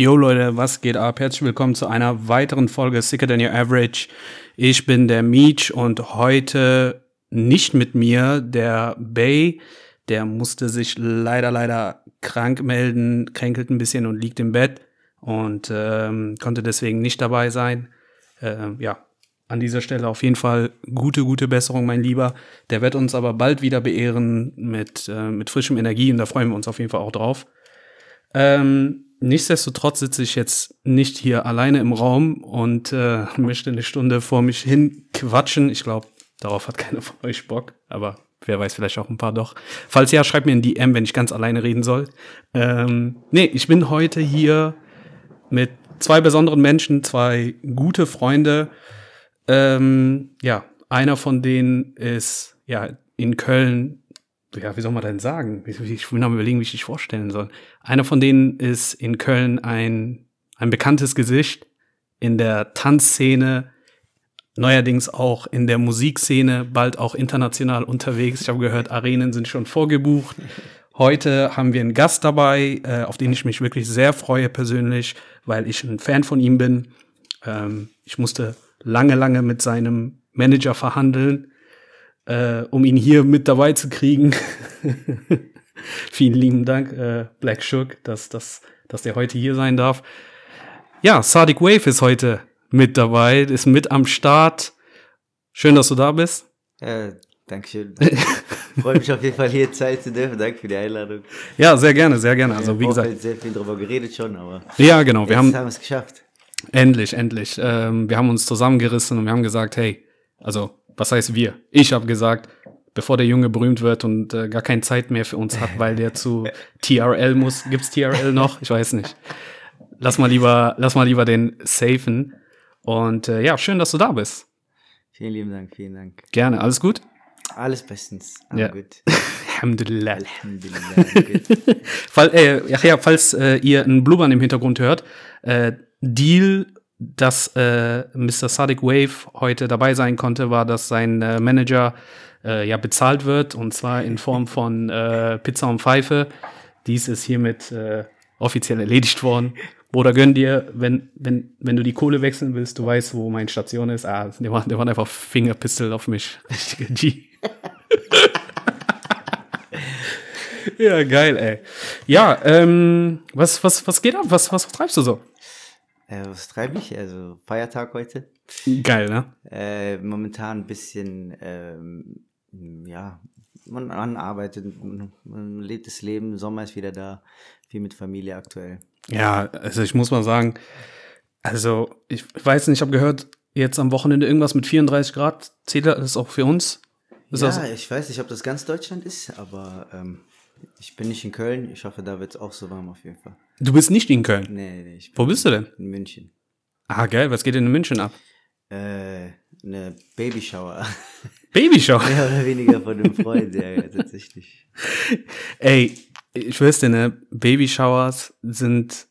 Yo Leute, was geht ab? Herzlich willkommen zu einer weiteren Folge Sicker Than Your Average. Ich bin der Meech und heute nicht mit mir, der Bay. Der musste sich leider, leider krank melden, kränkelt ein bisschen und liegt im Bett und ähm, konnte deswegen nicht dabei sein. Äh, ja, an dieser Stelle auf jeden Fall gute, gute Besserung, mein Lieber. Der wird uns aber bald wieder beehren mit, äh, mit frischem Energie und da freuen wir uns auf jeden Fall auch drauf. Ähm, nichtsdestotrotz sitze ich jetzt nicht hier alleine im Raum und äh, möchte eine Stunde vor mich hin quatschen. Ich glaube, darauf hat keiner von euch Bock, aber wer weiß, vielleicht auch ein paar doch. Falls ja, schreibt mir in DM, wenn ich ganz alleine reden soll. Ähm, nee, ich bin heute hier mit zwei besonderen Menschen, zwei gute Freunde. Ähm, ja, einer von denen ist ja in Köln, ja, wie soll man denn sagen? Ich will noch überlegen, wie ich dich vorstellen soll. Einer von denen ist in Köln ein, ein bekanntes Gesicht in der Tanzszene, neuerdings auch in der Musikszene, bald auch international unterwegs. Ich habe gehört, Arenen sind schon vorgebucht. Heute haben wir einen Gast dabei, äh, auf den ich mich wirklich sehr freue persönlich, weil ich ein Fan von ihm bin. Ähm, ich musste lange, lange mit seinem Manager verhandeln, äh, um ihn hier mit dabei zu kriegen. Vielen lieben Dank, äh, Black Shook, dass, dass, dass der heute hier sein darf. Ja, Sadiq Wave ist heute mit dabei, ist mit am Start. Schön, dass du da bist. Äh, Dankeschön. Freue mich auf jeden Fall hier Zeit zu dürfen. Danke für die Einladung. Ja, sehr gerne, sehr gerne. Also wie gesagt, sehr viel darüber geredet schon, aber ja, genau. Wir haben, haben es geschafft. Endlich, endlich. Ähm, wir haben uns zusammengerissen und wir haben gesagt, hey, also was heißt wir? Ich habe gesagt, bevor der Junge berühmt wird und äh, gar keine Zeit mehr für uns hat, weil der zu TRL muss. Gibt's TRL noch? Ich weiß nicht. Lass mal lieber, lass mal lieber den safen. Und äh, ja, schön, dass du da bist. Vielen lieben Dank, vielen Dank. Gerne. Alles gut? Alles bestens. Ja. gut. Alhamdulillah. Alhamdulillah. Fall, äh, ja, ja, falls äh, ihr ein Blubbern im Hintergrund hört, äh, Deal, dass äh, Mr. Sadiq Wave heute dabei sein konnte, war, dass sein äh, Manager äh, ja bezahlt wird und zwar in Form von äh, Pizza und Pfeife. Dies ist hiermit äh, offiziell erledigt worden. Bruder, gönn dir, wenn, wenn, wenn du die Kohle wechseln willst, du weißt, wo meine Station ist. Ah, der war, der war einfach Fingerpistol auf mich. G. ja, geil, ey. Ja, ähm, was, was, was geht ab? Was, was treibst du so? Äh, was treibe ich? Also Feiertag heute. Geil, ne? Äh, momentan ein bisschen, ähm, ja, man, man arbeitet, man, man lebt das Leben, Sommer ist wieder da, viel mit Familie aktuell. Ja, also ich muss mal sagen, also ich weiß nicht, ich habe gehört, jetzt am Wochenende irgendwas mit 34 Grad. Zählt das auch für uns? Ist ja, ich weiß nicht, ob das ganz Deutschland ist, aber ähm, ich bin nicht in Köln. Ich hoffe, da wird es auch so warm auf jeden Fall. du bist nicht in Köln. Nee, nee, ich Wo bist du denn? in München. Ah, geil, was geht denn in München ab? Äh, eine Babyshower. Babyshow. Mehr oder weniger von einem Freund, ja, ja, tatsächlich. Ey, ich dir, ne, Babyshowers sind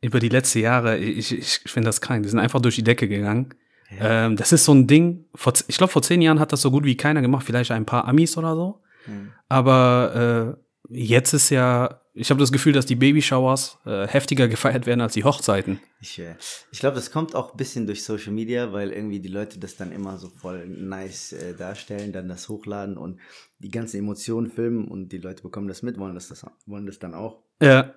über die letzten Jahre, ich, ich, ich finde das krank, die sind einfach durch die Decke gegangen. Ähm, das ist so ein Ding, vor, ich glaube, vor zehn Jahren hat das so gut wie keiner gemacht, vielleicht ein paar Amis oder so. Hm. Aber äh, jetzt ist ja, ich habe das Gefühl, dass die Babyshowers äh, heftiger gefeiert werden als die Hochzeiten. Ich, äh, ich glaube, das kommt auch ein bisschen durch Social Media, weil irgendwie die Leute das dann immer so voll nice äh, darstellen, dann das hochladen und die ganzen Emotionen filmen und die Leute bekommen das mit, wollen das, das, wollen das dann auch. Ja.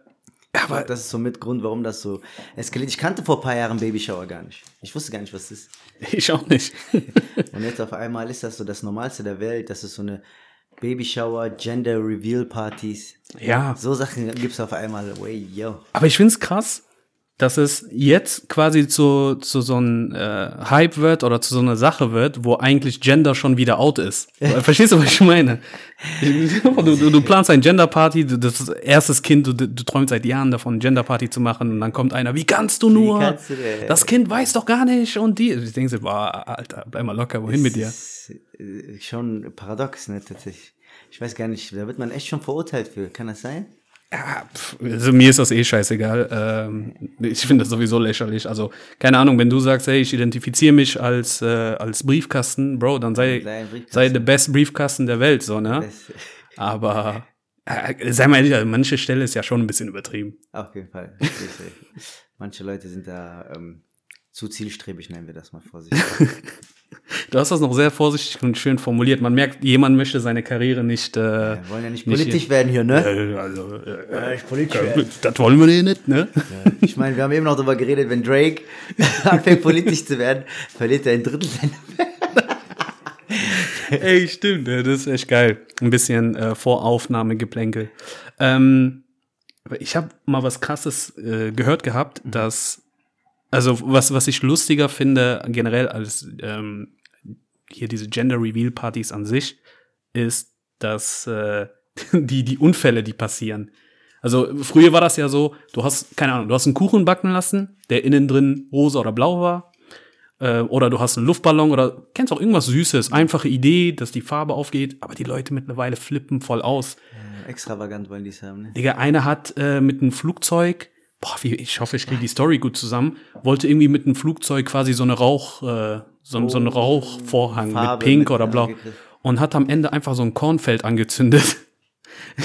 Aber das ist so mit Grund, warum das so eskaliert. Ich kannte vor ein paar Jahren Babyshower gar nicht. Ich wusste gar nicht, was das ist. Ich auch nicht. Und jetzt auf einmal ist das so das Normalste der Welt. Das ist so eine Babyshower, Gender Reveal Partys. ja. So Sachen gibt's auf einmal. Way, yo. Aber ich find's krass, dass es jetzt quasi zu, zu so einem äh, Hype wird oder zu so einer Sache wird, wo eigentlich Gender schon wieder out ist. Verstehst du, was ich meine? Du, du, du planst ein Gender-Party, du- das ist erstes Kind, du, du träumst seit Jahren davon, ein Gender-Party zu machen und dann kommt einer, wie kannst du nur? kannst du das Kind weiß doch gar nicht und die. Ich denke so, boah, Alter, bleib mal locker, wohin mit dir? Ist äh, schon paradox, ne, tatsächlich. Ich weiß gar nicht, da wird man echt schon verurteilt für. Kann das sein? Ja, pf, also mir ist das eh scheißegal. Ähm, ich finde das sowieso lächerlich. Also, keine Ahnung, wenn du sagst, hey, ich identifiziere mich als, äh, als Briefkasten, Bro, dann sei, Sei ein Briefkasten. sei der best Briefkasten der Welt, so, ne? Aber, äh, sei mal ehrlich, an manche Stelle ist ja schon ein bisschen übertrieben. auf jeden Fall. Manche Leute sind da ähm, zu zielstrebig, nennen wir das mal vorsichtig. Du hast das noch sehr vorsichtig und schön formuliert. Man merkt, jemand möchte seine Karriere nicht, äh, Wir wollen ja nicht politisch werden hier, ne? äh, also, äh, Ja, politisch werden. das wollen wir nicht, ne? Ich meine, wir haben eben noch darüber geredet, wenn Drake anfängt politisch zu werden, verliert er ein Drittel seiner Ey, stimmt, ja, das ist echt geil. Ein bisschen äh, Voraufnahmegeplänkel. Ähm, ich habe mal was Krasses äh, gehört gehabt, dass, also was, was ich lustiger finde generell als ähm, hier diese Gender Reveal Partys an sich, ist, dass äh, die, die Unfälle, die passieren. Also früher war das ja so, du hast, keine Ahnung, du hast einen Kuchen backen lassen, der innen drin rosa oder blau war. Äh, oder du hast einen Luftballon oder kennst auch irgendwas Süßes, einfache Idee, dass die Farbe aufgeht, aber die Leute mittlerweile flippen voll aus. Extravagant wollen die es haben, ne? Digga, einer hat äh, mit einem Flugzeug, boah, wie, ich hoffe, ich kriege die Story gut zusammen, wollte irgendwie mit einem Flugzeug quasi so eine Rauch, äh, so, so einen Rauchvorhang mit Farbe Pink mit oder Blau und hat am Ende einfach so ein Kornfeld angezündet.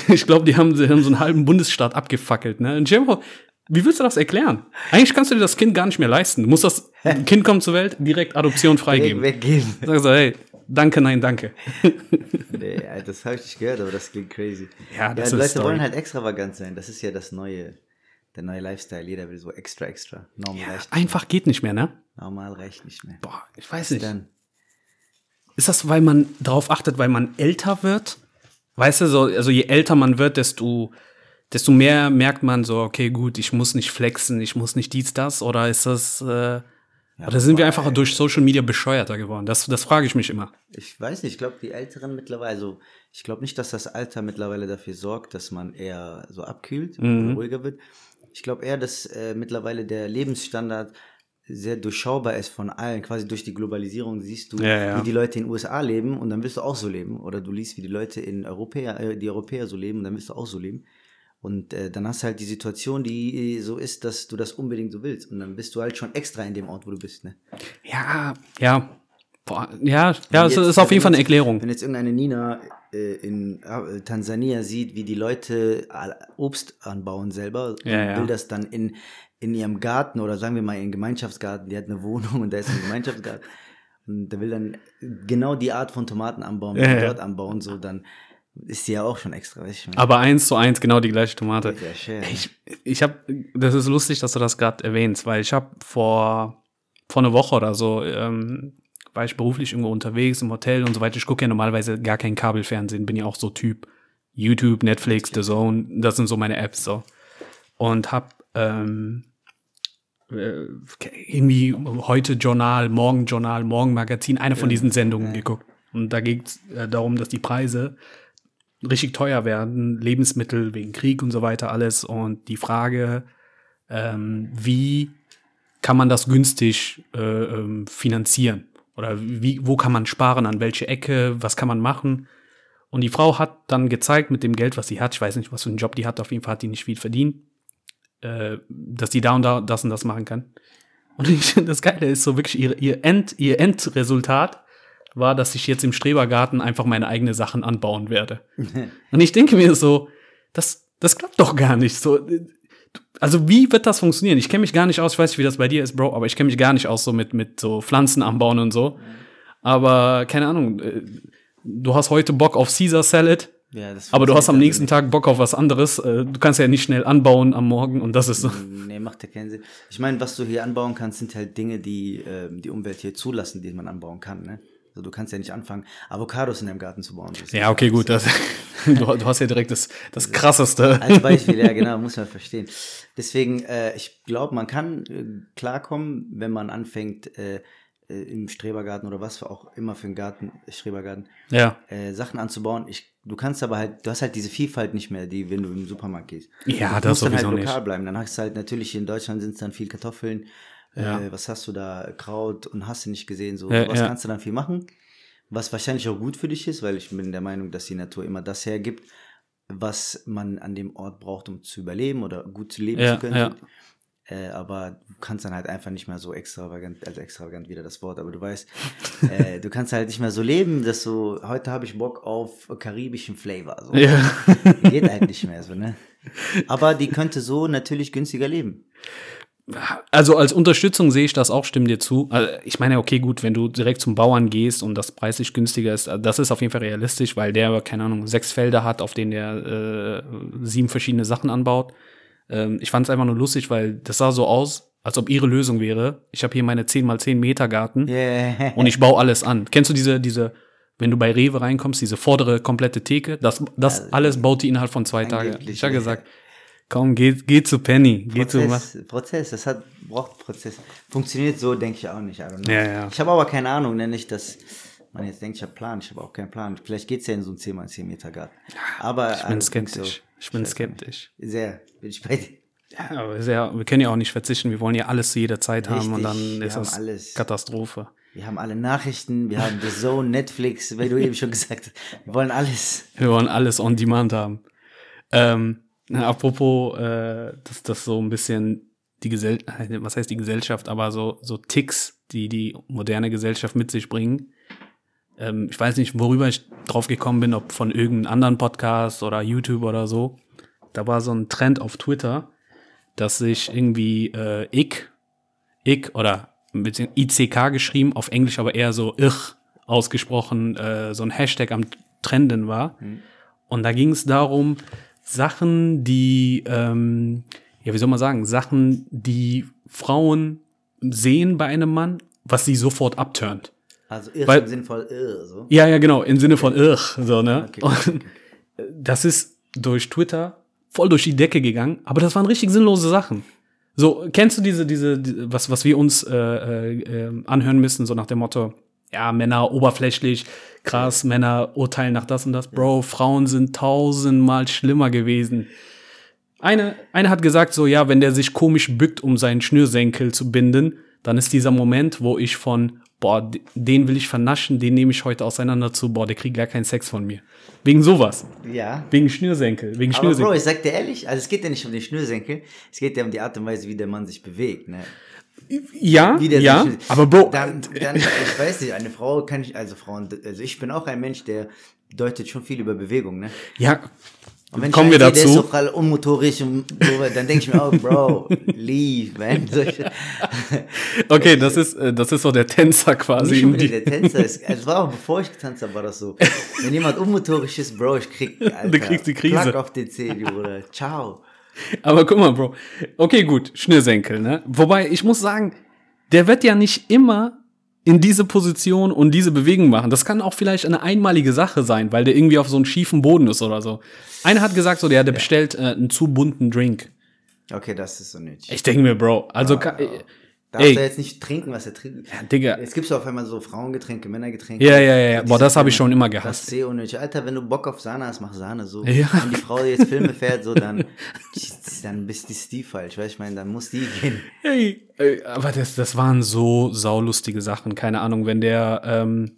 Ich glaube, die haben, die haben so einen halben Bundesstaat abgefackelt. Ne? Und vor, wie willst du das erklären? Eigentlich kannst du dir das Kind gar nicht mehr leisten. Du musst das Kind kommt zur Welt, direkt Adoption freigeben. Weg, weggeben. Sag so, hey, danke, nein, danke. Nee, das habe ich nicht gehört, aber das klingt crazy. Ja, das die ist Leute Story. wollen halt extravagant sein. Das ist ja das neue, der neue Lifestyle. Jeder will so extra, extra. Normal reicht, Einfach geht nicht mehr, ne? normal reicht nicht mehr. Boah, ich weiß nicht. Dann, Ist das, weil man darauf achtet, weil man älter wird? Weißt du, so, also je älter man wird, desto, desto mehr merkt man so, okay, gut, ich muss nicht flexen, ich muss nicht dies, das, oder ist das, äh, oder sind wir einfach durch Social Media bescheuerter geworden? Das, das frage ich mich immer. ich weiß nicht, ich glaube, die Älteren mittlerweile, also ich glaube nicht, dass das Alter mittlerweile dafür sorgt, dass man eher so abkühlt Mhm. und ruhiger wird. Ich glaube eher, dass äh, mittlerweile der Lebensstandard sehr durchschaubar ist von allen. Quasi durch die Globalisierung siehst du, Ja, ja. wie die Leute in den USA leben und dann willst du auch so leben. Oder du liest, wie die Leute in Europäer, äh, die Europäer so leben und dann willst du auch so leben. Und äh, dann hast du halt die Situation, die äh, so ist, dass du das unbedingt so willst. Und dann bist du halt schon extra in dem Ort, wo du bist. Ne? Ja, ja. Boah, ja, ja, es ist auf jeden Fall eine Erklärung. Wenn jetzt irgendeine Nina in äh, Tansania sieht, wie die Leute äh, Obst anbauen selber Ja, und ja. will das dann in, in ihrem Garten oder sagen wir mal in Gemeinschaftsgarten, die hat eine Wohnung und da ist ein Gemeinschaftsgarten und der will dann genau die Art von Tomaten anbauen, die Ja, die ja. dort anbauen, so dann ist sie ja auch schon extra. Ich meine, Aber eins zu eins genau die gleiche Tomate. sehr schön. Ich, ich habe, das ist lustig, dass du das gerade erwähnst, weil ich habe vor, vor einer Woche oder so, ähm, war ich beruflich irgendwo unterwegs im Hotel und so weiter. Ich gucke ja normalerweise gar kein Kabelfernsehen, bin ja auch so Typ YouTube, Netflix, The Zone, das sind so meine Apps so. Und hab ähm, äh, irgendwie heute Journal, morgen Journal, morgen Magazin, eine von diesen Sendungen geguckt. Und da ging es äh, darum, dass die Preise richtig teuer werden, Lebensmittel wegen Krieg und so weiter alles. Und die Frage, ähm, wie kann man das günstig äh, ähm, finanzieren? Oder wie, wo kann man sparen, an welche Ecke, was kann man machen? Und die Frau hat dann gezeigt mit dem Geld, was sie hat, ich weiß nicht, was für einen Job die hat, auf jeden Fall hat die nicht viel verdient, äh, dass die da und da das und das machen kann. Und ich, das Geile ist so wirklich, ihr, ihr, End, ihr Endresultat war, dass ich jetzt im Strebergarten einfach meine eigenen Sachen anbauen werde. Und ich denke mir so, das, das klappt doch gar nicht. So, also wie wird das funktionieren? Ich kenne mich gar nicht aus, ich weiß nicht, wie das bei dir ist, Bro, aber ich kenne mich gar nicht aus so mit, mit so Pflanzen anbauen und so. Aber keine Ahnung, äh, du hast heute Bock auf Caesar Salad, Ja, das aber du hast am nächsten Tag Bock auf was anderes. Äh, Du kannst ja nicht schnell anbauen am Morgen und das ist so. Nee, macht ja keinen Sinn. Ich meine, was du hier anbauen kannst, sind halt Dinge, die ähm, die Umwelt hier zulassen, die man anbauen kann. Ne? Also du kannst ja nicht anfangen, Avocados in deinem Garten zu bauen. Ja, okay, gut. Das, du, du hast ja direkt das, das krasseste. Als Beispiel, ja, genau, muss man verstehen. Deswegen, äh, ich glaube, man kann äh, klarkommen, wenn man anfängt, äh, äh, im Strebergarten oder was auch immer für einen Garten, Strebergarten, Ja. äh, Sachen anzubauen. Ich, du kannst aber halt, du hast halt diese Vielfalt nicht mehr, die, wenn du im Supermarkt gehst. Ja, du das musst dann halt lokal nicht. bleiben. Dann hast du halt natürlich in Deutschland sind es dann viel Kartoffeln. Ja. Äh, was hast du da? Kraut und hast du nicht gesehen. So, Ja, was ja. kannst du dann viel machen? Was wahrscheinlich auch gut für dich ist, weil ich bin der Meinung, dass die Natur immer das hergibt, was man an dem Ort braucht, um zu überleben oder gut zu leben zu können. Äh, aber du kannst dann halt einfach nicht mehr so extravagant, also extravagant wieder das Wort, aber du weißt, äh, du kannst halt nicht mehr so leben, dass so, heute habe ich Bock auf karibischen Flavor. So. Ja. Geht halt nicht mehr so, ne? Aber die könnte so natürlich günstiger leben. Also als Unterstützung sehe ich das auch, stimme dir zu. Also ich meine, okay, gut, wenn du direkt zum Bauern gehst und das preislich günstiger ist, das ist auf jeden Fall realistisch, weil der, keine Ahnung, sechs Felder hat, auf denen der äh, sieben verschiedene Sachen anbaut. Ähm, ich fand es einfach nur lustig, weil das sah so aus, als ob ihre Lösung wäre. Ich habe hier meine 10 mal 10 Meter Garten Yeah. und ich baue alles an. Kennst du diese, diese, wenn du bei Rewe reinkommst, diese vordere komplette Theke? Das, das alles baut die innerhalb von zwei Tagen. Ich habe ja. gesagt, komm, geh, geh zu Penny, geh zu was. Prozess, Prozess, das hat, braucht Prozess. Funktioniert so, denke ich auch nicht. Know. Ja, ja. Ich habe aber keine Ahnung, nenne ich das. Man jetzt denkt, ich habe Plan, ich habe auch keinen Plan. Vielleicht geht's ja in so einen 10 x 10 Meter Garten. Aber Ich bin think skeptisch. so. Ich bin auch nicht. skeptisch. Sehr, bin ich bei dir. Ja, aber ja, wir können ja auch nicht verzichten. Wir wollen ja alles zu jeder Zeit haben und Richtig, dann ist das alles. Katastrophe. Wir haben alle Nachrichten, wir haben The Zone, Netflix, wie du eben schon gesagt hast. Wir wollen alles. Wir wollen alles on demand haben. Ähm, na, apropos, äh, dass das so ein bisschen die Gesell was heißt die Gesellschaft, aber so, so Ticks, die die moderne Gesellschaft mit sich bringen. Ähm, ich weiß nicht, worüber ich drauf gekommen bin, ob von irgendeinem anderen Podcast oder YouTube oder so. Da war so ein Trend auf Twitter, dass sich irgendwie äh, ich, ich oder beziehungsweise ICK geschrieben, auf Englisch aber eher so ich ausgesprochen, äh, so ein Hashtag am Trenden war. Und da ging es darum, Sachen, die, ähm, ja, wie soll man sagen, Sachen, die Frauen sehen bei einem Mann, was sie sofort abturnt. Also irr Weil- im Sinn von irr, so. Ja, ja, genau, im Sinne von irr, so, ne? Okay. Und das ist durch Twitter voll durch die Decke gegangen, aber das waren richtig sinnlose Sachen. So, kennst du diese, diese, die- was, was wir uns äh, äh, äh, anhören müssen, so nach dem Motto, ja, Männer oberflächlich, krass, Männer urteilen nach das und das. Bro, Frauen sind tausendmal schlimmer gewesen. Eine, eine hat gesagt so, ja, wenn der sich komisch bückt, um seinen Schnürsenkel zu binden, dann ist dieser Moment, wo ich von, boah, den will ich vernaschen, den nehme ich heute auseinander zu, boah, der kriegt gar keinen Sex von mir. Wegen sowas. Ja. Wegen Schnürsenkel. Wegen Aber Bro, Schnürsenkel. ich sag dir ehrlich, also es geht ja nicht um den Schnürsenkel, es geht ja um die Art und Weise, wie der Mann sich bewegt, ne? Ja, ja, aber Bro, Dann, dann, ich weiß nicht, eine Frau kann ich, also Frauen, also ich bin auch ein Mensch, der deutet schon viel über Bewegung, ne? ja, Und wenn kommen ich wir einen sehe, Der ist dazu. doch alle unmotorisch und so, dann denke ich mir auch, Bro, leave, man. Okay, das ist, äh, das ist so der Tänzer quasi. Nicht in unbedingt der Tänzer ist, also es war auch bevor ich getanzt habe, war das so. Wenn jemand unmotorisch ist, Bro, ich krieg, Alter, Du kriegst die Krise. Plack auf den Zeh, Bruder. Ciao. aber guck mal, Bro. Okay, gut, Schnürsenkel, ne? Wobei, ich muss sagen, der wird ja nicht immer in diese Position und diese Bewegung machen. Das kann auch vielleicht eine einmalige Sache sein, weil der irgendwie auf so einem schiefen Boden ist oder so. Einer hat gesagt, so, der, der bestellt äh, einen zu bunten Drink. Okay, das ist so nötig. Ich denke mir, Bro, also, ka- Darf ey. er jetzt nicht trinken, was er trinkt? Digga. Jetzt gibt's auf einmal so Frauengetränke, Männergetränke. Ja, ja, ja, ja. Boah, das habe ich schon immer Das gehasst. ist sehr unnötig. Alter, wenn du Bock auf Sahne hast, mach Sahne so. Ja. Wenn die Frau jetzt Filme fährt, so, dann, dann bist die die falsch, weißt du, ich meine, dann muss die gehen. Hey, ey, aber das, das waren so saulustige Sachen. Keine Ahnung, wenn der, ähm,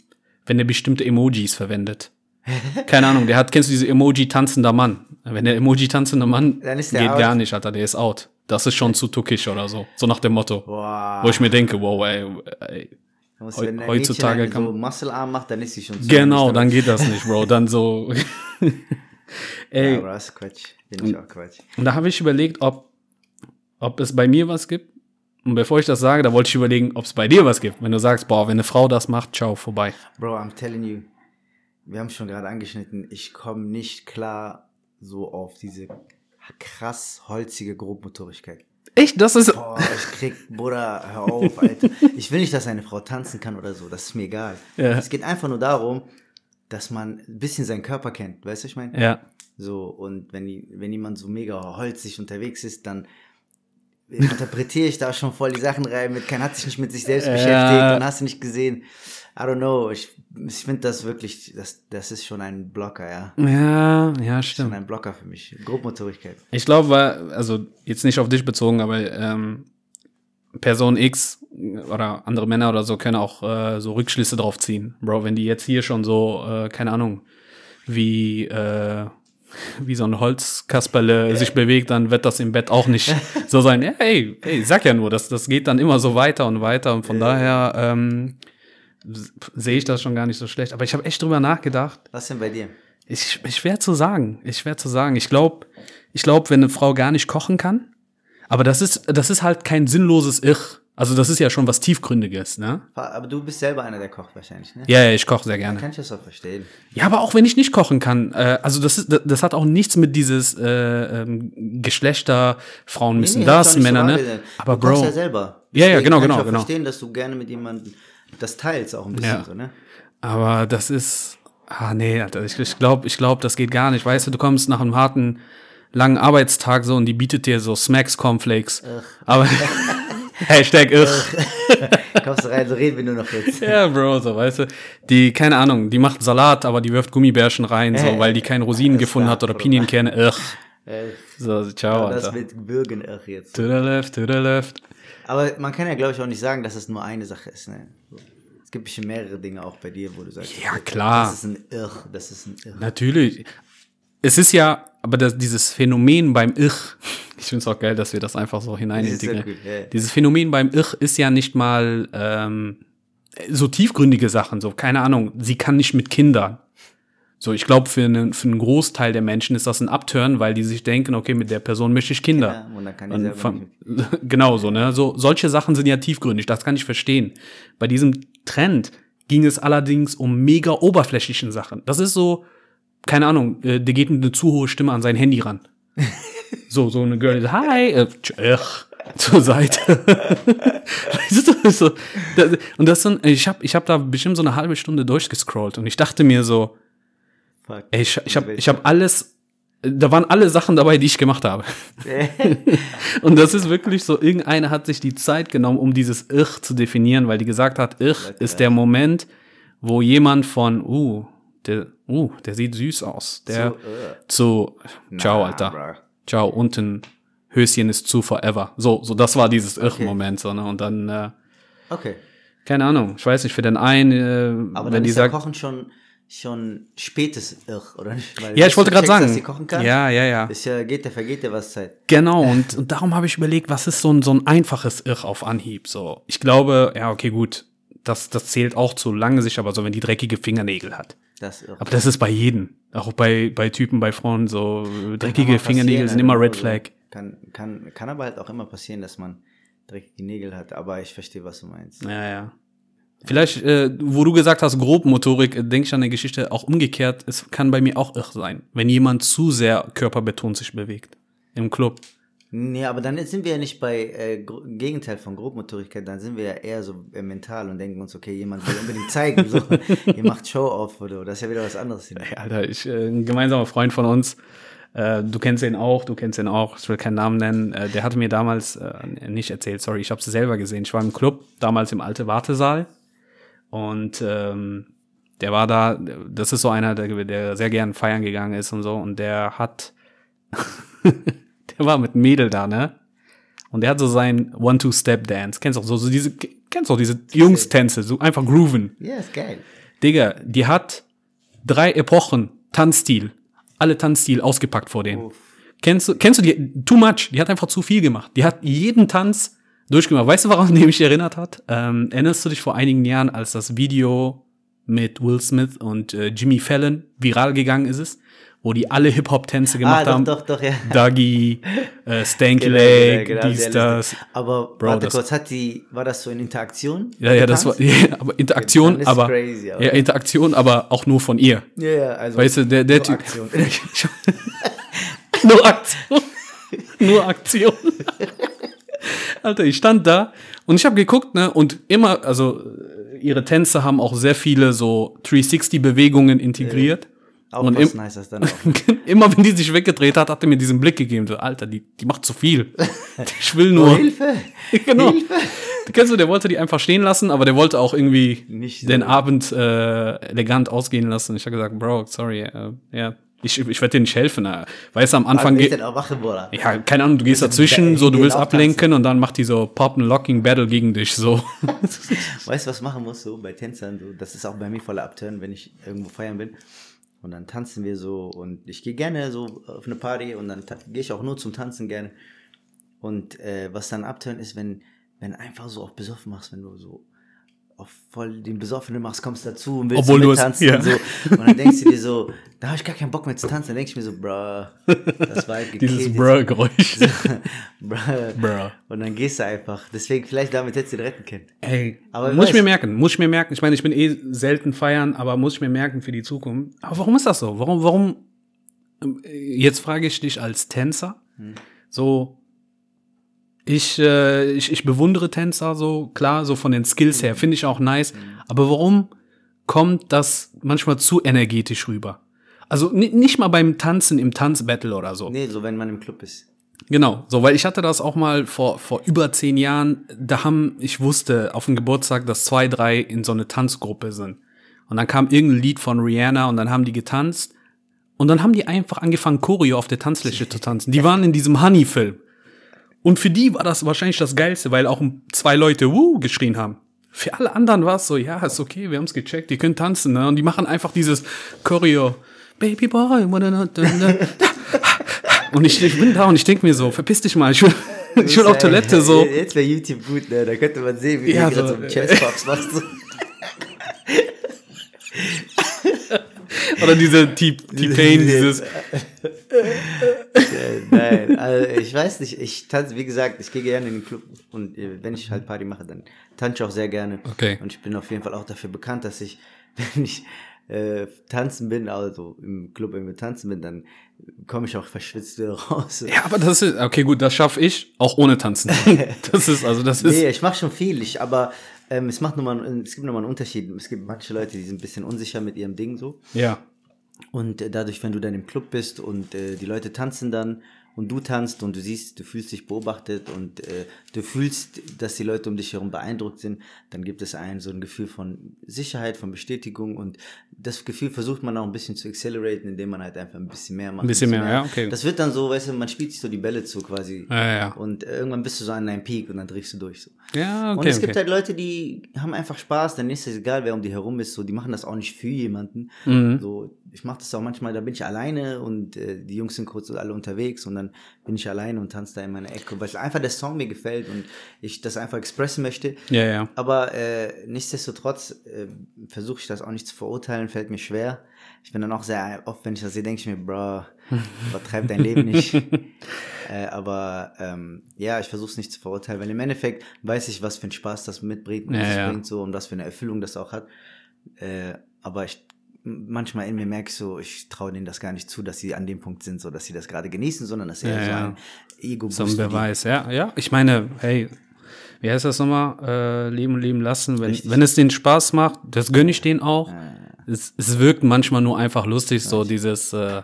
wenn der bestimmte Emojis verwendet. Keine Ahnung, der hat, kennst du diese Emoji tanzender Mann? Wenn der Emoji tanzender Mann geht out. gar nicht, Alter, der ist out. Das ist schon zu tuckisch oder so. So nach dem Motto. Boah. Wo ich mir denke, wow, ey, ey wenn ein heutzutage Mädchen kann- so Muscle-Arm macht, dann ist sie schon zu genau, dann geht das nicht, Bro. Dann so. ey, Ja, aber das ist Quatsch. Finde ich auch Quatsch. Und da habe ich überlegt, ob, ob es bei mir was gibt. Und bevor ich das sage, da wollte ich überlegen, ob es bei dir was gibt. Wenn du sagst, boah, wenn eine Frau das macht, ciao, vorbei. Bro, I'm telling you, wir haben schon gerade angeschnitten, ich komme nicht klar so auf diese krass holzige Grobmotorigkeit. Echt? Das ist. Boah, ich krieg, Bruder, hör auf, Alter. Ich will nicht, dass eine Frau tanzen kann oder so, das ist mir egal. Ja. Es geht einfach nur darum, dass man ein bisschen seinen Körper kennt, weißt du, ich meine? Ja. So, und wenn, die, wenn jemand so mega holzig unterwegs ist, dann interpretiere ich da schon voll die Sachen rein mit, kein hat sich nicht mit sich selbst Ja. beschäftigt und hast du nicht gesehen. I don't know, ich, ich finde das wirklich, das, das ist schon ein Blocker, ja. Ja, ja, Schon stimmt. ein Blocker für mich. Grobmotorigkeit. Ich glaube, weil- also jetzt nicht auf dich bezogen, aber ähm, Person X oder andere Männer oder so können auch äh, so Rückschlüsse drauf ziehen. Bro, wenn die jetzt hier schon so, äh, keine Ahnung, wie, äh, wie so ein Holzkasperle sich bewegt, dann wird das im Bett auch nicht so sein. Ja, ey, ey, sag ja nur, das, das geht dann immer so weiter und weiter. Und von daher ähm, sehe ich das schon gar nicht so schlecht. Aber ich habe echt drüber nachgedacht. Was denn bei dir? Ich, ich schwer zu sagen. Ich schwer zu sagen. Ich glaube, ich glaub, wenn eine Frau gar nicht kochen kann, aber das ist, das ist halt kein sinnloses Ich. Also das ist ja schon was Tiefgründiges, ne? Aber du bist selber einer, der kocht wahrscheinlich, ne? Ja, ja, ich koche sehr gerne. Kann ich das auch verstehen. Ja, aber auch wenn ich nicht kochen kann, äh, also das ist, das, das hat auch nichts mit dieses äh, ähm, Geschlechter, Frauen müssen Nee, nee, das, nicht so Männer, ne? Aber du Bro, ja selber. Ja, ja, Deswegen genau, kann genau, ich auch genau. verstehen, dass du gerne mit jemandem das teilst auch ein bisschen Ja. so, ne? aber das ist, ah nee, Alter, ich, ich glaube, ich glaub, das geht gar nicht. Weißt du, du kommst nach einem harten, langen Arbeitstag so und die bietet dir so Smacks Cornflakes. Aber Hashtag ich. Kommst du rein, so reden wir nur noch jetzt. Ja, Bro, so, weißt du. Die, keine Ahnung, die macht Salat, aber die wirft Gummibärchen rein, so, Äh, weil die keine Rosinen gefunden hat oder Bruder. Pinienкerne. Ugh. Äh, So, ciao, das Alter. mit Bürgen irr jetzt. To the left, to the left. Aber man kann ja, glaube ich, auch nicht sagen, dass es nur eine Sache ist, ne? Es gibt bestimmt mehrere Dinge auch bei dir, wo du sagst, Ja, klar. das ist ein Irr, das ist ein Irr. Natürlich. Es ist ja, aber das, dieses Phänomen beim Ich, ich finde es auch geil, dass wir das einfach so hinein Das ist sehr integrieren. gut, ja, ja. Dieses Phänomen beim Ich ist ja nicht mal ähm, so tiefgründige Sachen, so, keine Ahnung, sie kann nicht mit Kindern. So, ich glaube, für, einen- für einen Großteil der Menschen ist das ein Upturn, weil die sich denken, okay, mit der Person möchte ich Kinder. Ja, und dann kann die Und von- genau so, ne? So, solche Sachen sind ja tiefgründig, das kann ich verstehen. Bei diesem Trend ging es allerdings um mega oberflächlichen Sachen. Das ist so, keine Ahnung, äh, der geht mit eine zu hohe Stimme an sein Handy ran. so, so eine Girl, hi, äh, tsch, ach, zur Seite. und das sind, ich habe ich hab da bestimmt so eine halbe Stunde durchgescrollt und ich dachte mir so, Fuck. ey, ich, ich habe ich hab alles, da waren alle Sachen dabei, die ich gemacht habe. Und das ist wirklich so, irgendeiner hat sich die Zeit genommen, um dieses Ich zu definieren, weil die gesagt hat, Ich ist der Moment, wo jemand von, uh, der, uh, der sieht süß aus. Der Zu, zu, ciao, Na, Alter. bruh. Ciao, unten Höschen ist zu forever. So, so, das war dieses Ich-Moment, so, ne? Und dann, äh, Okay. keine Ahnung, ich weiß nicht, für den einen, äh, Aber wenn dann die ist sagt, Kochen schon, schon spätes Irr, oder nicht? Weil ja, ich wollte gerade sagen, Dass sie kochen kann, ja, ja, ja. ist ja, geht, der vergeht dir was Zeit. Genau, und, und darum habe ich überlegt, was ist so ein, so ein einfaches Irr auf Anhieb? So, ich glaube, ja, okay, gut, das, das zählt auch zu lange sich, aber so, wenn die dreckige Fingernägel hat. Das. Aber das ist bei jedem. Auch bei, bei Typen, bei Frauen, so Kann dreckige Fingernägel sind immer also, Red Flag. Kann, kann, kann aber halt auch immer passieren, dass man dreckige Nägel hat, aber ich verstehe, was du meinst. Ja, ja. Vielleicht, äh, wo du gesagt hast, Grobmotorik, denke ich an eine Geschichte auch umgekehrt. Es kann bei mir auch irr sein, wenn jemand zu sehr körperbetont sich bewegt. Im Club. Nee, aber dann sind wir ja nicht bei äh, Gegenteil von Grobmotorigkeit, dann sind wir ja eher so äh, mental und denken uns, okay, jemand will unbedingt zeigen, so, ihr macht Show-off oder so. das ist ja wieder was anderes. Hier. Ey, Alter, ich, äh, ein gemeinsamer Freund von uns, äh, du kennst ihn auch, du kennst ihn auch, ich will keinen Namen nennen, äh, der hatte mir damals äh, nicht erzählt, sorry, ich habe es selber gesehen. Ich war im Club, damals im alte Wartesaal und ähm, der war da, das ist so einer, der, der sehr gern feiern gegangen ist und so und der hat, der war mit Mädel da, ne? Und der hat so sein One-Two-Step-Dance. Kennst du auch so, so diese, kennst du auch diese Jungs-Tänze, so einfach grooven. Ja, ist geil. Digga, die hat drei Epochen Tanzstil, alle Tanzstil ausgepackt vor denen. Uff. Kennst du, kennst du die, too much, die hat einfach zu viel gemacht. Die hat jeden Tanz durchgemacht. Weißt du, woran die mich erinnert hat? Ähm, erinnerst du dich vor einigen Jahren, als das Video mit Will Smith und äh, Jimmy Fallon viral gegangen ist es, wo die alle Hip-Hop-Tänze gemacht ah, haben? doch, doch, doch, ja. Duggy, äh, Stanky Genau, Leg, genau, genau, dies, das. Aber Bro, warte das- kurz, hat die, war das so in Interaktion? Ja, ja, das war, ja, aber Interaktion, aber, crazy, aber- ja, Interaktion, aber auch nur von ihr. Ja, ja, also. Weißt du, der, der nur Typ. Aktion. Nur Aktion. Nur Aktion. Alter, ich stand da und ich habe geguckt, ne, und immer, also ihre Tänze haben auch sehr viele so 360-Bewegungen integriert. Und Aufpassen im, heißt das dann auch. immer wenn die sich weggedreht hat, hat er mir diesen Blick gegeben, so, Alter, die, die macht zu viel. Ich will Oh, nur. Hilfe! genau. Hilfe! Kennst du, der wollte die einfach stehen lassen, aber der wollte auch irgendwie Nicht so. den Abend äh, elegant ausgehen lassen. Ich habe gesagt, Bro, sorry, äh, ja, ich, ich werde dir nicht helfen. Äh. Weißt du, am Anfang Wann geht, auch ja, keine Ahnung, du gehst da dazwischen, so, du willst auch ablenken und dann macht die so Pop and Locking Battle gegen dich, so. Weißt du, was machen musst du bei Tänzern? So, das ist auch bei mir voller Abturn, wenn ich irgendwo feiern bin. Und dann tanzen wir so und ich gehe gerne so auf eine Party und dann gehe ich auch nur zum Tanzen gerne. Und äh, was dann abtönt ist, wenn, wenn einfach so auf besoffen machst, wenn du so auf voll den Besoffenen machst, kommst dazu und willst Obwohl so du mittanzen ja. und so. Und dann denkst du dir so, da habe ich gar keinen Bock mehr zu tanzen. Dann denke ich mir so, bruh, das war halt Dieses. Bruh-Geräusch. bruh. Bruh. Und dann gehst du einfach. Deswegen, vielleicht damit hättest du den retten können. Ey, Aber muss ich mir merken, muss ich mir merken. Ich meine, ich bin eh selten feiern, aber muss ich mir merken für die Zukunft. Aber warum ist das so? Warum, warum, ähm, jetzt frage ich dich als Tänzer, so, ich, äh, ich, ich bewundere Tänzer so, klar, so von den Skills her, finde ich auch nice. Aber warum kommt das manchmal zu energetisch rüber? Also ni- nicht mal beim Tanzen im Tanzbattle oder so. Nee, so wenn man im Club ist. Genau, so, weil ich hatte das auch mal vor, vor über zehn Jahren, da haben, ich wusste auf dem Geburtstag, dass zwei, drei in so eine Tanzgruppe sind. Und dann kam irgendein Lied von Rihanna und dann haben die getanzt. Und dann haben die einfach angefangen, Choreo auf der Tanzfläche zu tanzen. Die waren in diesem Honey-Film. Und für die war das wahrscheinlich das Geilste, weil auch zwei Leute Woo geschrien haben. Für alle anderen war es so, ja, ist okay, wir haben's gecheckt, die können tanzen, ne? Und die machen einfach dieses Choreo. Baby boy, und ich, ich bin da und ich denke mir so, verpiss dich mal, ich will, ich will auf Toilette so. Jetzt wäre YouTube gut, ne? Da könnte man sehen, wie Ja, du so, so einen Chess-Pops machst. Oder diese T-Pain, dieses. Äh, Nein, also ich weiß nicht, ich tanze, wie gesagt, ich gehe gerne in den Club und äh, wenn ich halt Party mache, dann tanze ich auch sehr gerne. Okay. Und ich bin auf jeden Fall auch dafür bekannt, dass ich, wenn ich äh, tanzen bin, also im Club irgendwie tanzen bin, dann komme ich auch verschwitzt wieder raus. Ja, aber das ist, okay, gut, das schaffe ich, auch ohne Tanzen. Das ist, also, das ist. Nee, ich mache schon viel, ich, aber ähm, es macht nur mal, es gibt nochmal einen Unterschied. Es gibt manche Leute, die sind ein bisschen unsicher mit ihrem Ding so. Ja. Und äh, dadurch, wenn du dann im Club bist und äh, die Leute tanzen dann und du tanzt und du siehst, du fühlst dich beobachtet und äh, du fühlst, dass die Leute um dich herum beeindruckt sind, dann gibt es ein so ein Gefühl von Sicherheit, von Bestätigung und das Gefühl versucht man auch ein bisschen zu acceleraten, indem man halt einfach ein bisschen mehr macht. Ein bisschen mehr, ja, okay. Das wird dann so, weißt du, man spielt sich so die Bälle zu quasi. Ja, ja. Und irgendwann bist du so an deinem Peak und dann drehst du durch. So. Ja, und okay, es gibt okay. halt Leute, die haben einfach Spaß, dann ist es egal, wer um die herum ist, so, die machen das auch nicht für jemanden. Mhm. So, ich mache das auch manchmal, da bin ich alleine und äh, die Jungs sind kurz alle unterwegs und dann bin ich alleine und tanze da in meiner Ecke, weil einfach der Song mir gefällt und ich das einfach expressen möchte. Ja, ja. Aber äh, nichtsdestotrotz äh, versuche ich das auch nicht zu verurteilen, fällt mir schwer. Ich bin dann auch sehr oft, wenn ich das sehe, denke ich mir, bro, übertreib dein Leben nicht. äh, aber ähm, ja, ich versuche es nicht zu verurteilen, weil im Endeffekt weiß ich, was für einen Spaß das mitbringt, mit Ja, ja. bringt so und was für eine Erfüllung das auch hat. Äh, aber ich manchmal in mir merke ich so, ich traue denen das gar nicht zu, dass sie an dem Punkt sind, so dass sie das gerade genießen, sondern dass eher Ja, so ja. ein ego So ein Beweis, ja, ja. Ich meine, hey, wie heißt das nochmal? Äh, leben, leben lassen. Wenn, Richtig. wenn es denen Spaß macht, das gönne ich denen auch. Es, es wirkt manchmal nur einfach lustig, so dieses, äh,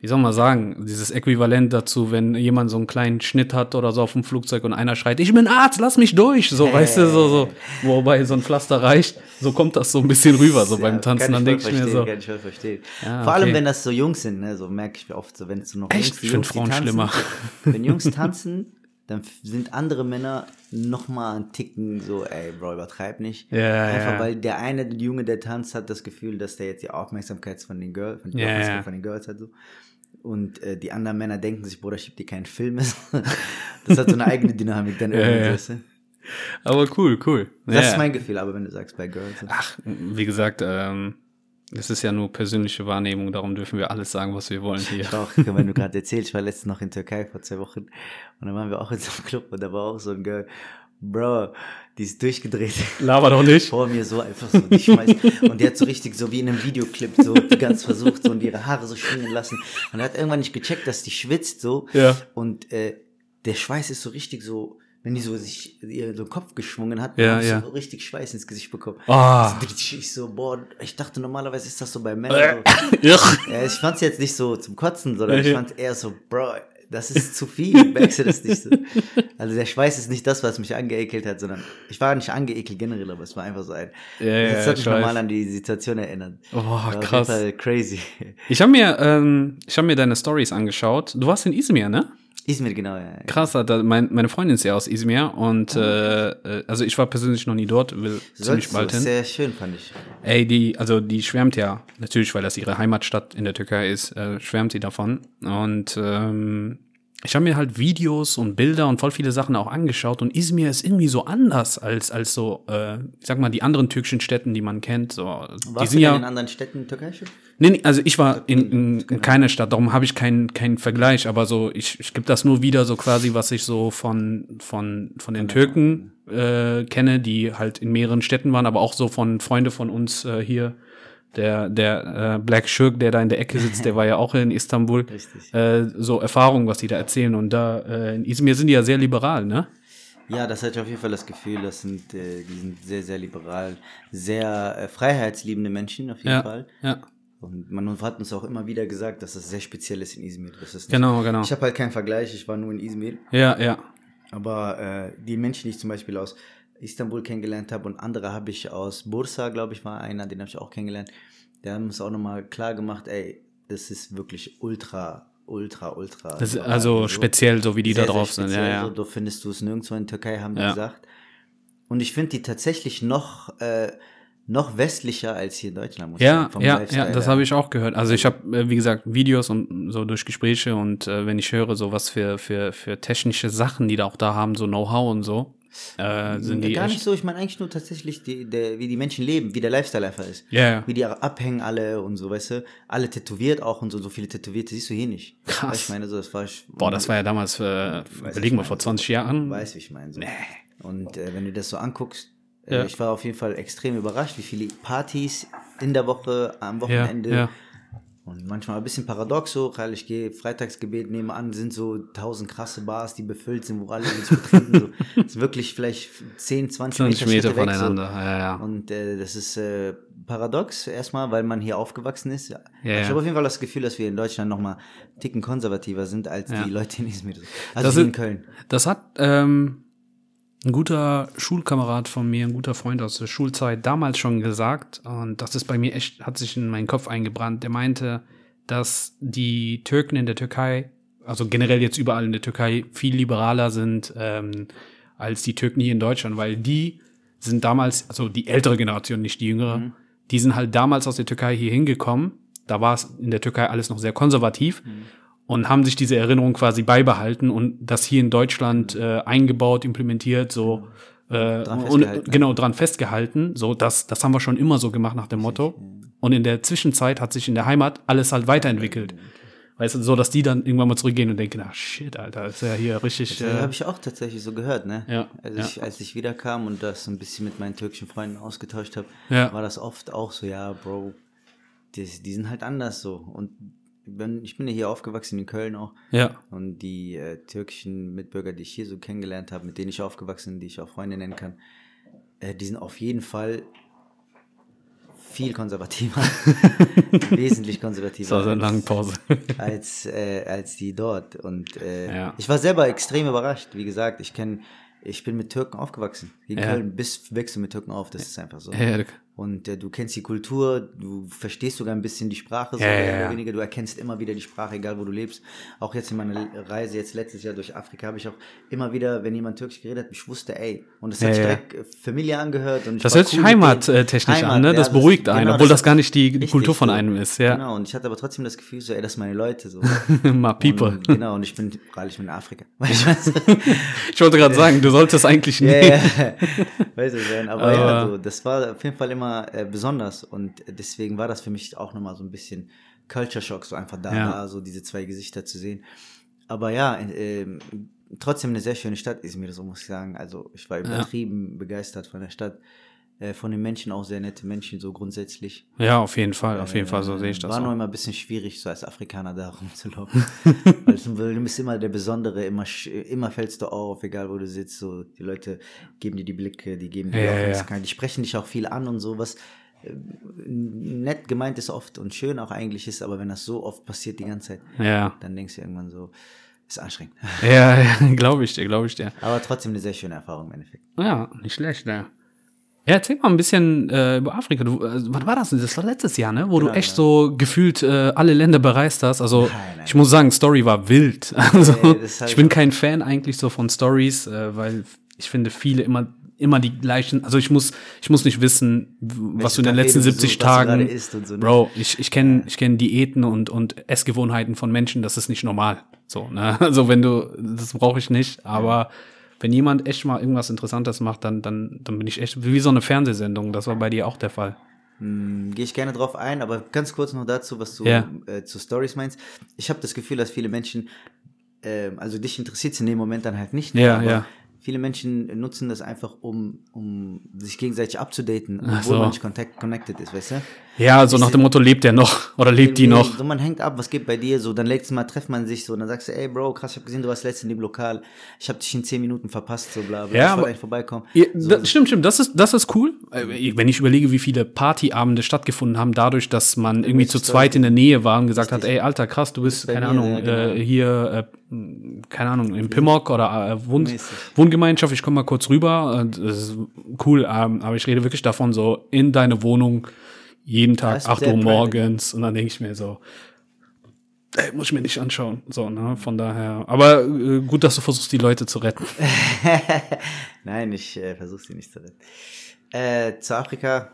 wie soll man sagen, dieses Äquivalent dazu, wenn jemand so einen kleinen Schnitt hat oder so auf dem Flugzeug und einer schreit, ich bin Arzt, lass mich durch, so, weißt du, so, so, wobei so ein Pflaster reicht, so kommt das so ein bisschen rüber, so beim Tanzen, dann denke ich mir so, Kann ich voll verstehen. Ja, Vor allem, okay. wenn das so Jungs sind, ne, so merke ich mir oft so, wenn es so noch Echt? Jungs, Ich Jungs, Frauen tanzen, schlimmer. Wenn Jungs tanzen, dann sind andere Männer noch mal einen Ticken so, ey, Bro, übertreib nicht. Ja, Einfach ja. weil der eine der Junge, der tanzt, hat das Gefühl, dass der jetzt die Aufmerksamkeit von den Girls, von, Ja, ja. von den Girls hat so. Und äh, die anderen Männer denken sich, Bruder, schieb dir keinen Film. das hat so eine eigene Dynamik dann irgendwie. ja. du? aber cool, cool. Das Ja, ist ja. mein Gefühl, aber wenn du sagst bei Girls. Ach, wie gesagt, ähm, das ist ja nur persönliche Wahrnehmung, darum dürfen wir alles sagen, was wir wollen hier. Ich auch, wenn du gerade erzählst, ich war letztens noch in Türkei vor zwei Wochen und dann waren wir auch in so einem Club und da war auch so ein Girl, Bro, die ist durchgedreht Laber doch nicht. vor mir so einfach so, die schmeißt und die hat so richtig so wie in einem Videoclip so ganz versucht so und ihre Haare so schwingen lassen und er hat irgendwann nicht gecheckt, dass die schwitzt so Ja. und äh, der Schweiß ist so richtig so, wenn die so sich ihr so Kopf geschwungen hat, Ja, ja. so richtig Schweiß ins Gesicht bekommen. Ah. Ich so, boah, ich dachte normalerweise ist das so bei Männern so. Ja. Ja, ich fand's jetzt nicht so zum Kotzen, sondern ich Ja. fand eher so, Bro, das ist zu viel. Merkst du das nicht so? Also der Schweiß ist nicht das, was mich angeekelt hat, sondern ich war nicht angeekelt generell, aber es war einfach so ein. Ja, das ja, hat mich nochmal an die Situation erinnert. Oh, War auf krass. jeden Fall crazy. Ich habe mir, ähm, ich habe mir deine Stories angeschaut. Du warst in Izmir, ne? Izmir, genau, ja. ja. Krass, da, mein, meine Freundin ist ja aus Izmir und äh, äh, also ich war persönlich noch nie dort, will ziemlich Sollst du, bald hin. Sehr schön, fand ich. Ey, die, also die schwärmt ja, natürlich, weil das ihre Heimatstadt in der Türkei ist, äh, schwärmt sie davon. Und ähm, ich habe mir halt Videos und Bilder und voll viele Sachen auch angeschaut und Izmir ist irgendwie so anders als, als so, äh, ich sag mal, die anderen türkischen Städten, die man kennt. So, die Warst sind du ja. in anderen Städten schon? Nee, nee, also ich war in, in, in keiner Stadt, darum habe ich keinen keinen Vergleich, aber so, ich, ich gebe das nur wieder so quasi, was ich so von, von, von den Türken äh, kenne, die halt in mehreren Städten waren, aber auch so von Freunde von uns äh, hier. Der, der äh, Black Shirk, der da in der Ecke sitzt, der war ja auch in Istanbul. Richtig. Äh, so Erfahrungen, was die da erzählen. Und da äh, in Izmir sind die ja sehr liberal, ne? Ja, das hatte ich auf jeden Fall das Gefühl, das sind, äh, die sind sehr, sehr liberal, sehr äh, freiheitsliebende Menschen auf jeden Ja, Fall. ja. Und man hat uns auch immer wieder gesagt, dass das sehr speziell ist in Izmir. Das ist Genau, genau. Ich habe halt keinen Vergleich, ich war nur in Izmir. Ja, ja. Aber äh, die Menschen, die ich zum Beispiel aus Istanbul kennengelernt habe und andere habe ich aus Bursa, glaube ich, war einer, den habe ich auch kennengelernt. Der hat uns auch nochmal klar gemacht, ey, das ist wirklich ultra, ultra, ultra. Liberal. also speziell, so wie die da sehr, sehr drauf sind. Ja, ja. So, du findest du es nirgendwo in der Türkei, haben die Ja. gesagt. Und ich finde die tatsächlich noch, äh, noch westlicher als hier in Deutschland. Muss ich Ja, sagen, vom ja, Lifestyle ja, das habe ich auch gehört. Also ich habe, äh, wie gesagt, Videos und so durch Gespräche und äh, wenn ich höre, so was für, für, für technische Sachen, die da auch da haben, so Know-how und so, äh, sind die Gar nicht so, ich meine eigentlich nur tatsächlich, die, der, wie die Menschen leben, wie der Lifestyle einfach ist. Ja, ja. Wie die abhängen alle und so, weißt du. Alle tätowiert auch und so, so viele Tätowierte siehst du hier nicht. Krass. Weißt, ich meine, so, das war ich. Boah, das war ja damals, äh, überlegen wir, vor meine, 20 Jahren. Weißt wie ich meine. So. Und äh, wenn du das so anguckst, äh, Ja. ich war auf jeden Fall extrem überrascht, wie viele Partys in der Woche, am Ja, Wochenende. ja. Und manchmal ein bisschen paradox so, weil ich gehe Freitagsgebet nebenan, sind so tausend krasse Bars, die befüllt sind, wo alle uns betrinken. so. ist wirklich vielleicht 10, 20, 20 Meter Meter, weg, voneinander. Ja, ja. Und äh, das ist äh, paradox erstmal, weil man hier aufgewachsen ist. Ja, ich habe auf jeden Fall das Gefühl, dass wir in Deutschland nochmal ticken konservativer sind als die Leute in Izmir. Also Das wie ist- in Köln. Das hat ähm, ein guter Schulkamerad von mir, ein guter Freund aus der Schulzeit damals schon gesagt und das ist bei mir echt, hat sich in meinen Kopf eingebrannt. Der meinte, dass die Türken in der Türkei, also generell jetzt überall in der Türkei, viel liberaler sind ähm, als die Türken hier in Deutschland, weil die sind damals, also die ältere Generation, nicht die jüngere, die sind halt damals aus der Türkei hier hingekommen. Da war es in der Türkei alles noch sehr konservativ und haben sich diese Erinnerung quasi beibehalten und das hier in Deutschland äh, eingebaut, implementiert, so äh, Dran und genau dran festgehalten. So, das, das haben wir schon immer so gemacht nach dem Motto. Und in der Zwischenzeit hat sich in der Heimat alles halt weiterentwickelt. Weißt du, so dass die dann irgendwann mal zurückgehen und denken, ach shit, Alter, ist ja hier richtig. Das Äh, habe ich auch tatsächlich so gehört, ne? Ja, Als, ja. Ich, als ich wiederkam und das ein bisschen mit meinen türkischen Freunden ausgetauscht habe, Ja. war das oft auch so, ja, Bro, die, die sind halt anders so. Und wenn, ich bin ja hier aufgewachsen in Köln auch. ja, Und die äh, türkischen Mitbürger, die ich hier so kennengelernt habe, mit denen ich aufgewachsen bin, die ich auch Freunde nennen kann, äh, die sind auf jeden Fall viel konservativer. wesentlich konservativer. das war so eine lange Pause. als, äh, als die dort. Und äh, Ja. ich war selber extrem überrascht. Wie gesagt, ich kenne, ich bin mit Türken aufgewachsen. In Ja. Köln bist, wächst du mit Türken auf, das ist einfach so. ja, Und äh, du kennst die Kultur, du verstehst sogar ein bisschen die Sprache, so Ja, ja, mehr oder weniger. Du erkennst immer wieder die Sprache, egal wo du lebst. Auch jetzt in meiner Reise, jetzt letztes Jahr durch Afrika, habe ich auch immer wieder, wenn jemand Türkisch geredet hat, ich wusste, ey. Und es hat Ja, sich ja. direkt äh, Familie angehört. Und ich Das hört sich cool mit denen. heimattechnisch an, ne? Heimat, Das ja, beruhigt einen, obwohl das hat- gar nicht die richtig Kultur von einem ist, ja. Genau, und ich hatte aber trotzdem das Gefühl, so, ey, das sind meine Leute. So. Mal People. Und, genau, und ich bin, weil ich bin in Afrika. Ich wollte gerade sagen, du solltest eigentlich nicht. Ja, ja. Weißt du, Jan, aber ja, Aber- so, das war auf jeden Fall immer äh, besonders und deswegen war das für mich auch nochmal so ein bisschen Culture Shock, so einfach da, Ja. da so diese zwei Gesichter zu sehen. Aber ja, äh, trotzdem eine sehr schöne Stadt ist mir so muss ich sagen. Also ich war übertrieben begeistert von der Stadt, äh, von den Menschen auch sehr nette Menschen so grundsätzlich. Ja, auf jeden Fall, auf jeden Fall, so sehe ich das War nur auch. immer ein bisschen schwierig, so als Afrikaner da rumzulaufen. Weil du bist immer der Besondere, immer, immer fällst du auf, egal wo du sitzt. So, die Leute geben dir die Blicke, die geben dir Ja, auch ja, Aufmerksamkeit, die sprechen dich auch viel an und so, was äh, nett gemeint ist oft und schön auch eigentlich ist, aber wenn das so oft passiert die ganze Zeit, Ja, dann denkst du irgendwann so, ist anstrengend. ja, ja glaube ich dir, glaube ich dir. Aber trotzdem eine sehr schöne Erfahrung im Endeffekt. Ja, nicht schlecht, ja. Ja, erzähl mal ein bisschen äh, über Afrika. Du, äh, was war das? Das war letztes Jahr, ne? Wo Genau, du echt genau. so gefühlt äh, alle Länder bereist hast. Also Nein, nein. ich muss sagen, Story war wild. Also hab ich ich bin kein Fan eigentlich so von Stories, äh, weil ich finde viele immer immer die gleichen. Also ich muss ich muss nicht wissen, was du in den letzten du 70 besuchst, was du Tagen. so, ne? Bro, ich ich kenne ich kenne Diäten und und Essgewohnheiten von Menschen. Das ist nicht normal. So, ne? Also wenn du das brauche ich nicht. Aber wenn jemand echt mal irgendwas Interessantes macht, dann, dann, dann bin ich echt wie so eine Fernsehsendung. Das war bei dir auch der Fall. Gehe ich gerne drauf ein, aber ganz kurz noch dazu, was du Ja. äh, zu Stories meinst. Ich habe das Gefühl, dass viele Menschen, ähm, also dich interessiert es in dem Moment dann halt nicht. Ja, aber ja. Viele Menschen nutzen das einfach, um, um sich gegenseitig abzudaten, obwohl so. man nicht connected ist, weißt du? Ja, so nach dem Motto, lebt der noch oder lebt die noch? So, man hängt ab, was geht bei dir? So, dann letztes Mal trifft man sich so, und dann sagst du, ey Bro, krass, ich habe gesehen, du warst letztens in dem Lokal, ich habe dich in 10 Minuten verpasst, so bla bla. Ja, ich wollte eigentlich vorbeikommen. Ja, so, das, stimmt, stimmt. Das ist, das ist cool. Äh, Wenn ich überlege, wie viele Partyabende stattgefunden haben, dadurch, dass man irgendwie zu zweit in der Nähe war und gesagt hat, Richtig. ey, Alter, krass, du bist, keine mir, Ahnung, ja, genau. äh, hier, äh, keine Ahnung, im Pimmock oder äh, Wohn Mäßig. Wohngemeinschaft, ich komme mal kurz rüber. Und das ist cool, ähm, aber ich rede wirklich davon, so in deine Wohnung, jeden Tag, ist 8 sehr Uhr morgens. Und dann denke ich mir so, ey, muss ich mir nicht anschauen. So, ne, von daher. Aber äh, gut, dass du versuchst, die Leute zu retten. Nein, ich äh, versuche sie nicht zu retten. Äh, zu Afrika.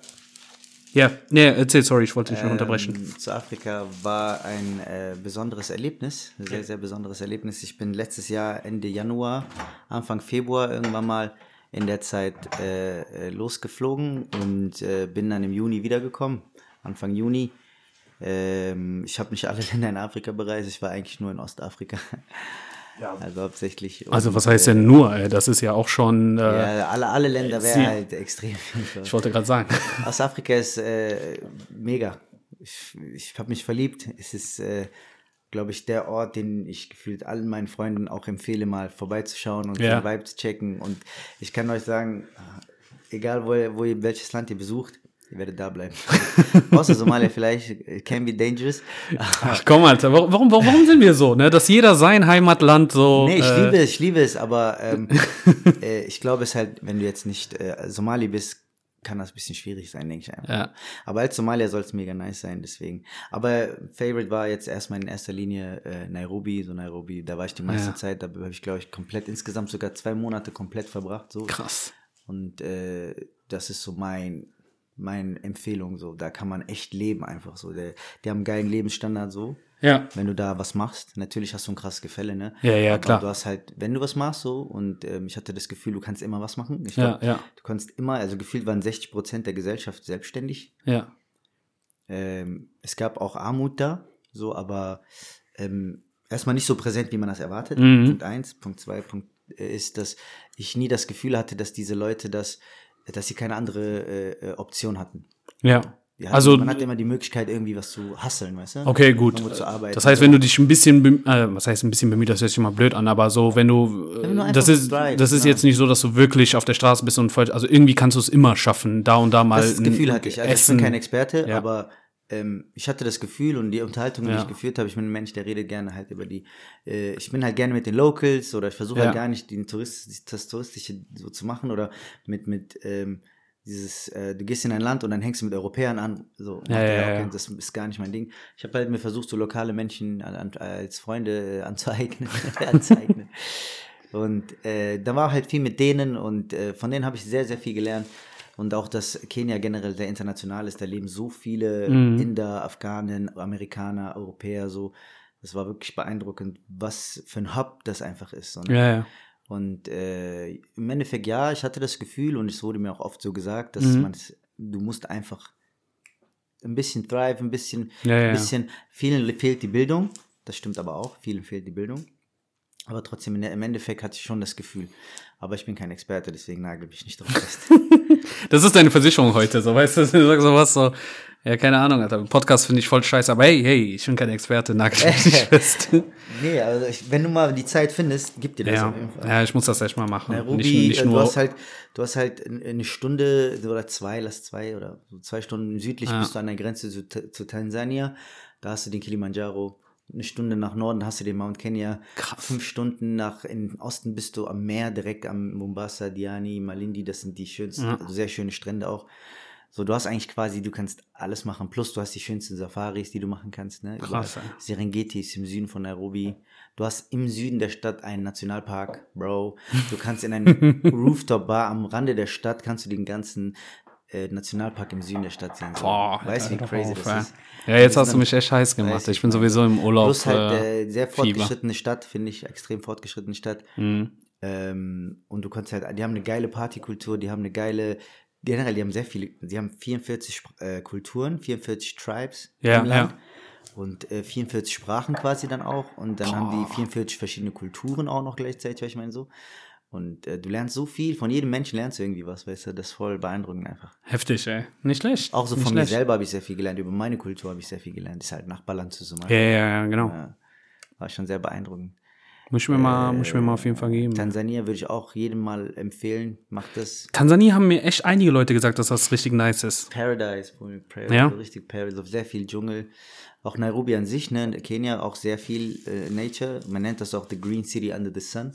Ja, nee, erzähl, sorry, ich wollte dich nicht unterbrechen. Ähm, zu Afrika war ein äh, besonderes Erlebnis, ein sehr, sehr besonderes Erlebnis. Ich bin letztes Jahr Ende Januar, Anfang Februar irgendwann mal in der Zeit äh, äh, losgeflogen und äh, bin dann im Juni wiedergekommen, Anfang Juni. Ähm, ich habe nicht alle Länder in Afrika bereist, ich war eigentlich nur in Ostafrika. Also hauptsächlich. Also was heißt denn nur? Ey? Das ist ja auch schon. Äh, Ja, alle, alle Länder Sie- wäre halt extrem. Ich wollte gerade sagen. Ostafrika ist äh, mega. Ich, ich habe mich verliebt. Es ist, äh, glaube ich, der Ort, den ich gefühlt allen meinen Freunden auch empfehle, mal vorbeizuschauen und Ja. den Vibe zu checken. Und ich kann euch sagen, egal wo, ihr- wo ihr, welches Land ihr besucht, ihr werdet da bleiben. Außer Somalia vielleicht, it can be dangerous. Ach komm, Alter, warum, warum, warum sind wir so, ne? Dass jeder sein Heimatland so. Nee, ich äh, liebe es, ich liebe es, aber ähm, äh, ich glaube es halt, wenn du jetzt nicht äh, Somali bist, kann das ein bisschen schwierig sein, denke ich einfach. Ja. Aber als Somalier soll es mega nice sein, deswegen. Aber Favorite war jetzt erstmal in erster Linie äh, Nairobi, so Nairobi, da war ich die meiste Ja. Zeit, da habe ich, glaube ich, komplett, insgesamt sogar zwei Monate komplett verbracht, so. Krass. Und äh, das ist so mein, meine Empfehlung, so, da kann man echt leben einfach so. Der, die haben einen geilen Lebensstandard, so Ja. wenn du da was machst. Natürlich hast du ein krasses Gefälle, ne? Ja, ja, Aber klar. Du hast halt, wenn du was machst so und ähm, ich hatte das Gefühl, du kannst immer was machen. Ich Ja, glaub, ja. Du kannst immer, also gefühlt waren 60 Prozent der Gesellschaft selbstständig. Ja. Ähm, es gab auch Armut da, so, aber ähm, erstmal nicht so präsent, wie man das erwartet. Mhm. Punkt eins. Punkt zwei Punkt äh, ist, dass ich nie das Gefühl hatte, dass diese Leute das, dass sie keine andere äh, äh, Option hatten. Ja. Hatten Also, man hat immer die Möglichkeit, irgendwie was zu hasseln, weißt du? okay, gut. Das heißt, wenn du dich ein bisschen, äh, was heißt ein bisschen bemüht, das hört sich immer blöd an, aber so, wenn du, äh, Wenn du einfach das ist, drive, das ist genau. jetzt nicht so, dass du wirklich auf der Straße bist und voll, also irgendwie kannst du es immer schaffen, da und da mal Das Gefühl hatte ich. Also ich Essen. bin kein Experte, Ja. aber ähm, ich hatte das Gefühl und die Unterhaltung, die Ja. ich geführt habe, ich bin ein Mensch, der redet gerne halt über die, äh, ich bin halt gerne mit den Locals oder ich versuche Ja. halt gar nicht den Tourist, das Touristische so zu machen oder mit, mit ähm, dieses, äh, du gehst in ein Land und dann hängst du mit Europäern an, so, Ja, ja, ja, das ist gar nicht mein Ding. Ich habe halt mir versucht, so lokale Menschen an, als Freunde äh, anzueignen, anzueignen. Und äh, da war halt viel mit denen und äh, von denen habe ich sehr, sehr viel gelernt. Und auch, dass Kenia generell sehr international ist. Da leben so viele Mhm. Inder, Afghanen, Amerikaner, Europäer, so. Das war wirklich beeindruckend, was für ein Hub das einfach ist. So, ne? Ja, ja. Und äh, im Endeffekt, ja, ich hatte das Gefühl und es wurde mir auch oft so gesagt, dass Mhm. man, du musst einfach ein bisschen thrive, ein bisschen, Ja, ja. ein bisschen, vielen fehlt die Bildung. Das stimmt aber auch, vielen fehlt die Bildung. Aber trotzdem, im Endeffekt hatte ich schon das Gefühl. Aber ich bin kein Experte, deswegen nagel mich nicht drauf fest. Das ist deine Versicherung heute, so weißt du, du sagst sowas so, ja, keine Ahnung, Alter, Podcast finde ich voll scheiße, aber hey, hey, ich bin kein Experte, nagel mich nicht fest. nee, also ich, wenn du mal die Zeit findest, gib dir das ja. auf jeden Fall. ja, ich muss das echt mal machen. Nairobi, nicht, nicht äh, nur, du hast halt, du hast halt in- eine Stunde oder zwei, lass zwei oder so zwei Stunden südlich Ja. bist du an der Grenze zu, zu Tansania. Da hast du den Kilimanjaro eine Stunde nach Norden hast du den Mount Kenya. Krass. Fünf Stunden nach in Osten bist du am Meer, direkt am Mombasa, Diani, Malindi. Das sind die schönsten, Ja. also sehr schöne Strände auch. So, du hast eigentlich quasi, du kannst alles machen. Plus, du hast die schönsten Safaris, die du machen kannst. Ne? Krass, ey. Serengeti ist im Süden von Nairobi. Du hast im Süden der Stadt einen Nationalpark, Bro. Du kannst in einem Rooftop-Bar am Rande der Stadt, kannst du den ganzen äh, Nationalpark im Süden der Stadt sehen. So. Boah, weißt du, wie crazy drauf, das ist? Ja, jetzt hast du mich echt heiß gemacht. Ich bin sowieso im Urlaub. Plus halt äh, äh, sehr Fieber. fortgeschrittene Stadt, finde ich, extrem fortgeschrittene Stadt. Mhm. Ähm, und du kannst halt, die haben eine geile Partykultur, die haben eine geile, generell, die haben sehr viele, die haben 44 Spr- äh, Kulturen, 44 Tribes Ja, im Land. ja. Und äh, 44 Sprachen quasi dann auch. Und dann haben die 44 verschiedene Kulturen auch noch gleichzeitig, was ich meine so. Und äh, du lernst so viel, von jedem Menschen lernst du irgendwie was, weißt du, das ist voll beeindruckend einfach. Heftig, ey. Nicht schlecht. Auch so Nicht von mir schlecht. selber habe ich sehr viel gelernt, über meine Kultur habe ich sehr viel gelernt. Das ist halt Nachbarland zu so Ja, ja, ja, genau. Ja, war schon sehr beeindruckend. Muss ich mir mal, Äh, muss ich mir mal auf jeden Fall geben. Tansania würde ich auch jedem mal empfehlen. Macht das. Tansania haben mir echt einige Leute gesagt, dass das richtig nice ist. Paradise, Paradise Ja. richtig Paradise, sehr viel Dschungel. Auch Nairobi an sich, ne? Kenia auch sehr viel äh, Nature. Man nennt das auch the Green City under the Sun,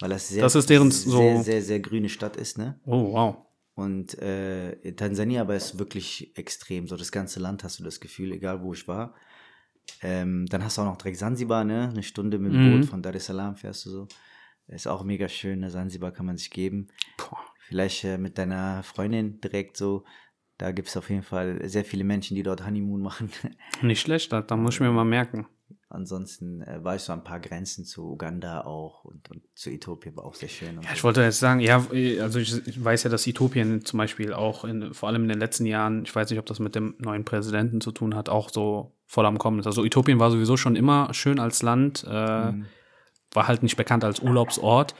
weil das sehr, Das ist deren so- sehr, sehr, sehr grüne Stadt ist, ne? Oh, wow. Und äh, Tansania aber ist wirklich extrem. So das ganze Land hast du das Gefühl, egal wo ich war. Ähm, dann hast du auch noch direkt Sansibar, ne? Eine Stunde mit dem Mhm. Boot von Dar es Salaam fährst du so. Ist auch mega schön, ne? Sansibar kann man sich geben. Boah. Vielleicht äh, mit deiner Freundin direkt so. Da gibt es auf jeden Fall sehr viele Menschen, die dort Honeymoon machen. Nicht schlecht, da, muss ich mir mal merken. Ansonsten äh, war ich so ein paar Grenzen zu Uganda auch und, und zu Äthiopien war auch sehr schön. Ja, ich so. wollte jetzt sagen, ja, also ich, ich weiß ja, dass Äthiopien zum Beispiel auch in, vor allem in den letzten Jahren, ich weiß nicht, ob das mit dem neuen Präsidenten zu tun hat, auch so voll am Kommen ist. Also Äthiopien war sowieso schon immer schön als Land, äh, Mhm. war halt nicht bekannt als Urlaubsort.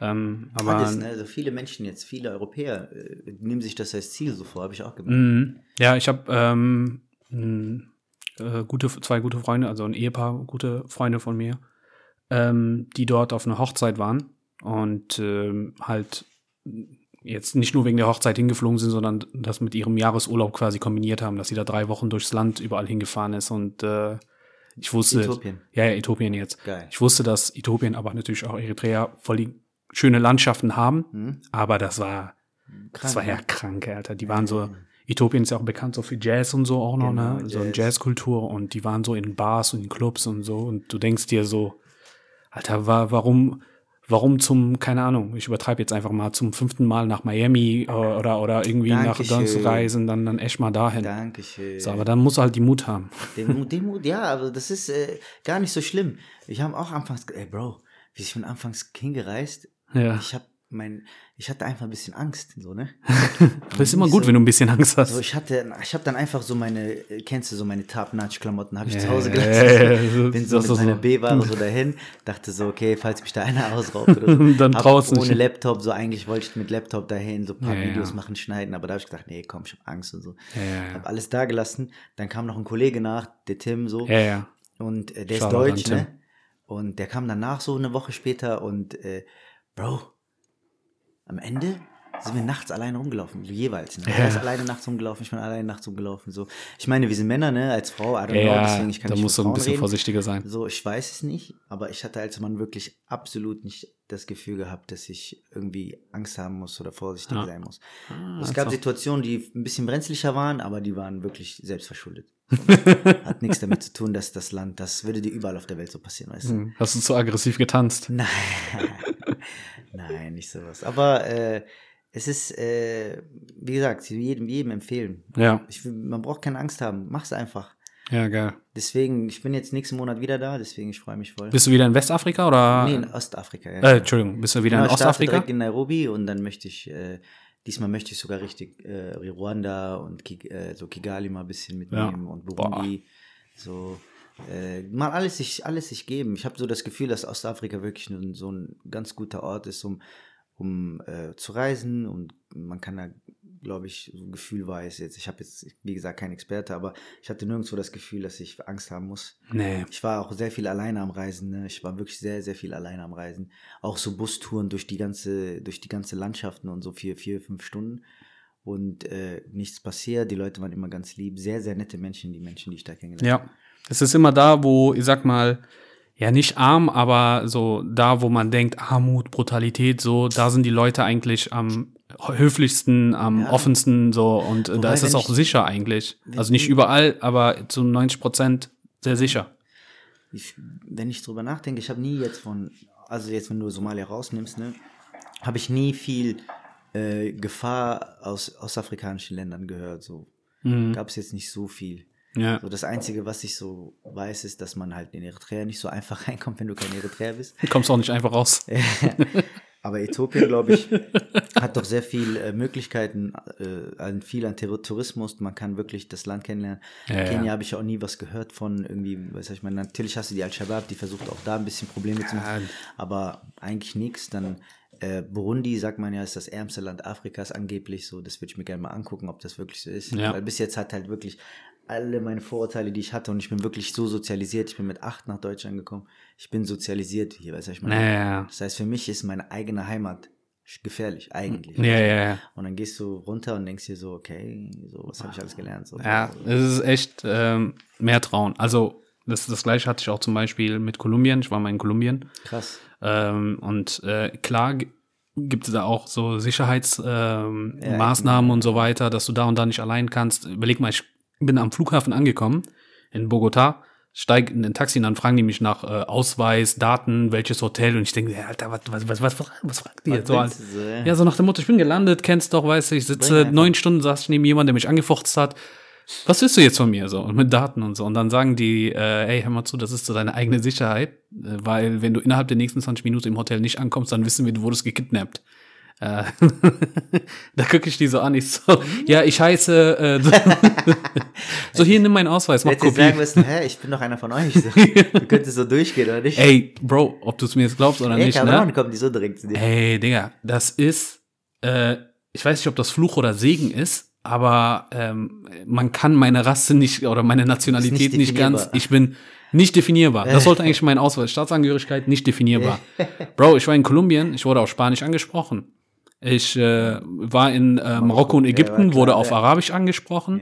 Ähm, aber Hat es, ne? Also viele Menschen jetzt, viele Europäer äh, nehmen sich das als Ziel so vor, habe ich auch gemerkt. Mhm. Ja, ich habe ähm, äh, gute, zwei gute Freunde, also ein Ehepaar, gute Freunde von mir, ähm, die dort auf einer Hochzeit waren und ähm, halt jetzt nicht nur wegen der Hochzeit hingeflogen sind, sondern das mit ihrem Jahresurlaub quasi kombiniert haben, dass sie da drei Wochen durchs Land überall hingefahren ist und äh, ich wusste, Äthiopien. ja, ja, Äthiopien jetzt. Geil. Ich wusste, dass Äthiopien, aber natürlich auch Eritrea voll die schöne Landschaften haben, Hm? aber das war das war ja ne? krank, Alter. Die waren so, Äthiopien ist ja auch bekannt so für Jazz und so auch noch, Genau, ne? So eine Jazz. Jazzkultur und die waren so in Bars und in Clubs und so und du denkst dir so, Alter, wa warum, warum zum, keine Ahnung, ich übertreibe jetzt einfach mal zum fünften Mal nach Miami äh, oder, oder irgendwie nach Dankeschön. ganz reisen, dann, dann echt mal dahin. Dankeschön. So, aber dann musst du halt die Mut haben. Den Mut, den Mut, ja, aber das ist äh, gar nicht so schlimm. Ich habe auch anfangs, ey Bro, wie ich bin anfangs hingereist, Ja. ich habe mein, ich hatte einfach ein bisschen Angst, so, ne? Das ist immer gut, so- wenn du ein bisschen Angst hast. So, ich hatte, ich habe dann einfach so meine, äh, kennst du so meine Top-Notch-Klamotten, habe ich zu Ja, Hause gelassen. ja, ja, Bin so mit so- meiner B-Ware so dahin, dachte so, okay, falls mich da einer ausraubt oder so. Dann draußen Ohne nicht. Laptop, so eigentlich wollte ich mit Laptop dahin, so ein paar. Videos machen, schneiden, aber da habe ich gedacht, nee, komm, ich habe Angst und so. Ja. Hab alles da gelassen. Dann kam noch ein Kollege nach, der Tim so. Und äh, der Shoutout ist deutsch, ne? Und der kam danach so eine Woche später und äh, Bro, am Ende sind wir nachts alleine rumgelaufen, jeweils. Ne? Ja. Er ist alleine nachts rumgelaufen, ich bin alleine nachts rumgelaufen. So. Ich meine, wir sind Männer, ne? Als Frau, I don't know, Ja, deswegen ich kann da nicht musst du ein bisschen reden. vorsichtiger sein. So, ich weiß es nicht, aber ich hatte als Mann wirklich absolut nicht das Gefühl gehabt, dass ich irgendwie Angst haben muss oder vorsichtig Ja. sein muss. Ah, es also. gab Situationen, die ein bisschen brenzlicher waren, aber die waren wirklich selbstverschuldet. Hat nichts damit zu tun, dass das Land, das würde dir überall auf der Welt so passieren, weißt du? Hm. Hast du zu aggressiv getanzt? Nein, nein, nicht sowas. Aber äh, es ist, äh, wie gesagt, jedem, jedem empfehlen. Ja, Ich, man braucht keine Angst haben, mach's einfach. ja, geil. Deswegen, ich bin jetzt nächsten Monat wieder da, deswegen ich freue mich voll. Bist du wieder in Westafrika oder? nee, in Ostafrika. Ja. äh, Entschuldigung, bist du wieder Genau, in Ostafrika? direkt in Nairobi und dann möchte ich, äh, diesmal möchte ich sogar richtig äh, Ruanda und Ki äh, so Kigali mal ein bisschen mitnehmen und Burundi. So, äh, mal alles sich, alles sich geben. Ich habe so das Gefühl, dass Ostafrika wirklich ein, so ein ganz guter Ort ist, um, um äh, zu reisen und man kann da, glaube ich, so ein Gefühl weiß jetzt. Ich habe jetzt, wie gesagt, kein Experte, aber ich hatte nirgendwo das Gefühl, dass ich Angst haben muss. Nee. Ich war auch sehr viel alleine am Reisen. Ne? Ich war wirklich sehr, sehr viel alleine am Reisen. Auch so Bustouren durch die ganze, durch die ganze Landschaften und so vier, vier, fünf Stunden. Und äh, nichts passiert. Die Leute waren immer ganz lieb. Sehr, sehr nette Menschen, die Menschen, die ich da kennengelernt Ja. Es ist immer da, wo, ich sag mal, ja nicht arm, aber so da, wo man denkt, Armut, Brutalität, so, da sind die Leute eigentlich am höflichsten, am Ja. offensten so und äh, da Wobei, ist es auch ich- sicher eigentlich. Also nicht überall, aber zu 90 Prozent sehr sicher. ich, wenn ich drüber nachdenke, ich habe nie jetzt von, also jetzt wenn du Somalia rausnimmst, ne, habe ich nie viel äh, Gefahr aus ostafrikanischen Ländern gehört. So Mhm. gab es jetzt nicht so viel. Ja. So das Einzige, was ich so weiß, ist, dass man halt in Eritrea nicht so einfach reinkommt, wenn du kein Eritreer bist. Du kommst auch nicht einfach raus. Aber Äthiopien, glaube ich, hat doch sehr viel äh, Möglichkeiten, äh, an viel an Ter Tourismus. Man kann wirklich das Land kennenlernen. Ja, ja. Kenia habe ich auch nie was gehört von irgendwie, was ich mal, natürlich hast du die Al-Shabaab, die versucht auch da ein bisschen Probleme zu machen, aber eigentlich nichts. Dann äh, Burundi, sagt man ja, ist das ärmste Land Afrikas angeblich so. Das würde ich mir gerne mal angucken, ob das wirklich so ist. Ja. Weil bis jetzt hat halt wirklich alle meine Vorurteile, die ich hatte und ich bin wirklich so sozialisiert. Ich bin mit acht nach Deutschland gekommen. Ich bin sozialisiert hier, weißt du, was ich meine? Naja. Das heißt, für mich ist meine eigene Heimat gefährlich, eigentlich. Ja, ja, ja. Und dann gehst du runter und denkst dir so, okay, so, was habe ich alles gelernt? So, Ja, es ist echt ähm, mehr Trauen. Also das, das gleiche hatte ich auch zum Beispiel mit Kolumbien. Ich war mal in Kolumbien. Krass. Ähm, und äh, klar gibt es da auch so Sicherheitsmaßnahmen ähm, Ja, Maßnahmen und so weiter, dass du da und da nicht allein kannst. Überleg mal, ich bin am Flughafen angekommen in Bogota, steige in ein Taxi und dann fragen die mich nach äh, Ausweis, Daten, welches Hotel und ich denke, ja, Alter, was, was, was, was, was fragt ihr? Was So, so, ja? so nach dem Motto, ich bin gelandet, kennst doch, weißt du, ich sitze neun Stunden, saß ich neben jemandem, der mich angefurzt hat. Was willst du jetzt von mir? So, und mit Daten und so. Und dann sagen die, äh, ey, hör mal zu, das ist so deine eigene Sicherheit, äh, weil wenn du innerhalb der nächsten 20 Minuten im Hotel nicht ankommst, dann wissen wir, du wurdest gekidnappt. Äh, da gucke ich die so an, ich so, ja, ich heiße, äh, so, so hier, nimm meinen Ausweis, mach Hätte ich Kopie. sagen müssen, hä, ich bin doch einer von euch. So. Du könntest so durchgehen, oder nicht? Ey, Bro, ob du es mir jetzt glaubst oder Ey, nicht, ne? kommen die so direkt zu dir. Ey, Digga, das ist, äh, ich weiß nicht, ob das Fluch oder Segen ist, aber ähm, man kann meine Rasse nicht oder meine Nationalität nicht nicht, ganz, ich bin nicht definierbar. Das sollte eigentlich mein Ausweis, Staatsangehörigkeit nicht definierbar. Bro, ich war in Kolumbien, ich wurde auf Spanisch angesprochen. Ich äh, war in äh, Marokko und Ägypten, wurde auf. Arabisch angesprochen.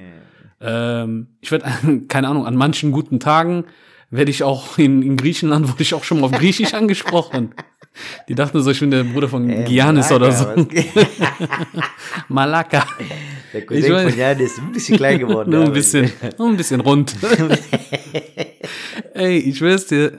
Ähm, ich werde, keine Ahnung, an manchen guten Tagen werde ich auch in, in Griechenland wurde ich auch schon mal auf Griechisch angesprochen. Die dachten so, ich bin der Bruder von Ey, Giannis oder so. Malaka, Malaka. Der Ich Cousin weiß- von Jan ist ein bisschen klein geworden. Nur ein bisschen, nur ein bisschen rund. Ey, ich schwör's dir,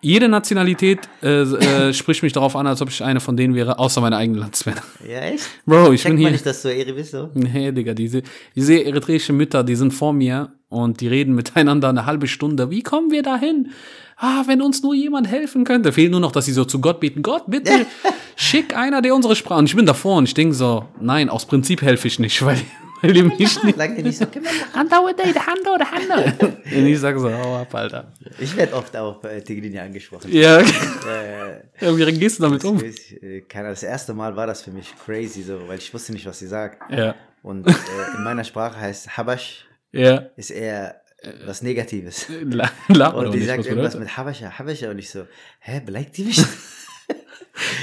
jede Nationalität äh, äh, spricht mich darauf an, als ob ich eine von denen wäre, außer meine eigenen Landsmänner. Ja, echt? Bro, ich bin Checkt hier. nicht, dass du Eri bist, so? Nee, Digga, diese, diese eritreische Mütter, die sind vor mir und die reden miteinander eine halbe Stunde. Wie kommen wir dahin? Ah, wenn uns nur jemand helfen könnte. Fehlt nur noch, dass sie so zu Gott beten. Gott, bitte, schick einer, der unsere Sprache. Und ich bin davor und ich denke so, nein, aus Prinzip helfe ich nicht, weil, weil die mich nicht. Dir nicht so, ey, der Handau, der Handau. Und ich sage so, hau ab, Alter. Ich werde oft auf äh, angesprochen. Ja, Äh, ja, wie gehst du damit um? ich, äh, keine, das erste Mal war das für mich crazy, so, weil ich wusste nicht, was sie sagt. Ja, Und äh, in meiner Sprache heißt Habash ja. ist eher äh, was Negatives. La- Lach Und die sagt was irgendwas mit Habascha, Habascha und ich so, hä, beleidigt die mich?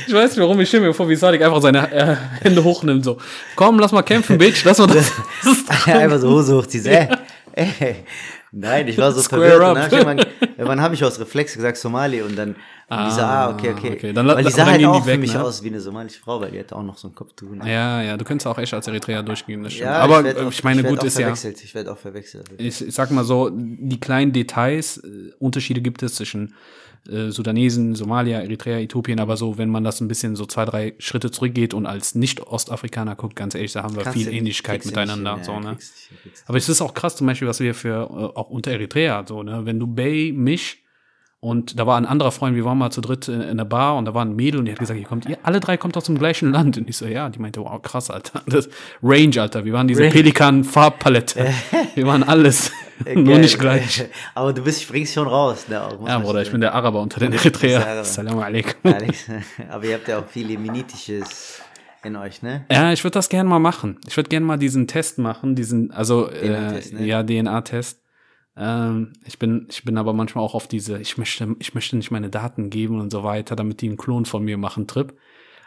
Ich weiß nicht, warum ich stelle mir vor, wie Sadik einfach seine äh, Hände hochnimmt, so. Komm, lass mal kämpfen, Bitch, lass mal das. das Einfach so Hose hochziehst, ey, ey. Nein, ich war so Square verwirrt. Up. dann ich irgendwann, habe ich aus Reflex gesagt Somali und dann und die so, ah, okay, okay. okay. Dann weil die sah halt auch für weg, mich ne? aus wie eine somalische Frau, weil die hat auch noch so ein Kopftuch. ne? Ja, ja, du könntest auch echt als Eritreer durchgehen, das stimmt. Ja, Aber werd äh, ich meine, werd gut ist ja. Ich werde auch verwechselt. ich, ich sag mal so, die kleinen Details, äh, Unterschiede gibt es zwischen äh, Sudanesen, Somalia, Eritrea, Äthiopien, aber so, wenn man das ein bisschen so zwei, drei Schritte zurückgeht und als Nicht-Ostafrikaner guckt, ganz ehrlich, da haben wir Kannst viel Ähnlichkeit miteinander. hin, so, ne? kriegst kriegst Aber es ist auch krass, zum Beispiel, was wir für, äh, auch unter Eritrea, so, ne, wenn du Bay, mich und da war ein anderer Freund, wir waren mal zu dritt in, in einer Bar und da war ein Mädel und die hat gesagt, ihr kommt, ihr alle drei kommt aus dem gleichen Land. Und ich so, ja, die meinte, wow, krass, Alter. Das Range, Alter. Wir waren diese. Pelikan-Farbpalette. wir waren alles. Äh, Nur nicht gleich. Aber du bist, springst schon raus. Ne, auch, Ja, Bruder, ich bin der Araber unter den Eritreer. Salam alaikum. aber ihr habt ja auch viel Jemenitisches in euch, ne? Ja, ich würde das gerne mal machen. Ich würde gerne mal diesen Test machen, diesen, also DNA-Test, äh, ne? ja, DNA-Test. Ähm, ich bin, ich bin aber manchmal auch auf diese, ich möchte, ich möchte nicht meine Daten geben und so weiter, damit die einen Klon von mir machen, Trip.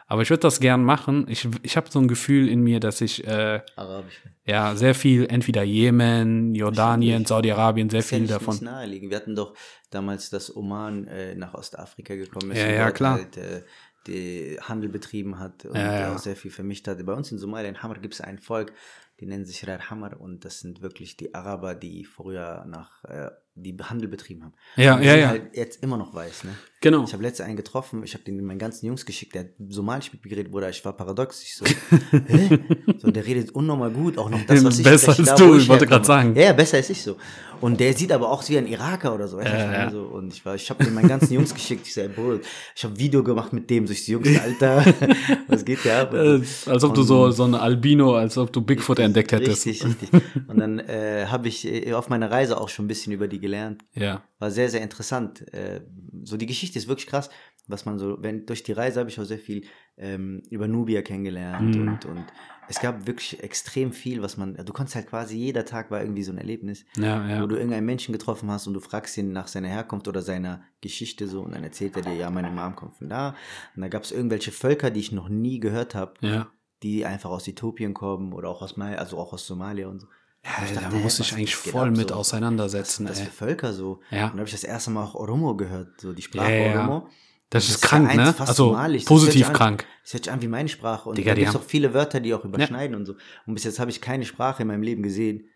Aber ich würde das gern machen. Ich, ich habe so ein Gefühl in mir, dass ich äh, Arabisch. ja sehr viel, entweder Jemen, Jordanien, Saudi-Arabien, sehr Das viel davon. nicht naheliegend. Wir hatten doch damals, dass Oman äh, nach Ostafrika gekommen ist Ja, ja, klar. Halt, äh, Handel betrieben hat und Ja, ja. auch sehr viel vermischt hat. Bei uns in Somalia, in Hammer, gibt es ein Volk, die nennen sich Rar und das sind wirklich die Araber, die früher nach äh, die Handel betrieben haben. Ja, und ja, ja. halt jetzt immer noch weiß, ne? Genau. Ich habe letztens einen getroffen, ich habe den meinen ganzen Jungs geschickt, der hat Somalisch mit mir geredet, Bruder, ich war paradox. Ich so, hä? So, der redet unnormal gut, auch noch das, was ich Besser als da, du, ich wollte grad sagen. Ja, ja, besser als ich so. Und der sieht aber auch wie ein Iraker oder so. Ja, meine? ja. so und ich war, ich habe den meinen ganzen Jungs geschickt, ich so, ey, Bro, ich habe Video gemacht mit dem, so ich so, Jungs, Alter, was geht hier ab? Äh, als ob du so, so eine Albino, als ob du Bigfoot entdeckt hättest. Richtig, richtig. Und dann äh, habe ich äh, auf meiner Reise auch schon ein bisschen über die gelernt. Ja. War sehr, sehr interessant. Äh, so die Geschichte ist wirklich krass, was man so, wenn durch die Reise habe ich auch sehr viel ähm, über Nubia kennengelernt Mhm. und, und es gab wirklich extrem viel, was man, du konntest halt quasi, jeder Tag war irgendwie so ein Erlebnis, Ja, wo ja. du irgendeinen Menschen getroffen hast und du fragst ihn nach seiner Herkunft oder seiner Geschichte so und dann erzählt er dir, ja, meine Mom kommt von da. Und da gab es irgendwelche Völker, die ich noch nie gehört habe, Ja. die einfach aus Äthiopien kommen oder auch aus Mal, also auch aus Somalia und so. Ja, ich da dachte, muss ich eigentlich voll ab mit so? auseinandersetzen, Was ey. für Völker so. Ja. Und da habe ich das erste Mal auch Oromo gehört, so die Sprache Ja, ja. Oromo. Das Und ist ja krank, eins ne? Also somalisch. Das positiv hört sich an- krank. Das hört sich an wie meine Sprache. Und Digga, da gibt es auch viele Wörter, die auch überschneiden und so. Und bis jetzt habe ich keine Sprache in meinem Leben gesehen,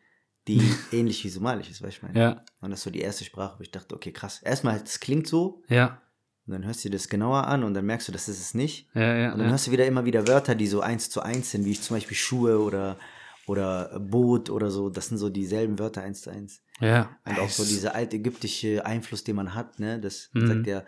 die ähnlich wie Somalisch ist, weißt du, ich meine? Ja, Und das ist so die erste Sprache, wo ich dachte, okay, krass. Erstmal, das klingt so, ja, und dann hörst du dir das genauer an und dann merkst du, das ist es nicht. ja, ja. Und dann ja. hörst du wieder immer wieder Wörter, die so eins zu eins sind, wie zum Beispiel Schuhe oder, oder Boot oder so. Das sind so dieselben Wörter eins zu eins. ja. Und auch so Es- dieser altägyptische Einfluss, den man hat, ne? Das Mhm. sagt ja,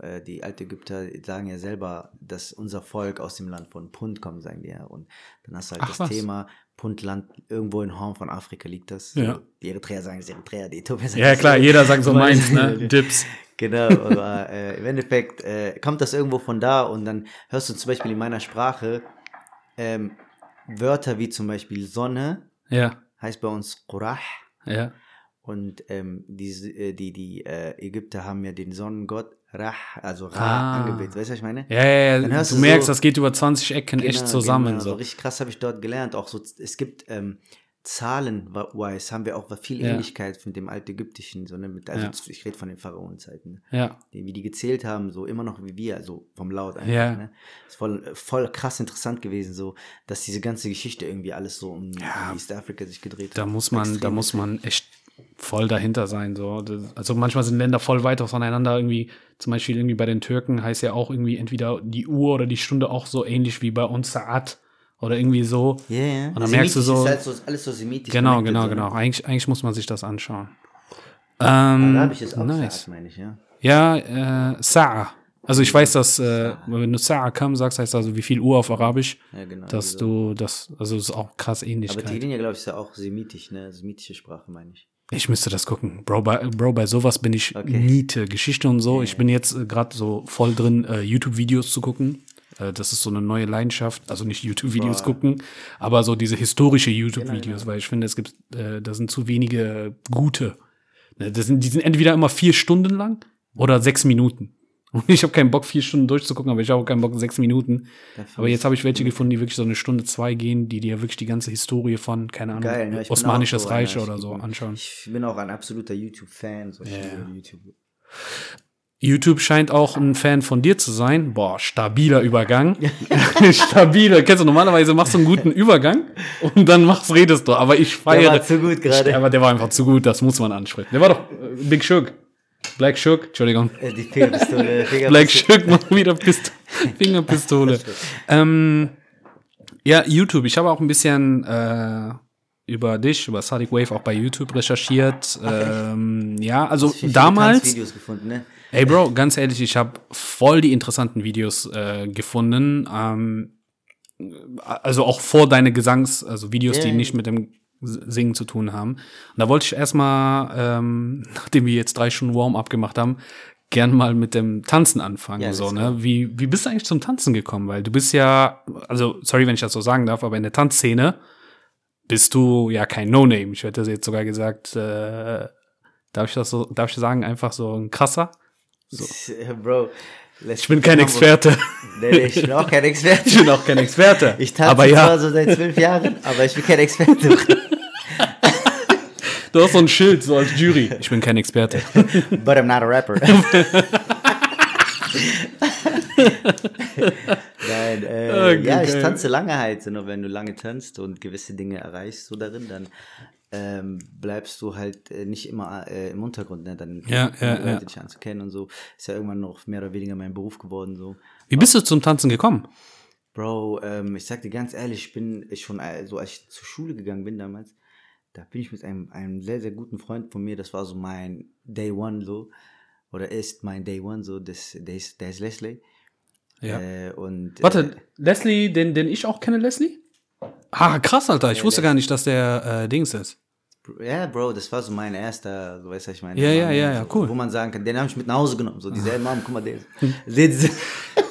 äh, die Altägypter sagen ja selber, dass unser Volk aus dem Land von Punt kommt, sagen die ja. Und dann hast du halt Ach, das was? Thema, Puntland, irgendwo in Horn von Afrika liegt das. Ja. Die Eritreer sagen es Eritreer, die Äthiopier sagen Ja, klar, so. jeder sagt so meins, ne? Dips. Genau, aber äh, im Endeffekt äh, kommt das irgendwo von da und dann hörst du zum Beispiel in meiner Sprache ähm, Wörter wie zum Beispiel Sonne, Ja, heißt bei uns Qurah. ja. Und ähm, die, äh, die, die äh, Ägypter haben ja den Sonnengott Rah, also Ra Ah. angebetet. Weißt du, was ich meine? Ja, ja, ja. Du du merkst, so- das geht über 20 Ecken echt Genau, zusammen. genau. So. Richtig krass habe ich dort gelernt. Auch so, es gibt ähm, Zahlen-wise haben wir auch viel Ja. Ähnlichkeit mit dem Altägyptischen. So, ne, mit, also Ja. ich rede von den Pharaonenzeiten. Ne? Ja, die, wie die gezählt haben, so immer noch wie wir, also vom Laut einfach. Ja. Ne? Ist voll, voll krass interessant gewesen, so, dass diese ganze Geschichte irgendwie alles so um, Ja. um East Africa sich gedreht hat. da muss man, da muss man echt voll dahinter sein. So. Also manchmal sind Länder voll weit voneinander. Irgendwie, zum Beispiel irgendwie bei den Türken heißt ja auch irgendwie entweder die Uhr oder die Stunde auch so ähnlich wie bei uns Saat oder irgendwie so. Ja, ja. Und dann merkst du so- Ist halt so alles so semitisch. Genau, genau, so, genau. Eigentlich, eigentlich muss man sich das anschauen. Ähm, Arabisch ist auch nice. Saat, meine ich, ja. Ja, äh, Sa'a. Also ich weiß, dass äh, wenn du Sa'a kam sagst, heißt also wie viel Uhr auf Arabisch, Ja, genau. dass so. du das, also das ist auch krass Aber Ähnlichkeit. Tigrinya, glaube ich, ist ja auch semitisch, ne? Semitische Sprache, meine ich. Ich müsste das gucken. Bro, bei, Bro, bei sowas bin ich Okay. Niete, Geschichte und so. Ich bin jetzt äh, gerade so voll drin, äh, YouTube-Videos zu gucken. Äh, das ist so eine neue Leidenschaft. Also nicht YouTube-Videos gucken, aber so diese historische YouTube-Videos, Genau, weil ich finde, es gibt, äh, da sind zu wenige gute. Ne, Das sind, die sind entweder immer vier Stunden lang oder sechs Minuten. Und ich habe keinen Bock, vier Stunden durchzugucken, aber ich habe auch keinen Bock, sechs Minuten. Aber jetzt habe ich welche gefunden, die wirklich so eine Stunde zwei gehen, die dir wirklich die ganze Historie von, keine Ahnung, Geil, ne? Osmanisches so Reich ich oder so anschauen. Ich bin auch ein absoluter YouTube-Fan. So ja. YouTube. YouTube scheint auch ein Fan von dir zu sein. Boah, stabiler Übergang. stabiler. Kennst du, normalerweise machst du einen guten Übergang und dann machst, redest du. Aber ich Der feiere. war zu gut gerade. Aber der war einfach zu gut, das muss man ansprechen. Der war doch äh, Big Shook. Black Shook, Entschuldigung. Äh, Die Fingerpistole. Black. Shook mal wieder Pist Fingerpistole. ähm, ja, YouTube. Ich habe auch ein bisschen äh, über dich, über Sadiq Wave auch bei YouTube recherchiert. Ähm, ja, also damals. Tanzvideos gefunden, ne? Ey, Bro, ganz ehrlich, ich habe voll die interessanten Videos äh, gefunden. Ähm, also auch vor deine Gesangs-, also Videos, Ja, die nicht mit dem Singen zu tun haben. Und da wollte ich erstmal, ähm, nachdem wir jetzt drei Stunden Warm-up gemacht haben, gern mal mit dem Tanzen anfangen. Ja, so, ne? Wie, wie bist du eigentlich zum Tanzen gekommen? Weil du bist ja, also sorry, wenn ich das so sagen darf, aber in der Tanzszene bist du ja kein No-Name. Ich hätte jetzt sogar gesagt, äh, darf ich das so, darf ich sagen, einfach so ein krasser? Bro, Leslie Ich bin kein. Experte. Nee, nee, ich bin auch kein Experte. Ich bin auch kein Experte. Ich tanze aber zwar ja, so seit zwölf Jahren, aber ich bin kein Experte. du hast so ein Schild, so als Jury. Ich bin kein Experte. But I'm not a rapper. Nein, äh, Okay, ja, ich tanze lange halt. So, nur wenn du lange tanzt und gewisse Dinge erreichst so darin, dann ähm, bleibst du halt äh, nicht immer äh, im Untergrund. Ne? Dann Ja, ja, Leute ja. dich anzukennen und so. Ist ja irgendwann noch mehr oder weniger mein Beruf geworden. so. Wie bist du zum Tanzen gekommen? Bro, ähm, ich sag dir ganz ehrlich, ich bin ich schon, äh, so als ich zur Schule gegangen bin damals, da bin ich mit einem, einem sehr, sehr guten Freund von mir, das war so mein Day One so, oder ist mein Day One so, das, der, ist, der ist Leslie. Ja. Äh, und, Warte, Leslie, den, den ich auch kenne, Leslie? Ah, krass, Alter. Ich wusste gar nicht, dass der äh, Dings ist. Ja, Bro, das war so mein erster, so weißt du, was ich meine. Ja, ja, ja, ja, cool. Wo man sagen kann, den habe ich mit nach Hause genommen, so, dieselbe Mom, guck mal, der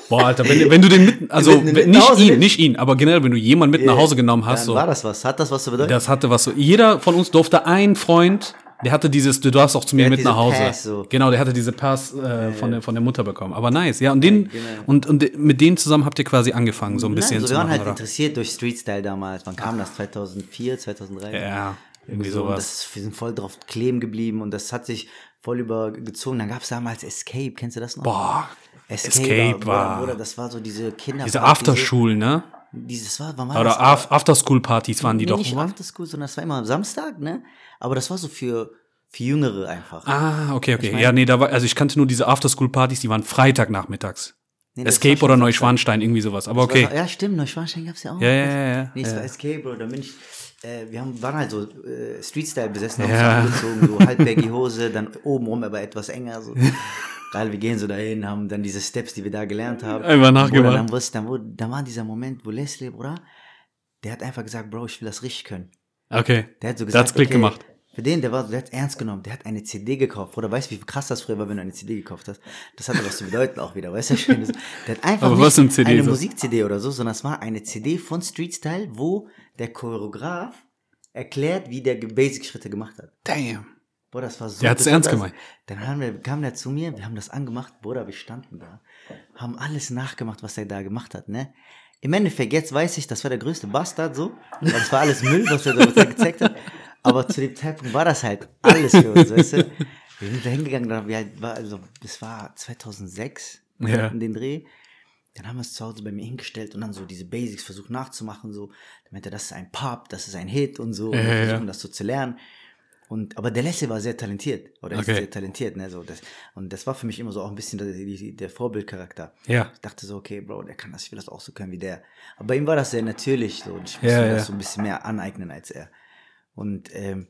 Boah, Alter, wenn, wenn du den mit, also du mit nicht ihn, nicht ihn, aber generell, wenn du jemanden mit nach Hause genommen hast, dann so, war das was, hat das was zu bedeuten? das hatte was so. Jeder von uns durfte ein Freund, der hatte dieses, du darfst auch zu mir Der mit nach Hause. Pass, so. Genau, der hatte diese Pass äh, von, der, von der Mutter bekommen. Aber nice, ja. Und den genau. und, und mit dem zusammen habt ihr quasi angefangen, so ein bisschen Nein, so, zu wir waren machen, halt oder? interessiert durch Street Style damals. Wann kam das? 2004, 2003? Ja, irgendwie so, sowas. das, wir sind voll drauf kleben geblieben und das hat sich voll übergezogen. Dann gab es damals Escape, kennst du das noch? Boah, Escape, Escape war- Bruder, das war so diese Kinder. diese Afterschool, ne? Dieses war, wann war Oder das? Af Afterschool-Partys waren die nee, doch. nicht oder? Afterschool, sondern das war immer am Samstag, ne? Aber das war so für, für Jüngere einfach. Ah, okay, okay. mein- ja, nee, da war, also ich kannte nur diese Afterschool-Partys, die waren Freitagnachmittags. Nee, Escape oder. Neuschwanstein, irgendwie sowas. Aber okay. War, ja, stimmt, Neuschwanstein gab es ja auch. Ja, ja, ja, ja. Nee, es ja. war Escape, Bro. Da bin ich, äh, wir haben, waren halt so äh, Street-Style besessen, haben Ja. uns angezogen, so halbbaggy Hose, dann obenrum aber etwas enger. So. Geil, wir gehen so dahin, haben dann diese Steps, die wir da gelernt haben. Einfach nachgemacht. dann, wusste, dann, wurde, dann war dieser Moment, wo Leslie, Bruder, der hat einfach gesagt, Bro, ich will das richtig können. Okay. Der hat so gesagt, hat's Klick gemacht. Für den, der war, der hat ernst genommen, der hat eine CD gekauft. Bruder, weißt du, wie krass das früher war, wenn du eine CD gekauft hast? Das hatte was zu bedeuten auch wieder, weißt du? schön. Das- Der hat einfach Aber was sind CDs? eine Musik-CD oder so, sondern es war eine CD von Street Style, wo der Choreograf erklärt, wie der Basic-Schritte gemacht hat. Damn. Boah, das war so. Der hat's ernst gemeint. Dann haben wir, kam der zu mir, wir haben das angemacht, Bruder, wir standen da, haben alles nachgemacht, was er da gemacht hat, ne? Im Endeffekt, jetzt weiß ich, das war der größte Bastard so, das war alles Müll, was er da gezeigt hat. Aber zu dem Zeitpunkt war das halt alles für uns, weißt du? Wir sind da hingegangen, da wir halt war, also, das war 2006, Ja. in den Dreh. Dann haben wir es zu Hause bei mir hingestellt und dann so diese Basics versucht nachzumachen, so. Dann meinte er, das ist ein Pop, das ist ein Hit und so. Und Ja, wir ja, ja. versuchen das so zu lernen. Und, aber der Leslie war sehr talentiert. Oder ist Okay. sehr talentiert, ne? So, das, und das war für mich immer so auch ein bisschen der, der Vorbildcharakter. Ja. Ich dachte so, okay, Bro, der kann das, ich will das auch so können wie der. Aber bei ihm war das sehr natürlich so. Und ich musste Ja, mir ja. das so ein bisschen mehr aneignen als er. Und, ähm,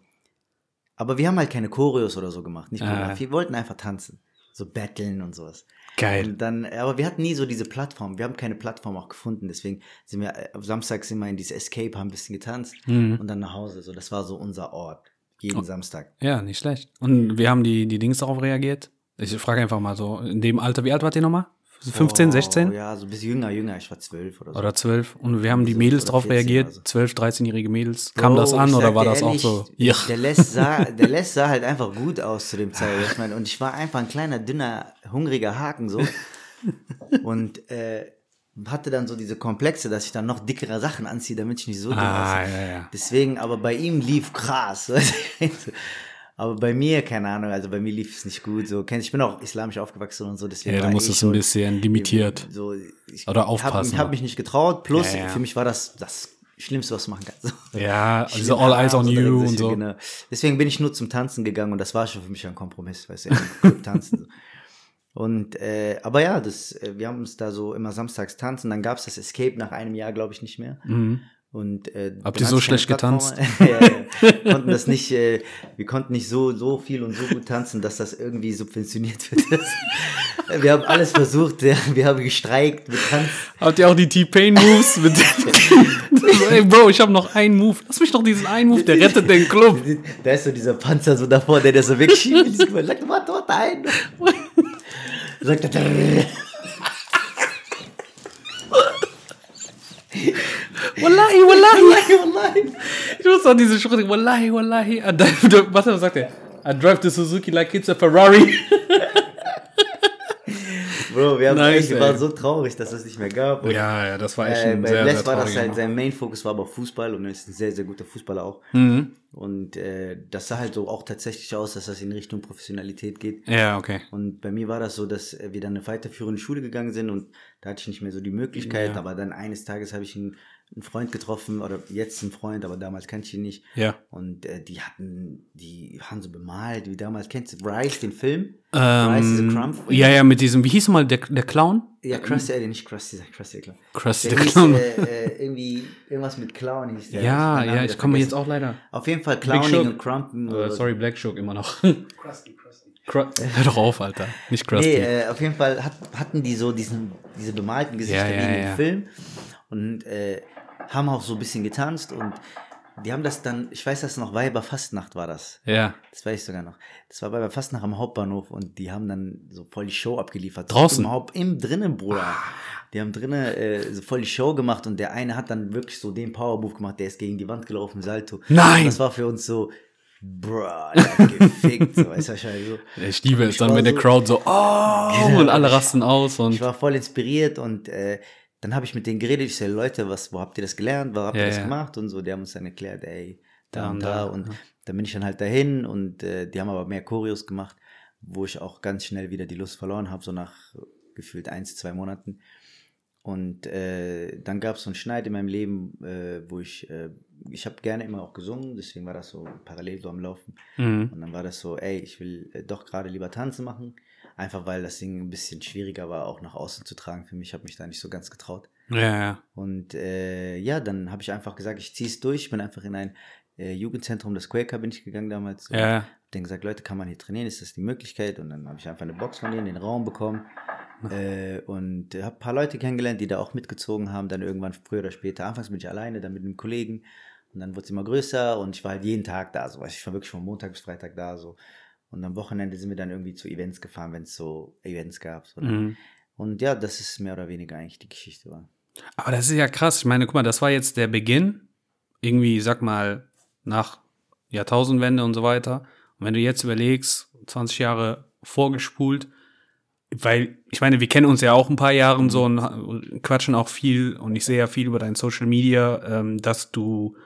aber wir haben halt keine Choreos oder so gemacht. Nicht Ah. Wir wollten einfach tanzen. So battlen und sowas. Geil. Und dann, aber wir hatten nie so diese Plattform. Wir haben keine Plattform auch gefunden. Deswegen sind wir, äh, am Samstag sind wir in diese Escape, haben ein bisschen getanzt Mhm. und dann nach Hause. So, das war so unser Ort. Jeden Samstag. Ja, nicht schlecht. Und wie haben die, die Dings darauf reagiert? Ich frage einfach mal so, in dem Alter, wie alt wart ihr nochmal? 15, Oh, 16? Ja, so ein bisschen jünger, jünger. Ich war zwölf oder so. Oder 12? Und wie haben die So, Mädels 14 reagiert? oder so. 12, 13-jährige Mädels? Kam Bro, das an oder war das auch so? Ja. Der Les sah, der Les sah halt einfach gut aus zu dem Zeitpunkt. Und ich war einfach ein kleiner, dünner, hungriger Haken so. und äh, hatte dann so diese Komplexe, dass ich dann noch dickere Sachen anziehe, damit ich nicht so dünn Ah, ja, ja. Deswegen, aber bei ihm lief krass. aber bei mir, keine Ahnung, also bei mir lief es nicht gut. So, ich bin auch islamisch aufgewachsen und so, deswegen Ja, du es ein bisschen limitiert. so, ich Oder hab- aufpassen. Ich habe mich nicht getraut. Plus, Ja, ja. für mich war das das Schlimmste, was du machen kannst. Ja, also all eyes on so you und so. Genau. Deswegen bin ich nur zum Tanzen gegangen und das war schon für mich ein Kompromiss, weißt du, im Club tanzen. Und, äh, aber ja, das, äh, wir haben uns da so immer samstags tanzen, dann gab es das Escape nach einem Jahr, glaube ich, nicht mehr. Mhm. Und, äh, Habt ihr so schlecht getanzt? Ja, ja. Wir konnten das nicht, äh, wir konnten nicht so, so viel und so gut tanzen, dass das irgendwie subventioniert wird. Das, wir haben alles versucht, ja, wir haben gestreikt, wir tanzen. Habt ihr auch die T-Pain-Moves? mit Ey, Bro, ich habe noch einen Move. Lass mich doch diesen einen Move, der rettet den Club. Da ist so dieser Panzer so davor, der das so wegschiebt. Doch mal dort ein. Sagt er. Wallahi, wallahi. Wallahi, wallahi. Ich muss doch diese Schritte. Wallahi, wallahi. I drive- Was sagt er? I drive the Suzuki like it's a Ferrari. Bro, wir, haben Nice, echt, ey. waren so traurig, dass es nicht mehr gab. Und, Ja, ja, das war echt äh, ein bei sehr, Bless sehr war das halt, sein Main-Focus war aber Fußball und er ist ein sehr, sehr guter Fußballer auch. Mhm. Und äh, das sah halt so auch tatsächlich aus, dass das in Richtung Professionalität geht. Ja, okay. Und bei mir war das so, dass äh, wir dann eine weiterführende Schule gegangen sind und da hatte ich nicht mehr so die Möglichkeit. Ja. Aber dann eines Tages habe ich einen, einen Freund getroffen oder jetzt einen Freund, aber damals kannte ich ihn nicht. Ja. Und äh, die hatten, die haben so bemalt, wie damals kennst du Rice, den Film? Rice is a Ähm, Crumb. ja, ja, mit diesem, wie hieß mal der, der Clown? Ja, Krusty, äh, nicht Krusty, Krusty, klar. Krusty Der der hieß, Clown. äh, äh, irgendwie, irgendwas mit Clown hieß der. ja, ja, ich komme jetzt auch leider. Auf jeden Fall Clowning und Crumpen. Oder- sorry, Black Shook immer noch. Krusty, Krusty. Hör doch auf, Alter. Nicht Krusty. Nee, äh, auf jeden Fall hat, hatten die so diesen, diese bemalten Gesichter Ja, ja, wie in dem ja. Film und äh, haben auch so ein bisschen getanzt und die haben das dann, ich weiß das noch, Weiberfastnacht war das. ja. Das weiß ich sogar noch. Das war Weiberfastnacht am Hauptbahnhof und die haben dann so voll die Show abgeliefert. Draußen? Im Haupt, im drinnen, Bruder. Die haben drinnen äh, so voll die Show gemacht und der eine hat dann wirklich so den Powermove gemacht, der ist gegen die Wand gelaufen, Salto. Nein! Und das war für uns so, bruh, der hat gefickt, so, weißt du, wahrscheinlich so. Ich liebe es Ich dann, wenn der so- Crowd so, oh, und alle rasten aus und Ich war voll inspiriert und äh, dann habe ich mit denen geredet. Ich so, Leute, was, wo habt ihr das gelernt? Wo habt Ja, ihr das ja. gemacht? Und so, die haben uns dann erklärt, ey, da, und da. Und ja. dann bin ich dann halt dahin und äh, die haben aber mehr Choreos gemacht, wo ich auch ganz schnell wieder die Lust verloren habe, so nach gefühlt eins, zwei Monaten. Und äh, dann gab es so einen Schneid in meinem Leben, äh, wo ich, äh, ich habe gerne immer auch gesungen, deswegen war das so parallel so am Laufen. mhm. Und dann war das so, ey, ich will äh, doch gerade lieber tanzen machen. Einfach weil das Ding ein bisschen schwieriger war, auch nach außen zu tragen. Für mich habe mich da nicht so ganz getraut. ja, ja. Und äh, ja, dann habe ich einfach gesagt, ich ziehe es durch. Ich bin einfach in ein äh, Jugendzentrum, das Quaker bin ich gegangen damals. Ja, hab denen gesagt, Leute, kann man hier trainieren? Ist das die Möglichkeit? Und dann habe ich einfach eine Box von denen, den Raum bekommen. Äh, und habe ein paar Leute kennengelernt, die da auch mitgezogen haben. Dann irgendwann früher oder später. Anfangs bin ich alleine, dann mit einem Kollegen. Und dann wurde es immer größer und ich war halt jeden Tag da. So. Ich war wirklich von Montag bis Freitag da. So. Und am Wochenende sind wir dann irgendwie zu Events gefahren, wenn es so Events gab. So. Mhm. Und ja, das ist mehr oder weniger eigentlich die Geschichte war. Aber das ist ja krass. Ich meine, guck mal, das war jetzt der Beginn. Irgendwie, sag mal, nach Jahrtausendwende und so weiter. Und wenn du jetzt überlegst, 20 Jahre vorgespult, weil, ich meine, wir kennen uns ja auch ein paar Jahre so und quatschen auch viel und ich sehe ja viel über dein Social Media, ähm, dass du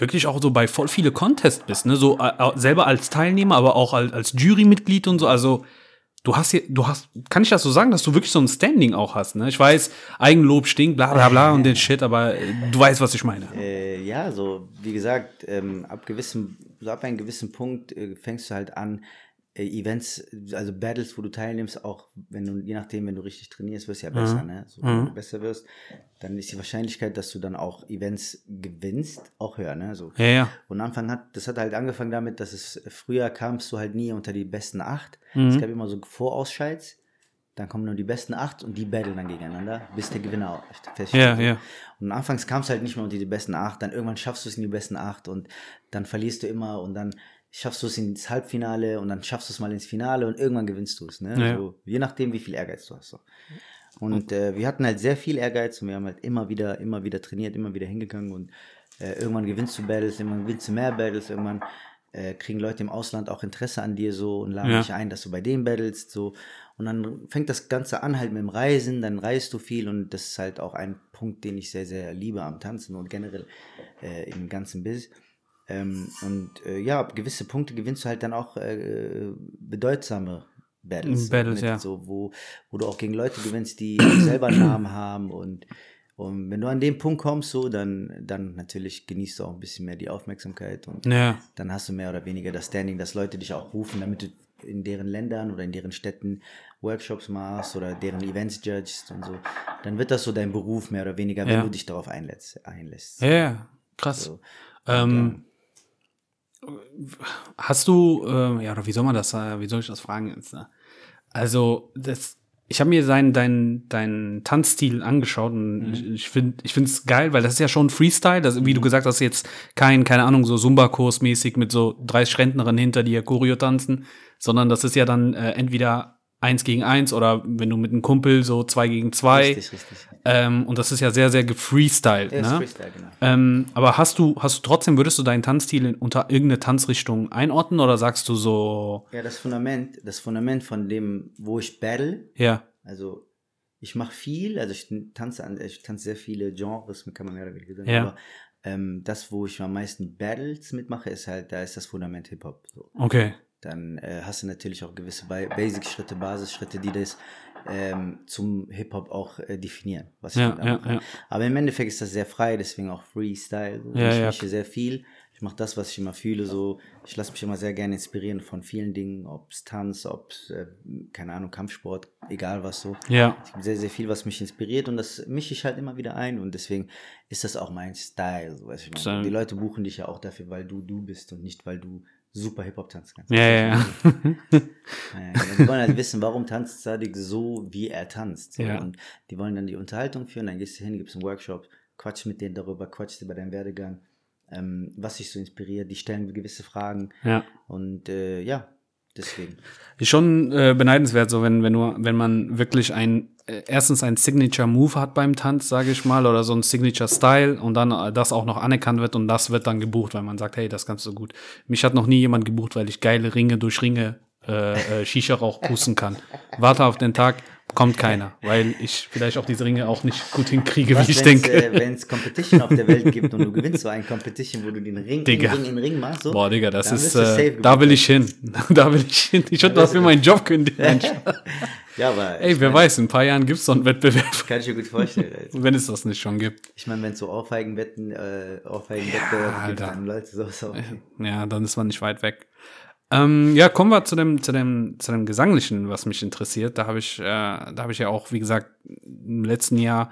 wirklich auch so bei voll viele Contests bist, ne? So äh, selber als Teilnehmer, aber auch als, als Jurymitglied und so. Also du hast hier, du hast, kann ich das so sagen, dass du wirklich so ein Standing auch hast, ne? Ich weiß, Eigenlob stinkt, bla bla bla und den Shit, aber äh, du weißt, was ich meine. Äh, ja, so wie gesagt, ähm, ab gewissem, so ab einem gewissen Punkt äh, fängst du halt an, äh, Events, also Battles, wo du teilnimmst, auch wenn du, je nachdem, wenn du richtig trainierst, wirst du ja besser, ne? So, wenn du besser wirst, dann ist die Wahrscheinlichkeit, dass du dann auch Events gewinnst, auch höher, ne? So. Ja, ja. Und Anfang hat, das hat halt angefangen damit, dass es früher kamst du halt nie unter die besten acht. Mhm. Es gab immer so Vorausscheids. Dann kommen nur die besten acht und die battlen dann gegeneinander, bis der Gewinner feststeht. Ja, ja. Und anfangs kam es halt nicht mehr unter die besten acht, dann irgendwann schaffst du es in die besten acht und dann verlierst du immer und dann schaffst du es ins Halbfinale und dann schaffst du es mal ins Finale und irgendwann gewinnst du es. Ne? Ja. So, je nachdem, wie viel Ehrgeiz du hast. So. Und äh, wir hatten halt sehr viel Ehrgeiz und wir haben halt immer wieder, immer wieder trainiert, immer wieder hingegangen und äh, irgendwann gewinnst du Battles, irgendwann gewinnst du mehr Battles, irgendwann äh, kriegen Leute im Ausland auch Interesse an dir so und laden Ja. dich ein, dass du bei denen battlest so und dann fängt das Ganze an halt mit dem Reisen, dann reist du viel und das ist halt auch ein Punkt, den ich sehr, sehr liebe am Tanzen und generell äh, im ganzen Biz. Ähm, und äh, ja, gewisse Punkte gewinnst du halt dann auch äh, bedeutsame Battles. so, Battles, ja. So, wo, wo du auch gegen Leute gewinnst, die selber einen Namen haben und und wenn du an den Punkt kommst, so, dann, dann natürlich genießt du auch ein bisschen mehr die Aufmerksamkeit und Ja. dann hast du mehr oder weniger das Standing, dass Leute dich auch rufen, damit du in deren Ländern oder in deren Städten Workshops machst oder deren Events judgest und so. Dann wird das so dein Beruf mehr oder weniger, wenn Ja. du dich darauf einlässt. einlässt. Ja, ja. Krass. So. Ähm, hast du, äh, ja, oder wie soll man das, äh, wie soll ich das fragen jetzt? Ne? Also, das, ich habe mir seinen, deinen, deinen Tanzstil angeschaut und ich, ich finde ich finde es geil, weil das ist ja schon Freestyle, das, wie du gesagt hast, jetzt kein, keine Ahnung, so Zumba-Kurs mäßig mit so 30 Rentnerinnen hinter dir Choreo tanzen, sondern das ist ja dann äh, entweder eins gegen eins oder wenn du mit einem Kumpel so zwei gegen zwei. Richtig, richtig. Ähm, und das ist ja sehr, sehr gefreestylt, Ja, ne? Freestyle, genau. Ähm, aber hast du, hast du trotzdem, würdest du deinen Tanzstil in, unter irgendeine Tanzrichtung einordnen oder sagst du so, Ja, das Fundament, das Fundament von dem, wo ich battle, ja, Also ich mache viel, also ich tanze, an, ich tanze sehr viele Genres, kann man mehr oder weniger sagen. Ja. Aber ähm, das, wo ich am meisten Battles mitmache, ist halt, da ist das Fundament Hip-Hop. So. Okay. Dann äh, hast du natürlich auch gewisse Ba- Basic-Schritte, Basisschritte, die das ähm, zum Hip-Hop auch äh, definieren. Was ich Ja, ja, ja. Aber im Endeffekt ist das sehr frei, deswegen auch Freestyle. So. Ja, ich mische sehr viel. Ich mache das, was ich immer fühle. So. Ich lasse mich immer sehr gerne inspirieren von vielen Dingen, ob es Tanz, ob es, äh, keine Ahnung, Kampfsport, egal was so. Ja. Es gibt sehr, sehr viel, was mich inspiriert und das mische ich halt immer wieder ein und deswegen ist das auch mein Style. So, weißt du. Die Leute buchen dich ja auch dafür, weil du du bist und nicht, weil du super Hip-Hop tanzen kannst. Ja, ja, ja. Die wollen halt wissen, warum tanzt Sadik so, wie er tanzt. So. Ja. Und die wollen dann die Unterhaltung führen, dann gehst du hin, gibst einen Workshop, quatsch mit denen darüber, quatsch über deinen Werdegang, ähm, was dich so inspiriert, die stellen gewisse Fragen ja. und äh, ja, deswegen. Ist schon äh, beneidenswert, so wenn, wenn, du, wenn man wirklich ein, erstens ein Signature-Move hat beim Tanz, sage ich mal, oder so ein Signature-Style und dann äh, das auch noch anerkannt wird und das wird dann gebucht, weil man sagt, hey, das kannst du gut. Mich hat noch nie jemand gebucht, weil ich geile Ringe durch Ringe äh, äh, Shisha-Rauch pusten kann. Warte auf den Tag, kommt keiner, weil ich vielleicht auch diese Ringe auch nicht gut hinkriege, wie ich denke. Äh, Wenn es Competition auf der Welt gibt und du gewinnst so ein Competition, wo du den Ring, Digga. in Ring in Ring machst, so, Boah, Digga, das ist, äh, da will ich hin. da will ich hin. Ich würde dafür meinen Job kündigen. Ja, aber Ey, wer mein, weiß, in ein paar Jahren gibt's so einen Wettbewerb, kann ich mir gut vorstellen. Wenn es das nicht schon gibt. Ich meine, wenn es so Aufheigenwetten, äh, Aufheigenwettbewerbe gibt, Alter. dann Leute so, so. Ja, dann ist man nicht weit weg. Ähm, ja, kommen wir zu dem, zu dem, zu dem Gesanglichen, was mich interessiert. Da habe ich, äh, da habe ich ja auch, wie gesagt, im letzten Jahr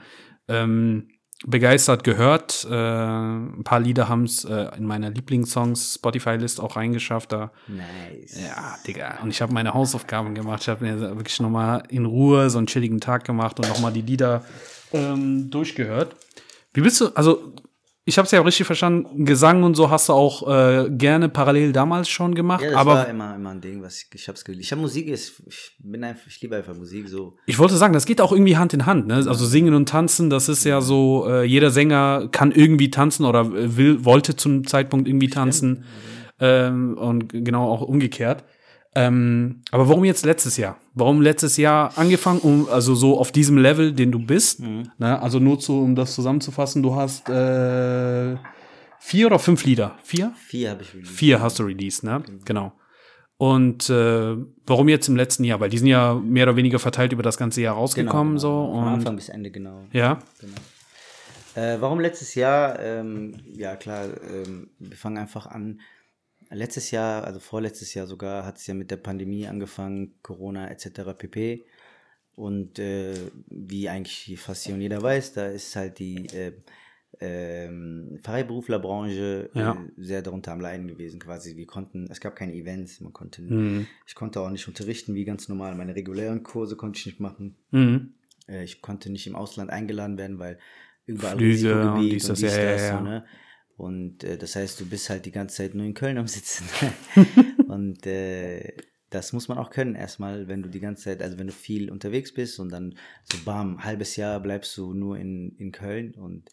ähm, begeistert gehört. Äh, ein paar Lieder haben es äh, in meiner Lieblingssongs Spotify-List auch reingeschafft. Da Nice. Ja, Digga. Und ich habe meine Hausaufgaben gemacht. Ich habe mir wirklich nochmal in Ruhe so einen chilligen Tag gemacht und nochmal die Lieder ähm, durchgehört. Wie bist du, also ich habe es ja richtig verstanden, Gesang und so hast du auch äh, gerne parallel damals schon gemacht, Ja, das aber war immer, immer ein Ding, was ich, ich hab's geliebt. Ich habe Musik, ich bin einfach, ich liebe einfach Musik so. ich wollte sagen, das geht auch irgendwie Hand in Hand. Ne? Also singen und tanzen, das ist ja so, äh, jeder Sänger kann irgendwie tanzen oder äh, will, wollte zum Zeitpunkt irgendwie tanzen ähm, und genau auch umgekehrt. Ähm, aber warum jetzt letztes Jahr? Warum letztes Jahr angefangen, um also so auf diesem Level, den du bist? Mhm. Ne? Also nur zu, um das zusammenzufassen, du hast äh, vier oder fünf Lieder? Vier? Vier habe ich released. Vier hast du released, ne? Genau. Und äh, warum jetzt im letzten Jahr? Weil die sind ja mehr oder weniger verteilt über das ganze Jahr rausgekommen genau. so Von Anfang bis Ende, genau. ja, Äh, warum letztes Jahr? Ähm, ja, klar, ähm, wir fangen einfach an. Letztes Jahr, also vorletztes Jahr sogar, hat es ja mit der Pandemie angefangen, Corona etc. pp. Und äh, wie eigentlich fast und jeder weiß, da ist halt die äh, ähm, Freiberuflerbranche Ja. äh, sehr darunter am Leiden gewesen quasi. Wir konnten, es gab keine Events, man konnte, Mhm. ich konnte auch nicht unterrichten wie ganz normal. Meine regulären Kurse konnte ich nicht machen. Mhm. Äh, ich konnte nicht im Ausland eingeladen werden, weil überall Flüge und Risikogebiet dies, das, ja, ja, ja. so, ne? Und äh, das heißt, du bist halt die ganze Zeit nur in Köln am Sitzen. und äh, das muss man auch können erstmal, wenn du die ganze Zeit, also wenn du viel unterwegs bist und dann so bam, halbes Jahr bleibst du nur in, in Köln und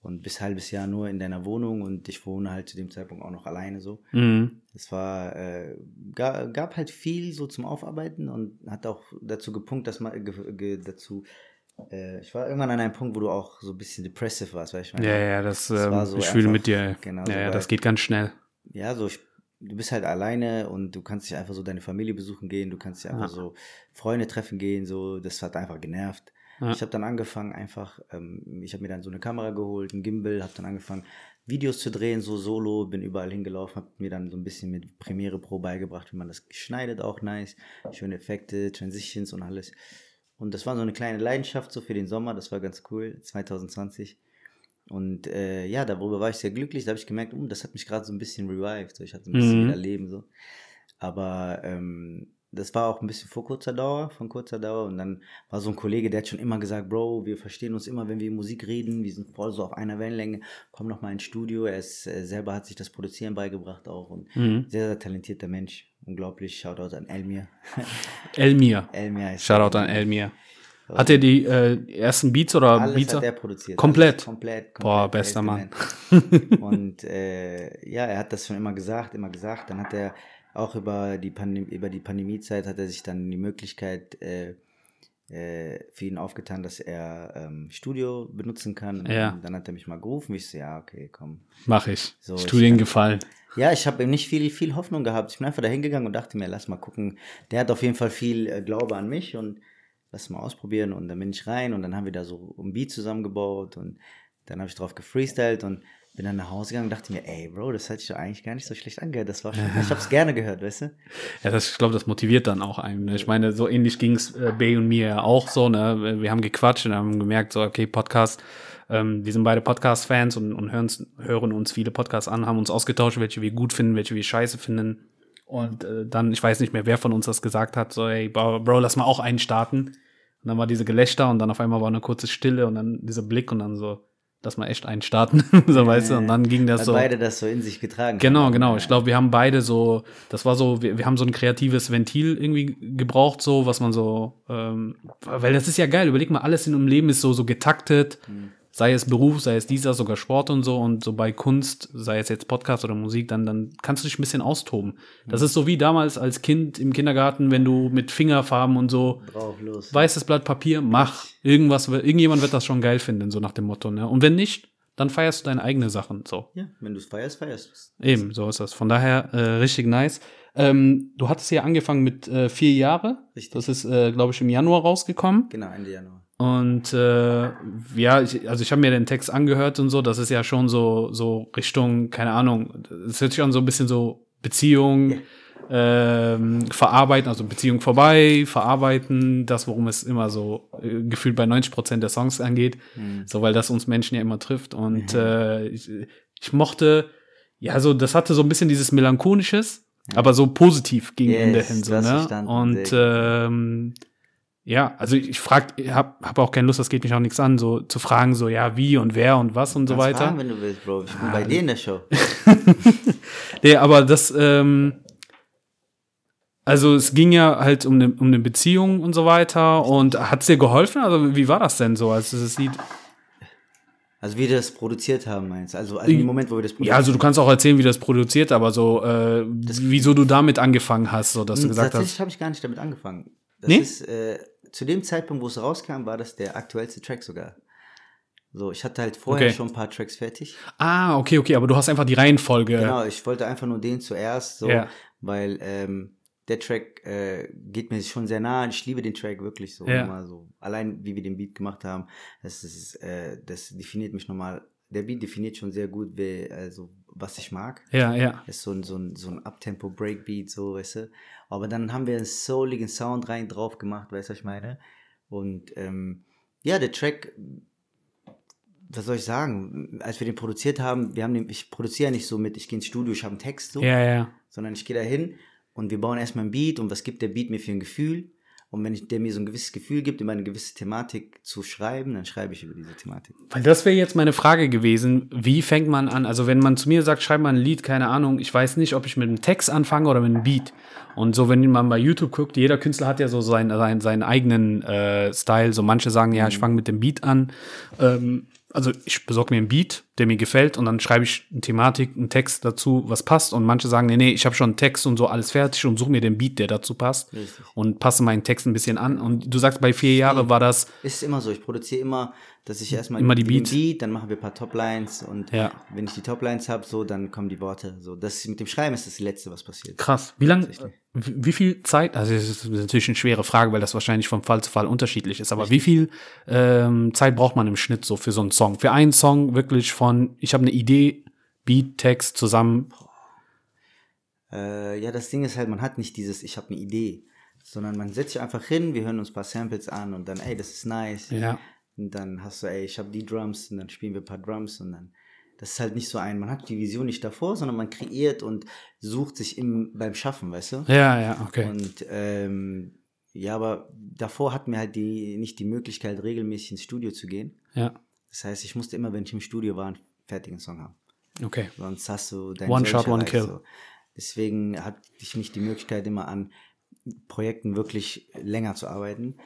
und bis halbes Jahr nur in deiner Wohnung und ich wohne halt zu dem Zeitpunkt auch noch alleine so. Mhm. Es war, äh, gab, gab halt viel so zum Aufarbeiten und hat auch dazu gepunkt, dass man ge, ge, dazu, äh, ich war irgendwann an einem Punkt, wo du auch so ein bisschen depressive warst, weißt du? Ja, ja, das, Das ähm, war so ich fühle mit dir. genau, ja, ja, das geht ganz schnell. Ja, so, ich, du bist halt alleine und du kannst dich einfach so deine Familie besuchen gehen, du kannst dich einfach Ja. so Freunde treffen gehen, so, das hat einfach genervt. Ja. Ich habe dann angefangen einfach, ähm, ich habe mir dann so eine Kamera geholt, ein Gimbal, habe dann angefangen Videos zu drehen, so solo, bin überall hingelaufen, habe mir dann so ein bisschen mit Premiere Pro beigebracht, wie man das schneidet, auch nice, schöne Effekte, Transitions und alles. Und das war so eine kleine Leidenschaft so für den Sommer, das war ganz cool, 2020. Und äh, ja, darüber war ich sehr glücklich. Da habe ich gemerkt, um, das hat mich gerade so ein bisschen revived. So. Ich hatte ein bisschen Mhm. wieder Leben. So. Aber ähm, das war auch ein bisschen vor kurzer Dauer, von kurzer Dauer. Und dann war so ein Kollege, der hat schon immer gesagt, Bro, wir verstehen uns immer, wenn wir Musik reden. Wir sind voll so auf einer Wellenlänge. Komm noch mal ins Studio. Er ist, äh, selber hat sich das Produzieren beigebracht auch. Und Mhm. sehr, sehr talentierter Mensch. Unglaublich. Shoutout an Elmir. Elmir. Elmir ist Shoutout an Elmir. Hat er die äh, ersten Beats oder Alles Beats? hat er produziert. Komplett? Komplett, komplett. Boah, Er bester Mann. Und äh, ja, er hat das schon immer gesagt, immer gesagt. Dann hat er auch über die, Pandem über die Pandemiezeit hat er sich dann die Möglichkeit äh, äh, für ihn aufgetan, dass er ähm, Studio benutzen kann. Ja. Und dann hat er mich mal gerufen. Ich so, ja, okay, komm. Mach ich. So, Studien ich- gefallen. Ja, ich habe ihm nicht viel, viel Hoffnung gehabt. Ich bin einfach da hingegangen und dachte mir, lass mal gucken. Der hat auf jeden Fall viel äh, Glaube an mich und lass mal ausprobieren. Und dann bin ich rein und dann haben wir da so ein Beat zusammengebaut und dann habe ich drauf gefreestylt und bin dann nach Hause gegangen und dachte mir, ey, Bro, das hat sich doch eigentlich gar nicht so schlecht angehört. Das war schon, ich habe es gerne gehört, weißt du? Ja, das, ich glaube, das motiviert dann auch einen. Ne? Ich meine, so ähnlich ging's äh, Bay und mir ja auch so. Ne? Wir haben gequatscht und haben gemerkt, so, okay, Podcast, ähm, wir sind beide Podcast-Fans und, und hören uns viele Podcasts an, haben uns ausgetauscht, welche wir gut finden, welche wir scheiße finden. Und äh, dann, ich weiß nicht mehr, wer von uns das gesagt hat, so, ey, Bro, Bro, lass mal auch einen starten. Und dann war diese Gelächter und dann auf einmal war eine kurze Stille und dann dieser Blick und dann so, lass mal echt einen starten. so, weißt du, und dann ging das Weil so. beide das so in sich getragen Genau, haben. genau. Ich glaube, wir haben beide so, das war so, wir, wir haben so ein kreatives Ventil irgendwie gebraucht, so, was man so, ähm, weil das ist ja geil. Überleg mal, alles in unserem Leben ist so, so getaktet. Sei es Beruf, sei es dieser, sogar Sport und so. Und so bei Kunst, sei es jetzt Podcast oder Musik, dann, dann kannst du dich ein bisschen austoben. Das ist so wie damals als Kind im Kindergarten, wenn du mit Fingerfarben und so Drauf, los. weißes Blatt Papier, mach. Irgendwas, irgendjemand wird das schon geil finden, so nach dem Motto, ne? Und wenn nicht, dann feierst du deine eigene Sachen, so. Ja, wenn du es feierst, feierst du es. Eben, so ist das. Von daher äh, richtig nice. Ähm, du hattest ja angefangen mit äh, vier Jahre. Richtig. Das ist, äh, glaube ich, im Januar rausgekommen. Genau, Ende Januar. Und äh, ja, ich, also ich habe mir den Text angehört und so. Das ist ja schon so so Richtung, keine Ahnung. Es hört sich an so ein bisschen so Beziehung. Ähm, verarbeiten, also Beziehung vorbei, verarbeiten, das, worum es immer so äh, gefühlt bei 90 Prozent der Songs angeht, so weil das uns Menschen ja immer trifft. Und äh, ich, ich mochte, ja, so, das hatte so ein bisschen dieses Melancholisches, aber so positiv gegen Yes, Ende hin, so, ne? Und ähm, ja, also ich, frag, ich hab, hab auch keine Lust, das geht mich auch nichts an, so zu fragen, so ja, wie und wer und was und so weiter. Fragen, wenn du willst, Bro. Ich bin bei dir in der Show. Nee, aber das, ähm, also es ging ja halt um eine, um eine Beziehung und so weiter. Und hat's dir geholfen? Also wie war das denn so, als du das Lied? Also wie wir das produziert haben, meinst du? Also, also im Moment, wo wir das produziert Ja, also du kannst auch erzählen, wie das produziert, aber so, äh, wieso du damit angefangen hast, so dass du gesagt Tatsächlich hast. habe ich gar nicht damit angefangen. Das Nee? ist, äh, zu dem Zeitpunkt, wo es rauskam, war das der aktuellste Track sogar. So, ich hatte halt vorher Okay. schon ein paar Tracks fertig. Ah, okay, okay, aber du hast einfach die Reihenfolge. Genau, ich wollte einfach nur den zuerst, so, Ja. weil ähm, der Track äh, geht mir schon sehr nah. Ich liebe den Track wirklich so. Ja. Immer so. Allein wie wir den Beat gemacht haben, das ist, äh, das definiert mich nochmal. Der Beat definiert schon sehr gut, wie, also, was ich mag. Ja, ja. ist so ein, so ein, so ein Uptempo Breakbeat, so, weißt du. Aber dann haben wir einen souligen Sound rein drauf gemacht, weißt du, was ich meine? Und ähm, ja, der Track, was soll ich sagen? Als wir den produziert haben, wir haben den, ich produziere nicht so mit, ich gehe ins Studio, ich habe einen Text so, Ja, ja. sondern ich gehe da hin und wir bauen erstmal ein Beat und was gibt der Beat mir für ein Gefühl? Und wenn ich, der mir so ein gewisses Gefühl gibt, über eine gewisse Thematik zu schreiben, dann schreibe ich über diese Thematik. Weil das wäre jetzt meine Frage gewesen. Wie fängt man an? Also, wenn man zu mir sagt, schreib mal ein Lied, keine Ahnung, ich weiß nicht, ob ich mit einem Text anfange oder mit einem Beat. Und so, wenn man bei YouTube guckt, jeder Künstler hat ja so seinen, seinen, seinen eigenen äh, Style. So manche sagen, ja, ich fange mit dem Beat an. Ähm, also ich besorge mir einen Beat, der mir gefällt und dann schreibe ich eine Thematik, einen Text dazu, was passt. Und manche sagen, nee, nee, ich habe schon einen Text und so alles fertig und suche mir den Beat, der dazu passt Richtig. und passe meinen Text ein bisschen an. Und du sagst, bei vier Jahren war das, Ist immer so, ich produziere immer, dass ich erstmal Immer die den Beats. Beat, dann machen wir ein paar Toplines und Ja. wenn ich die Toplines habe, so, dann kommen die Worte. So, das mit dem Schreiben ist das Letzte, was passiert. Krass. Wie lange, wie viel Zeit, also das ist natürlich eine schwere Frage, weil das wahrscheinlich von Fall zu Fall unterschiedlich ist, aber wie viel ähm, Zeit braucht man im Schnitt so für so einen Song? Für einen Song wirklich von, ich habe eine Idee, Beat, Text zusammen. Äh, ja, das Ding ist halt, man hat nicht dieses, ich habe eine Idee, sondern man setzt sich einfach hin, wir hören uns ein paar Samples an und dann, ey, das ist nice. Ja. Und dann hast du, ey, ich habe die Drums und dann spielen wir ein paar Drums und dann, das ist halt nicht so ein, man hat die Vision nicht davor, sondern man kreiert und sucht sich im, beim Schaffen, weißt du? Ja, ja, okay. Und ähm, ja, aber davor hatten wir halt die, nicht die Möglichkeit, regelmäßig ins Studio zu gehen. Ja, Das heißt, ich musste immer, wenn ich im Studio war, einen fertigen Song haben. okay. Sonst hast du dein One shot, one kill. So. Deswegen hatte ich nicht die Möglichkeit, immer an Projekten wirklich länger zu arbeiten.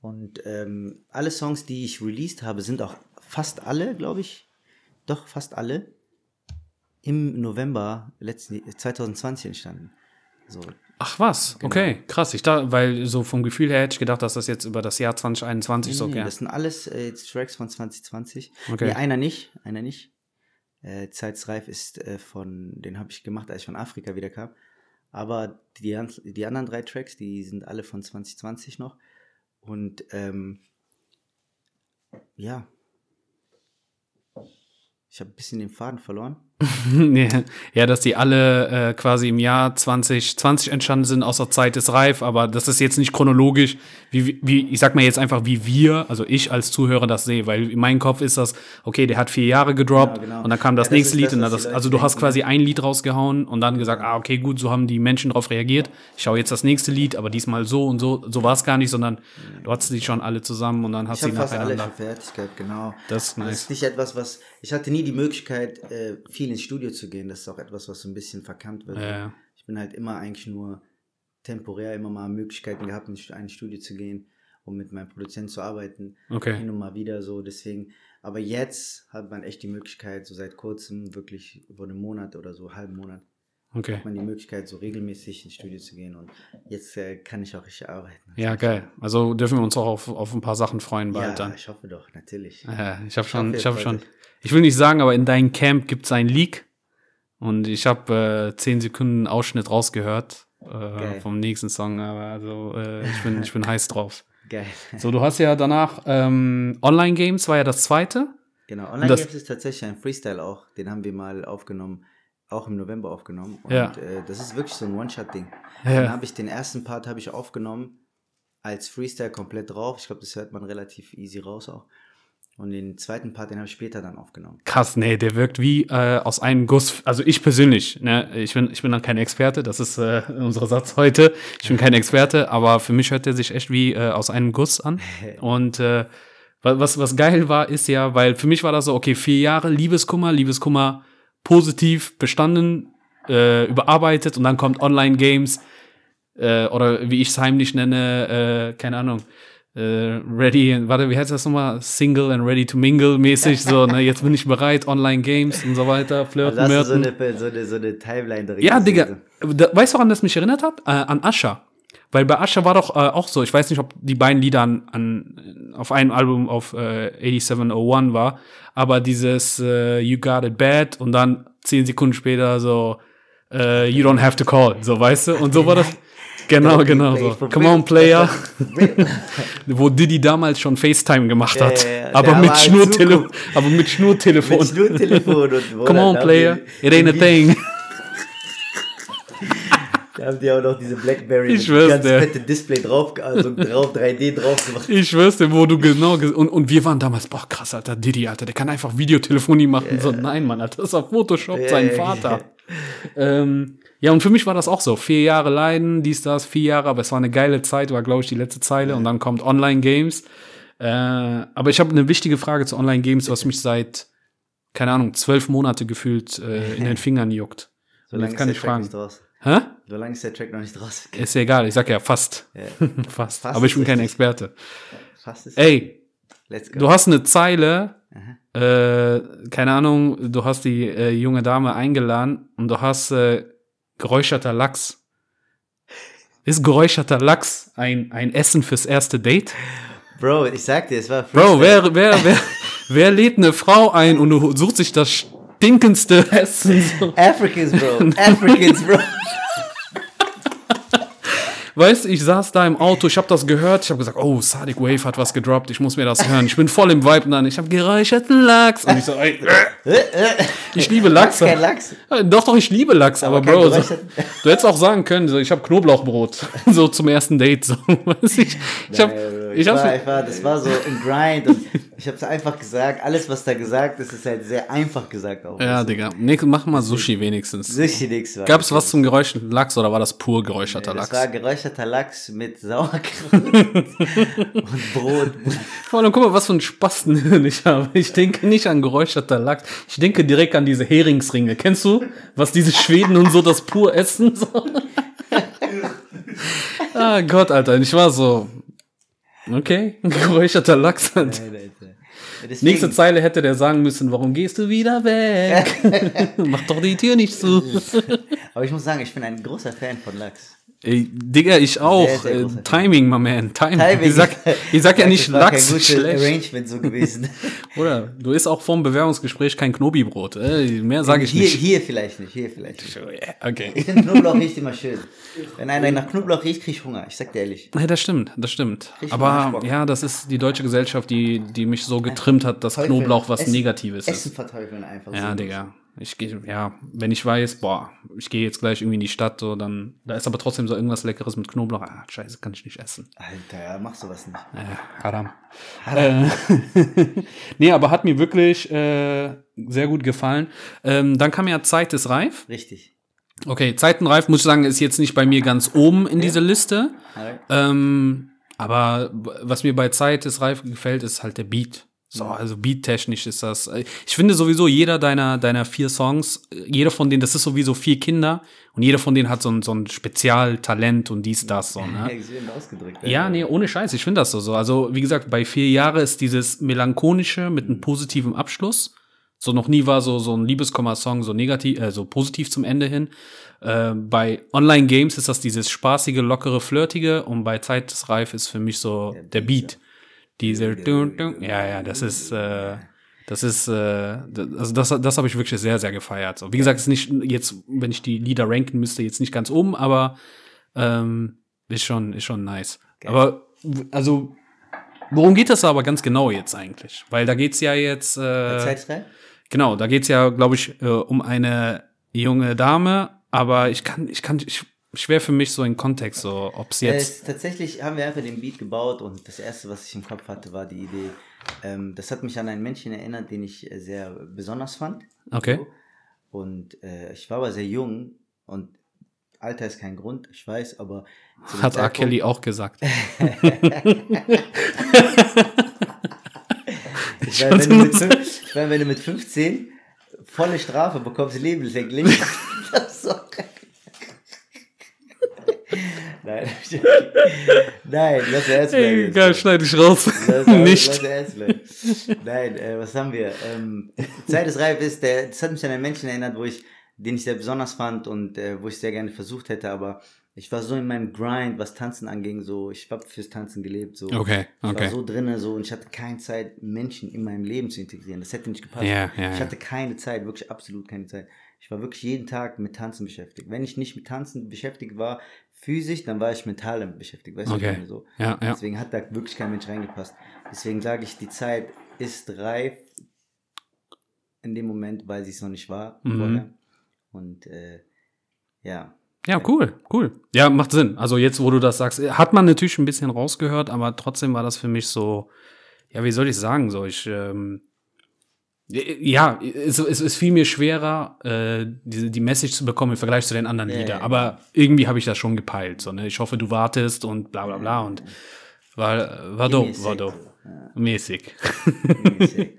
Und ähm, alle Songs, die ich released habe, sind auch fast alle, glaube ich, doch fast alle, im November letzten, 2020 entstanden. So, Ach was, Genau. okay, krass. Ich da, weil so vom Gefühl her hätte ich gedacht, dass das jetzt über das Jahr 2021 so Nee, gern. Das sind alles äh, Tracks von 2020. Okay. Nee, einer nicht, einer nicht. Äh, Zeitsreif ist äh, von, den habe ich gemacht, als ich von Afrika wieder kam. Aber die, die anderen drei Tracks, die sind alle von 2020 noch. Und ähm, ja, ich habe ein bisschen den Faden verloren. Ja, dass die alle äh, quasi im Jahr 2020 entstanden sind, außer Zeit ist reif, aber das ist jetzt nicht chronologisch, wie, wie ich sag mal jetzt einfach, wie wir, also ich als Zuhörer das sehe, weil in meinem Kopf ist das, okay, der hat vier Jahre gedroppt Ja, genau. und dann kam das Ja, das nächste ist Lied das, und dann das, also du hast quasi ein Lied rausgehauen und dann gesagt, ah, okay, gut, so haben die Menschen darauf reagiert. Ich schaue jetzt das nächste Lied, aber diesmal so und so, so war es gar nicht, sondern du hattest die schon alle zusammen und dann hast Ich du habe sie fast alle nacheinander. schon fertig gehabt, genau. Das ist nice. ist nicht etwas, was. Ich hatte nie die Möglichkeit, äh, viel ins Studio zu gehen. Das ist auch etwas, was so ein bisschen verkannt wird. Ja. Ich bin halt immer eigentlich nur temporär immer mal Möglichkeiten gehabt, in ein Studio zu gehen, um mit meinem Produzenten zu arbeiten. Okay. Hin und mal wieder so. Deswegen. Aber jetzt hat man echt die Möglichkeit, so seit kurzem, wirklich über einen Monat oder so, halben Monat, Okay. hat man die Möglichkeit, so regelmäßig ins Studio zu gehen. Und jetzt äh, kann ich auch richtig arbeiten. Ja, geil. Also dürfen wir uns auch auf, auf ein paar Sachen freuen bald Ja, dann. ich hoffe doch, natürlich. Ja, ich habe schon, ich habe freut schon. Ich will nicht sagen, aber in deinem Camp gibt es einen Leak und ich habe äh, 10 Sekunden Ausschnitt rausgehört äh, vom nächsten Song, aber also äh, ich bin, ich bin heiß drauf. Geil. So, du hast ja danach ähm, Online Games war ja das zweite. Genau, das- Online-Games ist tatsächlich ein Freestyle auch. Den haben wir mal aufgenommen, auch im November aufgenommen. Und Ja. äh, das ist wirklich so ein One-Shot-Ding. Ja. Dann habe ich den ersten Part habe ich aufgenommen als Freestyle komplett drauf. Ich glaube, das hört man relativ easy raus auch. Und den zweiten Part, den habe ich später dann aufgenommen. Krass, nee, der wirkt wie äh, aus einem Guss. Also ich persönlich, ne, ich bin, ich bin dann kein Experte, das ist äh, unser Satz heute. Ich bin kein Experte, aber für mich hört der sich echt wie äh, aus einem Guss an. Und äh, wa- was, was geil war, ist ja, weil für mich war das so, okay, vier Jahre Liebeskummer, Liebeskummer positiv bestanden, äh, überarbeitet und dann kommt Online-Games äh, oder wie ich es heimlich nenne, äh, keine Ahnung, ready, warte, wie heißt das nochmal? Single and ready to mingle mäßig, so, ne, jetzt bin ich bereit, Online-Games und so weiter, flirten, Also so eine, so eine, so eine Timeline drin. Ja, Digga, da, weißt du, woran das mich erinnert hat? Äh, an Asha. Weil bei Asha war doch äh, auch so, ich weiß nicht, ob die beiden Lieder an, an, auf einem Album auf äh, 8701 war, aber dieses äh, You Got It Bad und dann zehn Sekunden später so äh, You Don't Have to Call, so weißt du? Und so war das. Genau, Don't genau so. Come on, Player. Wo Diddy damals schon FaceTime gemacht hat. ja, ja. aber, mit Schnurtele aber mit Schnurtelefon. Mit Schnurtelefon Come on, Player. It ain't a thing. Da haben die auch noch diese Blackberry Ich mit ganz dir. fette Display drauf, also drauf 3D drauf gemacht. Ich schwör's dir, wo du genau und, und wir waren damals, boah, krass, Alter, Diddy, Alter, der kann einfach Videotelefonie machen. So, nein, Mann, Alter, das ist auf Photoshop Ja, sein Vater. Ähm, ja, und für mich war das auch so. Vier Jahre Leiden, dies, das, vier Jahre, aber es war eine geile Zeit, war, glaube ich, die letzte Zeile. Und dann kommt Online-Games. Äh, aber ich habe eine wichtige Frage zu Online-Games, was mich seit, keine Ahnung, zwölf Monate gefühlt äh, in den Fingern juckt. So lange kann ist ich der Track fragen. nicht raus. Hä? So lange ist der Track noch nicht raus. Ist ja egal, ich sag ja fast. Ja, fast. Fast Aber ich bin kein richtig. Experte. fast ist Ey, Let's go. Du hast eine Zeile, äh, keine Ahnung, du hast die äh, junge Dame eingeladen und du hast äh, geräucherter Lachs. Ist geräucherter Lachs ein, ein Essen fürs erste Date? Bro, ich sag dir, es war Bro, Freestyle. wer, wer, wer, wer lädt eine Frau ein und du suchst sich das stinkendste Essen? So. Africans, Bro. Africans, Bro. Weißt du, ich saß da im Auto, ich habe das gehört, ich habe gesagt, oh, Sadiq Wave hat was gedroppt, ich muss mir das hören. Ich bin voll im Vibe dann, ich habe geräucherten Lachs. Und ich so, ey, ich liebe Lachs. Kein Lachs. Ja, Doch, doch, ich liebe Lachs, aber, kein Bro, so, du hättest auch sagen können, so, ich habe Knoblauchbrot, so zum ersten Date. So. Weiß ich ich hab, Ich ich war, ich war, das war so ein Grind und ich hab's einfach gesagt. Alles, was da gesagt ist, ist halt sehr einfach gesagt auch. ja, Digga, nee, mach mal Sushi wenigstens. Sushi nix war. Gab es was zum geräucherten Lachs oder war das pur geräucherter Das Lachs? war geräucherter Lachs mit Sauerkraut und Brot. Vor allem, guck mal, was für ein Spasten ich habe. Ich denke nicht an geräucherter Lachs. Ich denke direkt an diese Heringsringe. Kennst du, was diese Schweden und so das pur essen? So. ah Gott, Alter. Ich war so, okay, geräucherter Lachs. Alter. Deswegen- Nächste Zeile hätte der sagen müssen, warum gehst du wieder weg? Mach doch die Tür nicht zu. Aber ich muss sagen, ich bin ein großer Fan von Lachs. Ey, Digga, ich auch. Sehr, sehr Äh, Timing, my man. Timing. Timing. Ich sag, ich sag ja nicht Lachs kein schlecht. Arrangement so gewesen. Oder du isst auch vorm Bewerbungsgespräch kein Knobibrot. Äh, mehr sage ich hier, nicht. hier vielleicht nicht, hier vielleicht nicht. Okay. Knoblauch riecht immer schön. Wenn einer nach Knoblauch riecht, krieg ich Hunger. Ich sag dir ehrlich. Ja, das stimmt, das stimmt. Richtig Aber ja, das ist die deutsche Gesellschaft, die, die mich so getrimmt hat, dass Teufeln. Knoblauch was Essen- Negatives Essen ist. verteufeln einfach. Ja, so. Digga. Ich gehe, ja, wenn ich weiß, boah, ich gehe jetzt gleich irgendwie in die Stadt, so, dann, da ist aber trotzdem so irgendwas Leckeres mit Knoblauch. Ah, scheiße, kann ich nicht essen. Alter, ja, mach sowas nicht. Äh, Haram. Äh, nee, aber hat mir wirklich äh, sehr gut gefallen. Ähm, dann kam ja Zeit ist reif. Richtig. Okay, Zeitenreif, muss ich sagen, ist jetzt nicht bei mir ganz oben in dieser Liste. Ähm, aber was mir bei Zeit ist reif gefällt, ist halt der Beat. So, also beattechnisch ist das. äh, Ich finde sowieso jeder deiner deiner vier Songs, äh, jeder von denen, das ist sowieso vier Kinder und jeder von denen hat so ein so ein Spezialtalent und dies das so. Ne? Ja. Ja, nee, ohne Scheiß, ich finde das so, so. Also, wie gesagt, bei vier Jahre ist dieses melancholische mit einem positiven Abschluss. So noch nie war so, so ein Liebeskomma-Song so negativ, äh, so positiv zum Ende hin. Äh, bei Online-Games ist das dieses spaßige, lockere, flirtige und bei Zeit des Reif ist für mich so der Beat. Dieser, dun, dun, ja, ja, das ist, äh, das ist, äh, also das, das habe ich wirklich sehr, sehr gefeiert. So, wie gesagt, ist nicht jetzt, wenn ich die Lieder ranken müsste, jetzt nicht ganz oben, aber ähm, ist schon, ist schon nice. Aber w- also, worum geht das aber ganz genau jetzt eigentlich? Weil da geht's ja jetzt, äh, Zeitfrei? genau, da geht's ja, glaube ich, äh, um eine junge Dame, aber ich kann, ich kann, ich, schwer für mich so in Kontext, so, ob's Äh, jetzt, es- tatsächlich haben wir einfach den Beat gebaut und das erste, was ich im Kopf hatte, war die Idee. Ähm, das hat mich an einen Menschen erinnert, den ich äh, sehr besonders fand. okay, So. Und äh, ich war aber sehr jung und Alter ist kein Grund, ich weiß, aber. hat R. Zeitpunkt- Kelly auch gesagt. Ich meine, wenn, du mit fünf- ich meine, wenn du mit 15 volle Strafe bekommst, lebenslänglich. das ist doch- Nein, nein, lass ernst bleiben. Geil, schneide ich raus. Lass- Nicht. lass ernst bleiben. Nein, äh, was haben wir? Ähm, Zeit ist reif ist, der, das hat mich an einen Menschen erinnert, wo ich, den ich sehr besonders fand und äh, wo ich sehr gerne versucht hätte, aber ich war so in meinem Grind, was Tanzen anging, so, ich habe fürs Tanzen gelebt, so. Okay, Ich okay. war so drinne so und ich hatte keine Zeit, Menschen in meinem Leben zu integrieren. Das hätte nicht gepasst. Ja, ja, ich hatte keine Zeit, wirklich absolut keine Zeit. Ich war wirklich jeden Tag mit Tanzen beschäftigt. Wenn ich nicht mit Tanzen beschäftigt war, physisch, dann war ich mental damit beschäftigt. Weißt du, Okay. meine, so. Ja, ja. Deswegen hat da wirklich kein Mensch reingepasst. Deswegen sage ich, die Zeit ist reif in dem Moment, weil sie es noch nicht war Mhm. vorher. Und äh, ja, Ja, cool, cool. Ja, macht Sinn. Also jetzt, wo du das sagst, hat man natürlich ein bisschen rausgehört, aber trotzdem war das für mich so, ja, wie soll ich sagen, so ich, ähm, ja, es, es, es fiel mir schwerer, äh, die, die Message zu bekommen im Vergleich zu den anderen Ja, Liedern. ja, Aber irgendwie habe ich das schon gepeilt. So, ne? Ich hoffe, du wartest und bla bla bla. Und war, war dope, war Mäßig. dope. Mäßig. mäßig.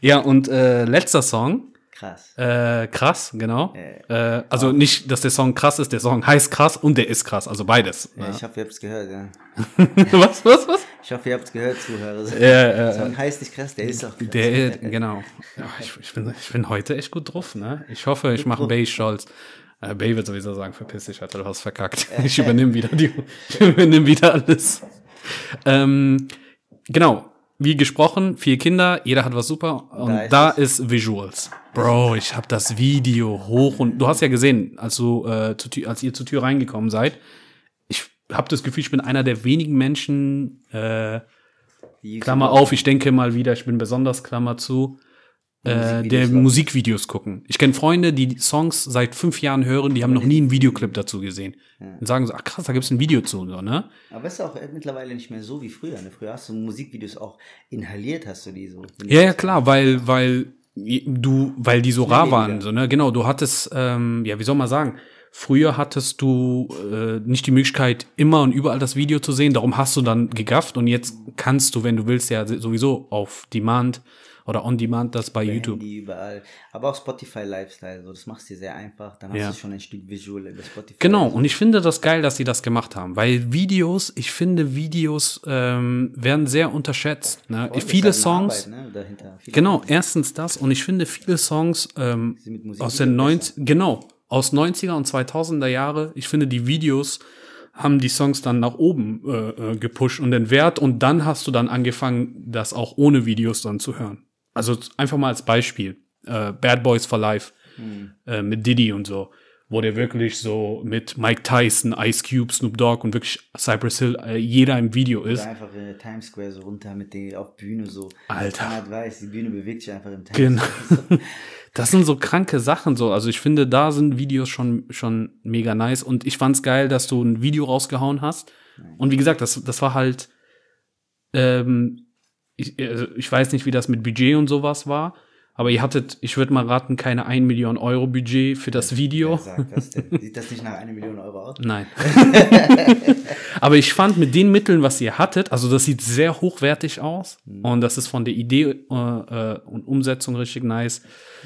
Ja, und äh, letzter Song. Krass. Äh, krass, genau. Äh, Äh, also nicht, dass der Song krass ist, der Song heißt krass und der ist krass, also beides. Ja, ich hoffe, ihr habt es gehört. Ja. was, was, was? Ich hoffe, ihr habt es gehört, Zuhörer. Der Song heißt nicht krass, der ist auch krass. der, genau. Ja, ich, ich, bin, ich bin heute echt gut drauf, ne? Ich hoffe, ich mache Bay stolz. Äh, Bay wird sowieso sagen, verpiss dich, Alter, du hast verkackt. Ich übernehme wieder die, ich übernehme wieder alles. Ähm, genau. Wie gesprochen, vier Kinder, jeder hat was super. Und Da da ist ist, Visuals. Bro, ich habe das Video hoch und du hast ja gesehen, als du äh, Tür, als ihr zur Tür reingekommen seid. Ich habe das Gefühl, ich bin einer der wenigen Menschen, äh, Klammer auf, ich denke mal wieder, ich bin besonders Klammer zu, äh, der Musikvideos gucken. Musikvideos gucken. Ich kenne Freunde, die Songs seit fünf Jahren hören, die haben noch nie einen Videoclip dazu gesehen. Und sagen so, ach krass, da gibt's ein Video zu, so, ne? Aber es ist auch äh, mittlerweile nicht mehr so wie früher. Ne? Früher hast du Musikvideos auch inhaliert, hast du die so. Ja, ja, klar, weil, weil du, weil die so rar waren, so, ne? Genau, du hattest, ähm, ja, wie soll man sagen, früher hattest du äh, nicht die Möglichkeit, immer und überall das Video zu sehen, darum hast du dann gegafft und jetzt kannst du, wenn du willst, ja sowieso auf Demand oder on Demand das bei YouTube. Die überall. Aber auch Spotify Lifestyle, so, das machst du dir sehr einfach. Dann hast Ja. du schon ein Stück Visual über Spotify. Genau, und ich finde das geil, dass sie das gemacht haben, weil Videos, ich finde, Videos ähm, werden sehr unterschätzt. Ne? Viele halt Songs, Arbeit, ne, dahinter. Viele genau, erstens das und ich finde viele Songs ähm, aus den wieder 90 genau, aus 90er und 2000er Jahre, ich finde die Videos haben die Songs dann nach oben äh, äh, gepusht und den Wert und dann hast du dann angefangen, das auch ohne Videos dann zu hören. Also einfach mal als Beispiel. Äh, Bad Boys for Life Hm. äh, mit Diddy und so, wo der wirklich so mit Mike Tyson, Ice Cube, Snoop Dogg und wirklich Cypress Hill äh, jeder im Video ist. Oder einfach äh, Times Square so runter mit den auf Bühne so. Alter. Man weiß, die Bühne bewegt sich einfach im Times Genau. Square. Das sind so kranke Sachen so. Also ich finde, da sind Videos schon, schon mega nice. Und ich fand's geil, dass du ein Video rausgehauen hast. Und wie gesagt, das, das war halt, ähm, ich, also ich weiß nicht, wie das mit Budget und sowas war. Aber ihr hattet, ich würde mal raten, keine 1 Million Euro Budget für das Video. Wer sagt das denn? Sieht das nicht nach einer Million Euro aus? Nein. Aber ich fand mit den Mitteln, was ihr hattet, also das sieht sehr hochwertig aus und das ist von der Idee äh, äh, und Umsetzung richtig nice.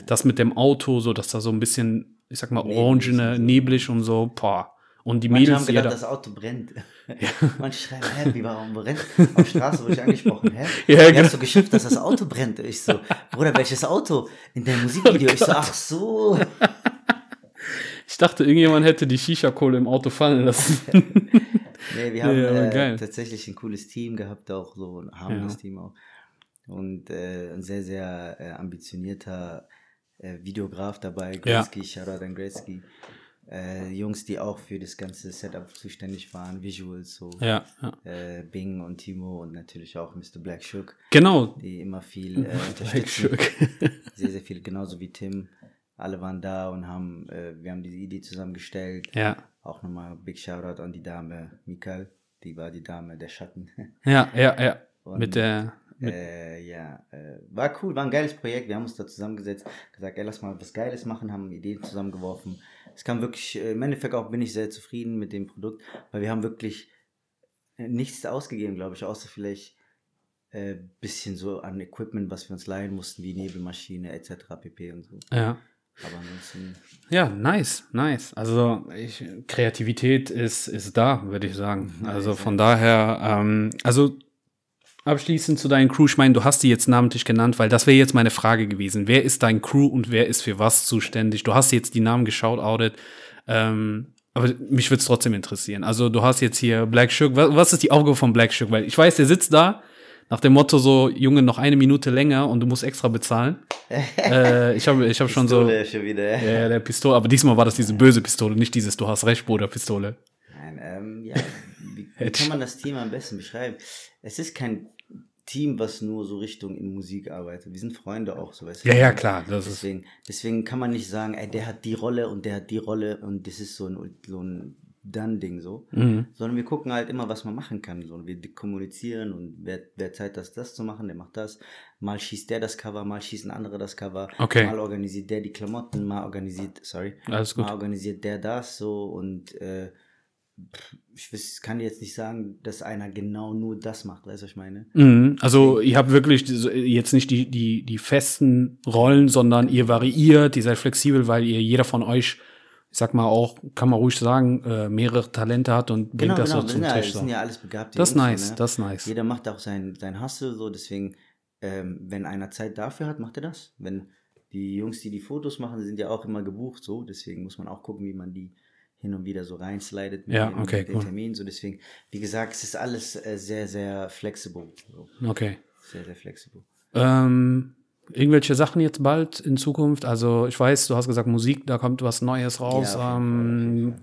Das mit dem Auto, so dass da so ein bisschen, ich sag mal, orangene, neblig und so, boah. Und die Manche Mädels, haben gedacht, das Auto brennt. Manche schreiben, hä, wie warum brennt? Auf der Straße wurde ich angesprochen, hä? Ja, genau. habt so geschimpft, dass das Auto brennt. Ich so, Bruder, welches Auto? In dem Musikvideo. ich so, ach so. ich dachte, irgendjemand hätte die Shisha-Kohle im Auto fallen lassen. Nee, wir haben Ja, äh, tatsächlich ein cooles Team gehabt, auch so, haben Ja. das Team auch. Und äh, ein sehr, sehr äh, ambitionierter äh, Videograf dabei, Ja. Gretzky, Shoutout an Gretzky. Äh, Jungs, die auch für das ganze Setup zuständig waren, Visuals, so ja, ja. äh, Bing und Timo und natürlich auch Mr. Black Shook, Genau. die immer viel äh, unterstützen. Shook. Sehr, sehr viel, genauso wie Tim. Alle waren da und haben, äh, wir haben diese Idee zusammengestellt. ja. Auch nochmal Big Shoutout an die Dame Mikael, die war die Dame der Schatten. Ja, ja, ja. Und, Mit der, äh, ja, äh, war cool, war ein geiles Projekt. Wir haben uns da zusammengesetzt, gesagt, ey, lass mal was Geiles machen, haben Ideen zusammengeworfen. Es kam wirklich, äh, im Endeffekt auch bin ich sehr zufrieden mit dem Produkt, weil wir haben wirklich äh, nichts ausgegeben, glaube ich, außer vielleicht äh, bisschen so an Equipment, was wir uns leihen mussten, wie Nebelmaschine etc. pp. und so. ja. Aber ansonsten, Ja, nice, nice. Also ich, Kreativität ist, ist da, würde ich sagen. Also von daher, ähm, also abschließend zu deinen Crew, ich meine, du hast die jetzt namentlich genannt, weil das wäre jetzt meine Frage gewesen. Wer ist dein Crew und wer ist für was zuständig? Du hast jetzt die Namen geschaut, Audit. Ähm, aber mich würde es trotzdem interessieren. Also du hast jetzt hier Black Shook. Was, was ist die Aufgabe von Black Shook? Weil ich weiß, der sitzt da nach dem Motto so, Junge, noch eine Minute länger und du musst extra bezahlen. äh, ich habe ich hab schon so... Schon wieder. Ja, der Pistole, aber diesmal war das diese böse Pistole, nicht dieses Du hast recht, Bruder Pistole. Nein, ähm, ja, wie, wie kann man das Team am besten beschreiben? Es ist kein Team, was nur so Richtung in Musik arbeitet. Wir sind Freunde auch, so weißt du. Ja, ja, klar, das ist. Deswegen, deswegen kann man nicht sagen, ey, der hat die Rolle und der hat die Rolle und das ist so ein, so ein Done-Ding so. Mhm. Sondern wir gucken halt immer, was man machen kann. So. Und wir kommunizieren und wer, wer Zeit hat, das zu machen, der macht das. Mal schießt der das Cover, mal schießen andere das Cover. Okay. Mal organisiert der die Klamotten, mal organisiert, sorry, Alles gut. mal organisiert der das so und äh, ich weiß, kann jetzt nicht sagen, dass einer genau nur das macht, weißt du, was ich meine? Mhm. Also ihr habt wirklich jetzt nicht die, die, die festen Rollen, sondern ihr variiert, ihr seid flexibel, weil ihr jeder von euch, ich sag mal auch, kann man ruhig sagen, äh, mehrere Talente hat und bringt das so Genau, wir zum sind ja, Tisch. das So. sind ja alles begabte Das ist so, nice, ne? das ist nice. Jeder macht auch sein, sein Hustle, so, deswegen, ähm, wenn einer Zeit dafür hat, macht er das. Wenn die Jungs, die die Fotos machen, sind ja auch immer gebucht, so, deswegen muss man auch gucken, wie man die hin und wieder so reinslidet mit Ja, den, okay, mit den cool. Terminen, so, deswegen, wie gesagt, es ist alles äh, sehr, sehr flexibel, so, Okay. sehr, sehr flexibel. Ähm, irgendwelche Sachen jetzt bald in Zukunft? Also ich weiß, du hast gesagt Musik, da kommt was Neues raus. Ja, ähm,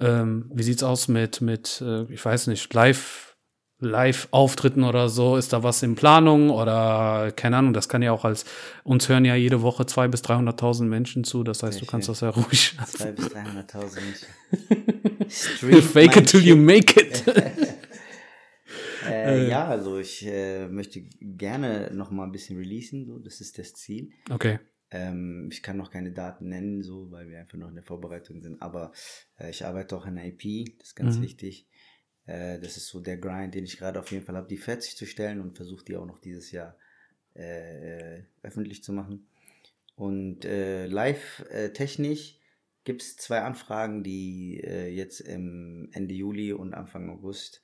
ähm, wie sieht's aus mit, mit äh, ich weiß nicht, Live, Live-Auftritten oder so? Ist da was in Planung oder keine Ahnung? Das kann ja auch als uns hören ja jede Woche zwei bis 300.000 Menschen zu. Das heißt, Sehr du kannst schön. das ja ruhig. 200.000 bis 300.000 Menschen. Fake it till you make it. Äh, ja, also ich äh, möchte gerne noch mal ein bisschen releasen, so, das ist das Ziel. okay. Ähm, ich kann noch keine Daten nennen, so, weil wir einfach noch in der Vorbereitung sind, aber äh, ich arbeite auch an IP, das ist ganz Mhm. wichtig. Äh, das ist so der Grind, den ich gerade auf jeden Fall habe, die fertig zu stellen und versuche die auch noch dieses Jahr äh, äh, öffentlich zu machen. Und äh, live-technisch gibt es zwei Anfragen, die äh, jetzt im Ende Juli und Anfang August,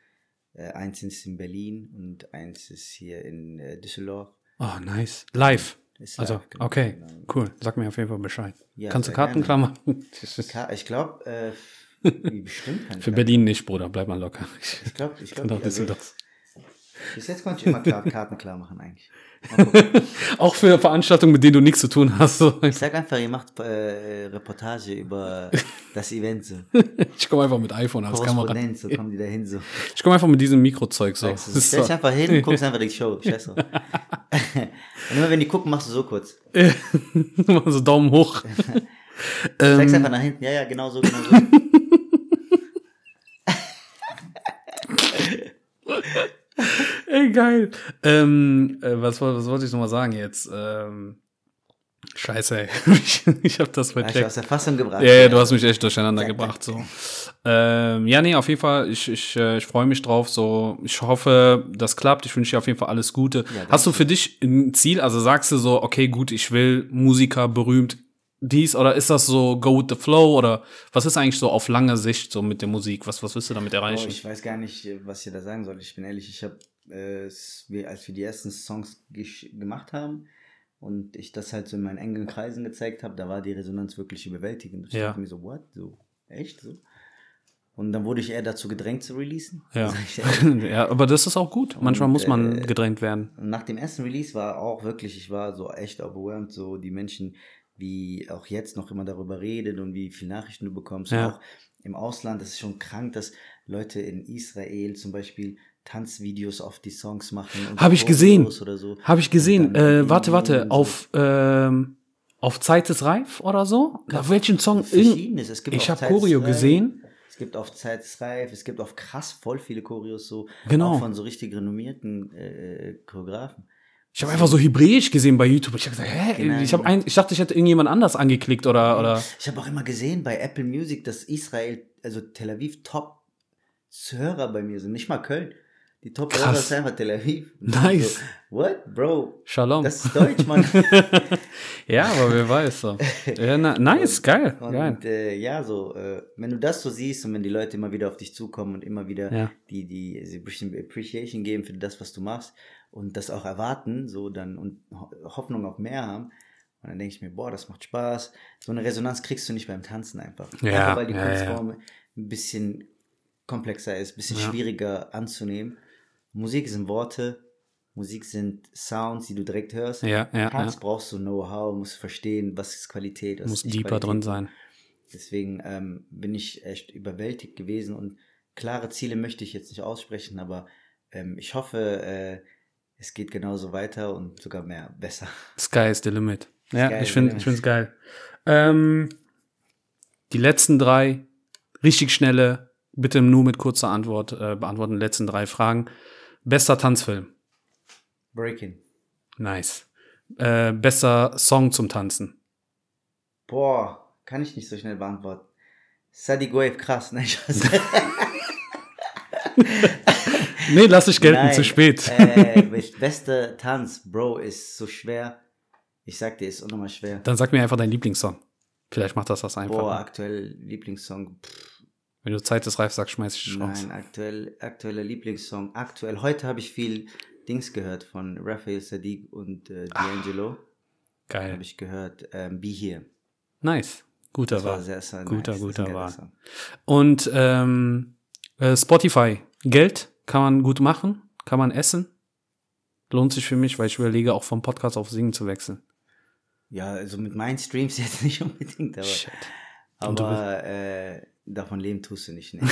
äh, eins ist in Berlin und eins ist hier in äh, Düsseldorf. Oh, nice. Live. Ist Also, live, genau, okay, cool. Sag mir auf jeden Fall Bescheid. Ja, Kannst du Karten klar machen? Ich glaube, äh, Bestimmt kann ich Für Berlin nicht, Bruder. Bleib mal locker. Ich glaube, ich glaube, Düsseldorf. bis jetzt konnte ich immer klar, Karten klar machen eigentlich. Auch für Veranstaltungen, mit denen du nichts zu tun hast. Ich sag einfach, ihr macht äh, Reportage über das Event so. Ich komme einfach mit iPhone als Kamera. So kommen die da hin so. Ich komme einfach mit diesem Mikrozeug so. Stell dich so. einfach hin, guckst einfach die Show. Scheiß drauf. Und immer wenn die gucken, machst du so kurz. so Daumen hoch. Zeigst Ähm. einfach nach hinten. Ja, ja, genau so, genau so. Ey, geil. Ähm, äh, was, was wollte ich nochmal sagen jetzt? Ähm, scheiße, ey. ich, ich habe das vercheckt. aus der Fassung gebracht. Ja, ja, du hast mich echt durcheinander gebracht. So. Ähm, ja, nee, auf jeden Fall, ich, ich, äh, ich freue mich drauf. So, ich hoffe, das klappt. Ich wünsche dir auf jeden Fall alles Gute. hast du für dich ein Ziel? Also sagst du so, okay, gut, ich will Musiker berühmt dies oder ist das so go with the flow oder was ist eigentlich so auf lange Sicht so mit der Musik? Was, was willst du damit Oh, erreichen? ich weiß gar nicht, was ich da sagen soll. Ich bin ehrlich, ich habe, äh, als wir die ersten Songs gemacht haben und ich das halt so in meinen engen Kreisen gezeigt habe, da war die Resonanz wirklich überwältigend. Ich Ja. dachte mir so, what? So, echt? So? Und dann wurde ich eher dazu gedrängt zu releasen. ja. Ja, aber das ist auch gut. Manchmal Und, muss man äh, gedrängt werden. Nach dem ersten Release war auch wirklich, ich war so echt overwhelmed, so die Menschen, wie auch jetzt noch immer darüber redet und wie viele Nachrichten du bekommst. Ja. Auch im Ausland, das ist schon krank, dass Leute in Israel zum Beispiel Tanzvideos auf die Songs machen. Habe ich gesehen. Fotos Oder so. Habe ich gesehen. Äh, warte, warte. So. Auf, ähm, auf Zeit ist reif oder so? Auf welchen Song? Verschiedenes. Es gibt Ich habe Choreo gesehen. Es gibt auf Zeit ist reif, es gibt auf krass voll viele Choreos so. Genau. Auch von so richtig renommierten äh, Choreografen. Ich habe einfach so Hebräisch gesehen bei YouTube. Ich habe gesagt, hä? Genau. Ich, hab ein, ich dachte, ich hätte irgendjemand anders angeklickt oder, oder. Ich habe auch immer gesehen bei Apple Music, dass Israel, also Tel Aviv, Top-Hörer bei mir sind. Nicht mal Köln. Die Top-Hörer sind einfach Tel Aviv. Und Nice. So, What, Bro? Shalom. Das ist Deutsch, Mann. ja, aber wer weiß so. Ja, na, nice, geil. geil. Und äh, ja, so, äh, wenn du das so siehst und wenn die Leute immer wieder auf dich zukommen und immer wieder Ja. die, die, sie ein bisschen Appreciation geben für das, was du machst und das auch erwarten, so dann und Ho Hoffnung auf mehr haben. Und dann denke ich mir, boah, das macht Spaß. So eine Resonanz kriegst du nicht beim Tanzen einfach. Ja, einfach weil die ja, ja. Kunstform ein bisschen komplexer ist, ein bisschen Ja. schwieriger anzunehmen. Musik sind Worte, Musik sind Sounds, die du direkt hörst. Ja, ja, Tanz ja. brauchst du Know-how, musst verstehen, was ist Qualität, was Muss ist deeper Qualität. drin sein. Deswegen ähm, bin ich echt überwältigt gewesen und klare Ziele möchte ich jetzt nicht aussprechen, aber ähm, ich hoffe, äh, es geht genauso weiter und sogar mehr, besser. Sky is the limit. Ja, Sky ich finde es geil. Ähm, die letzten drei, richtig schnelle, bitte nur mit kurzer Antwort äh, beantworten, die letzten drei Fragen. Bester Tanzfilm. Breaking. Nice. Äh, bester Song zum Tanzen. Boah, kann ich nicht so schnell beantworten. Sadiq Wave, krass, ne? Nee, lass dich gelten, Nein, zu spät. Äh, bester Tanz, Bro, ist so schwer. Ich sag dir, ist unnormal schwer. Dann sag mir einfach deinen Lieblingssong. Vielleicht macht das das einfach. Boah, aktuell Lieblingssong. Pff, Wenn du Zeit des Reif sagst, schmeiß ich dich raus. Nein, aktuell, aktueller Lieblingssong. Aktuell, heute habe ich viel Dings gehört von Raphael Sadiq und äh, D'Angelo. Geil. Habe ich gehört, ähm, Be Here. Nice. Guter Das war war. sehr, sehr Guter, nice. Ist guter. Song. Und ähm, äh, Spotify. Geld kann man gut machen, kann man essen. Lohnt sich für mich, weil ich überlege, auch vom Podcast auf Singen zu wechseln. Ja, also mit meinen Streams jetzt nicht unbedingt, aber, Shit. Du aber äh, davon leben tust du nicht. Ne?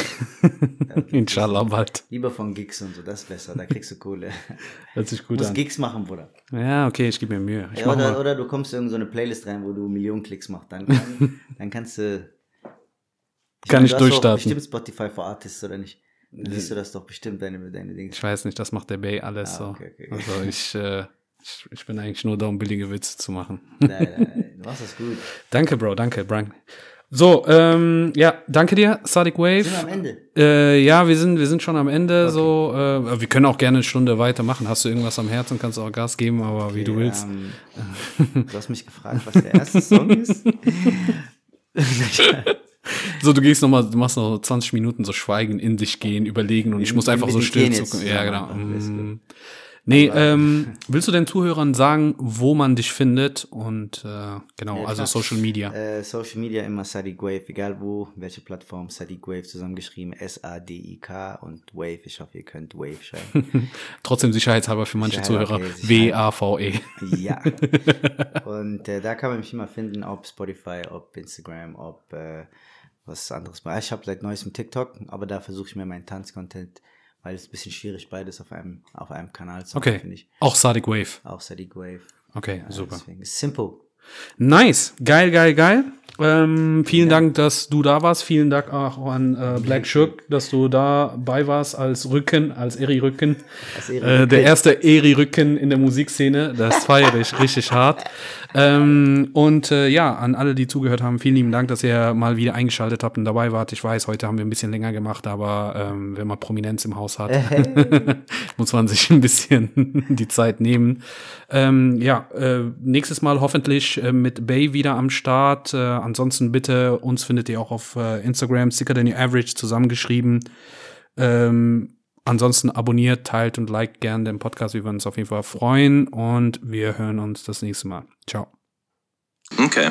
Inshallah bald. Lieber von Gigs und so, das ist besser, da kriegst du Kohle. Hört sich Du gut musst an. Gigs machen, Bruder. Ja, okay, ich gebe mir Mühe. Ich Ja, oder, oder du kommst in irgendeine Playlist rein, wo du Millionen Klicks machst. Dann, kann, dann kannst du. Kann ich du durchstarten. Bestimmt Spotify for Artists, oder nicht? Dann siehst du das doch bestimmt, deine, deine Dinge. Ich weiß nicht, das macht der Bay alles Ah, so. okay, okay. Also ich, äh, ich, ich bin eigentlich nur da, um billige Witze zu machen. Nein, nein, du machst das gut. danke, Bro, danke, Brian. So, ähm, ja, danke dir, Sadiq Wave. Sind wir am Ende? Äh, ja, wir sind, wir sind schon am Ende. So, äh, wir können auch gerne eine Stunde weitermachen. Hast du irgendwas am Herzen, kannst du auch Gas geben, aber wie du willst. Ähm, du hast mich gefragt, was der erste Song ist. So, du gehst noch mal, du machst noch 20 Minuten so Schweigen in dich gehen, überlegen und ich muss einfach so still zucken. Ja, genau. Mm. Nee, ähm, willst du den Zuhörern sagen, wo man dich findet? Und äh, genau, also. Social Media. Äh, Social Media immer Sadiq Wave, egal wo, welche Plattform, Sadiq Wave zusammengeschrieben, S-A-D-I-K und Wave. Ich hoffe, ihr könnt Wave schreiben. Trotzdem sicherheitshalber für manche Zuhörer. okay. W-A-V-E. ja. Und äh, da kann man mich immer finden, ob Spotify, ob Instagram, ob äh, was anderes. Ich habe seit neuestem TikTok, aber da versuche ich mir meinen Tanzcontent, weil es ein bisschen schwierig, beides auf einem, auf einem Kanal zu machen, Okay. finde ich. Auch Sadiq Wave. Auch Sadiq Wave. Okay, Ja, super. Deswegen simple. Nice. Geil, geil, geil. Ähm, vielen Dank, dass du da warst. Vielen Dank auch an äh, Black Shook, dass du dabei warst als Rücken, als Eri Rücken. Als Eri Äh, der erste Eri Rücken in der Musikszene. Das feiere ich richtig hart. Ähm, und äh, ja, an alle, die zugehört haben, vielen lieben Dank, dass ihr mal wieder eingeschaltet habt und dabei wart. Ich weiß, heute haben wir ein bisschen länger gemacht, aber ähm, wenn man Prominenz im Haus hat, muss man sich ein bisschen die Zeit nehmen. Ähm, ja, äh, nächstes Mal hoffentlich äh, mit Bay wieder am Start. Äh, ansonsten bitte, uns findet ihr auch auf äh, Instagram, Sicker Than Your Average zusammengeschrieben. Ähm, ansonsten abonniert, teilt und liked gerne den Podcast. Wir würden uns auf jeden Fall freuen und wir hören uns das nächste Mal. Ciao. Okay.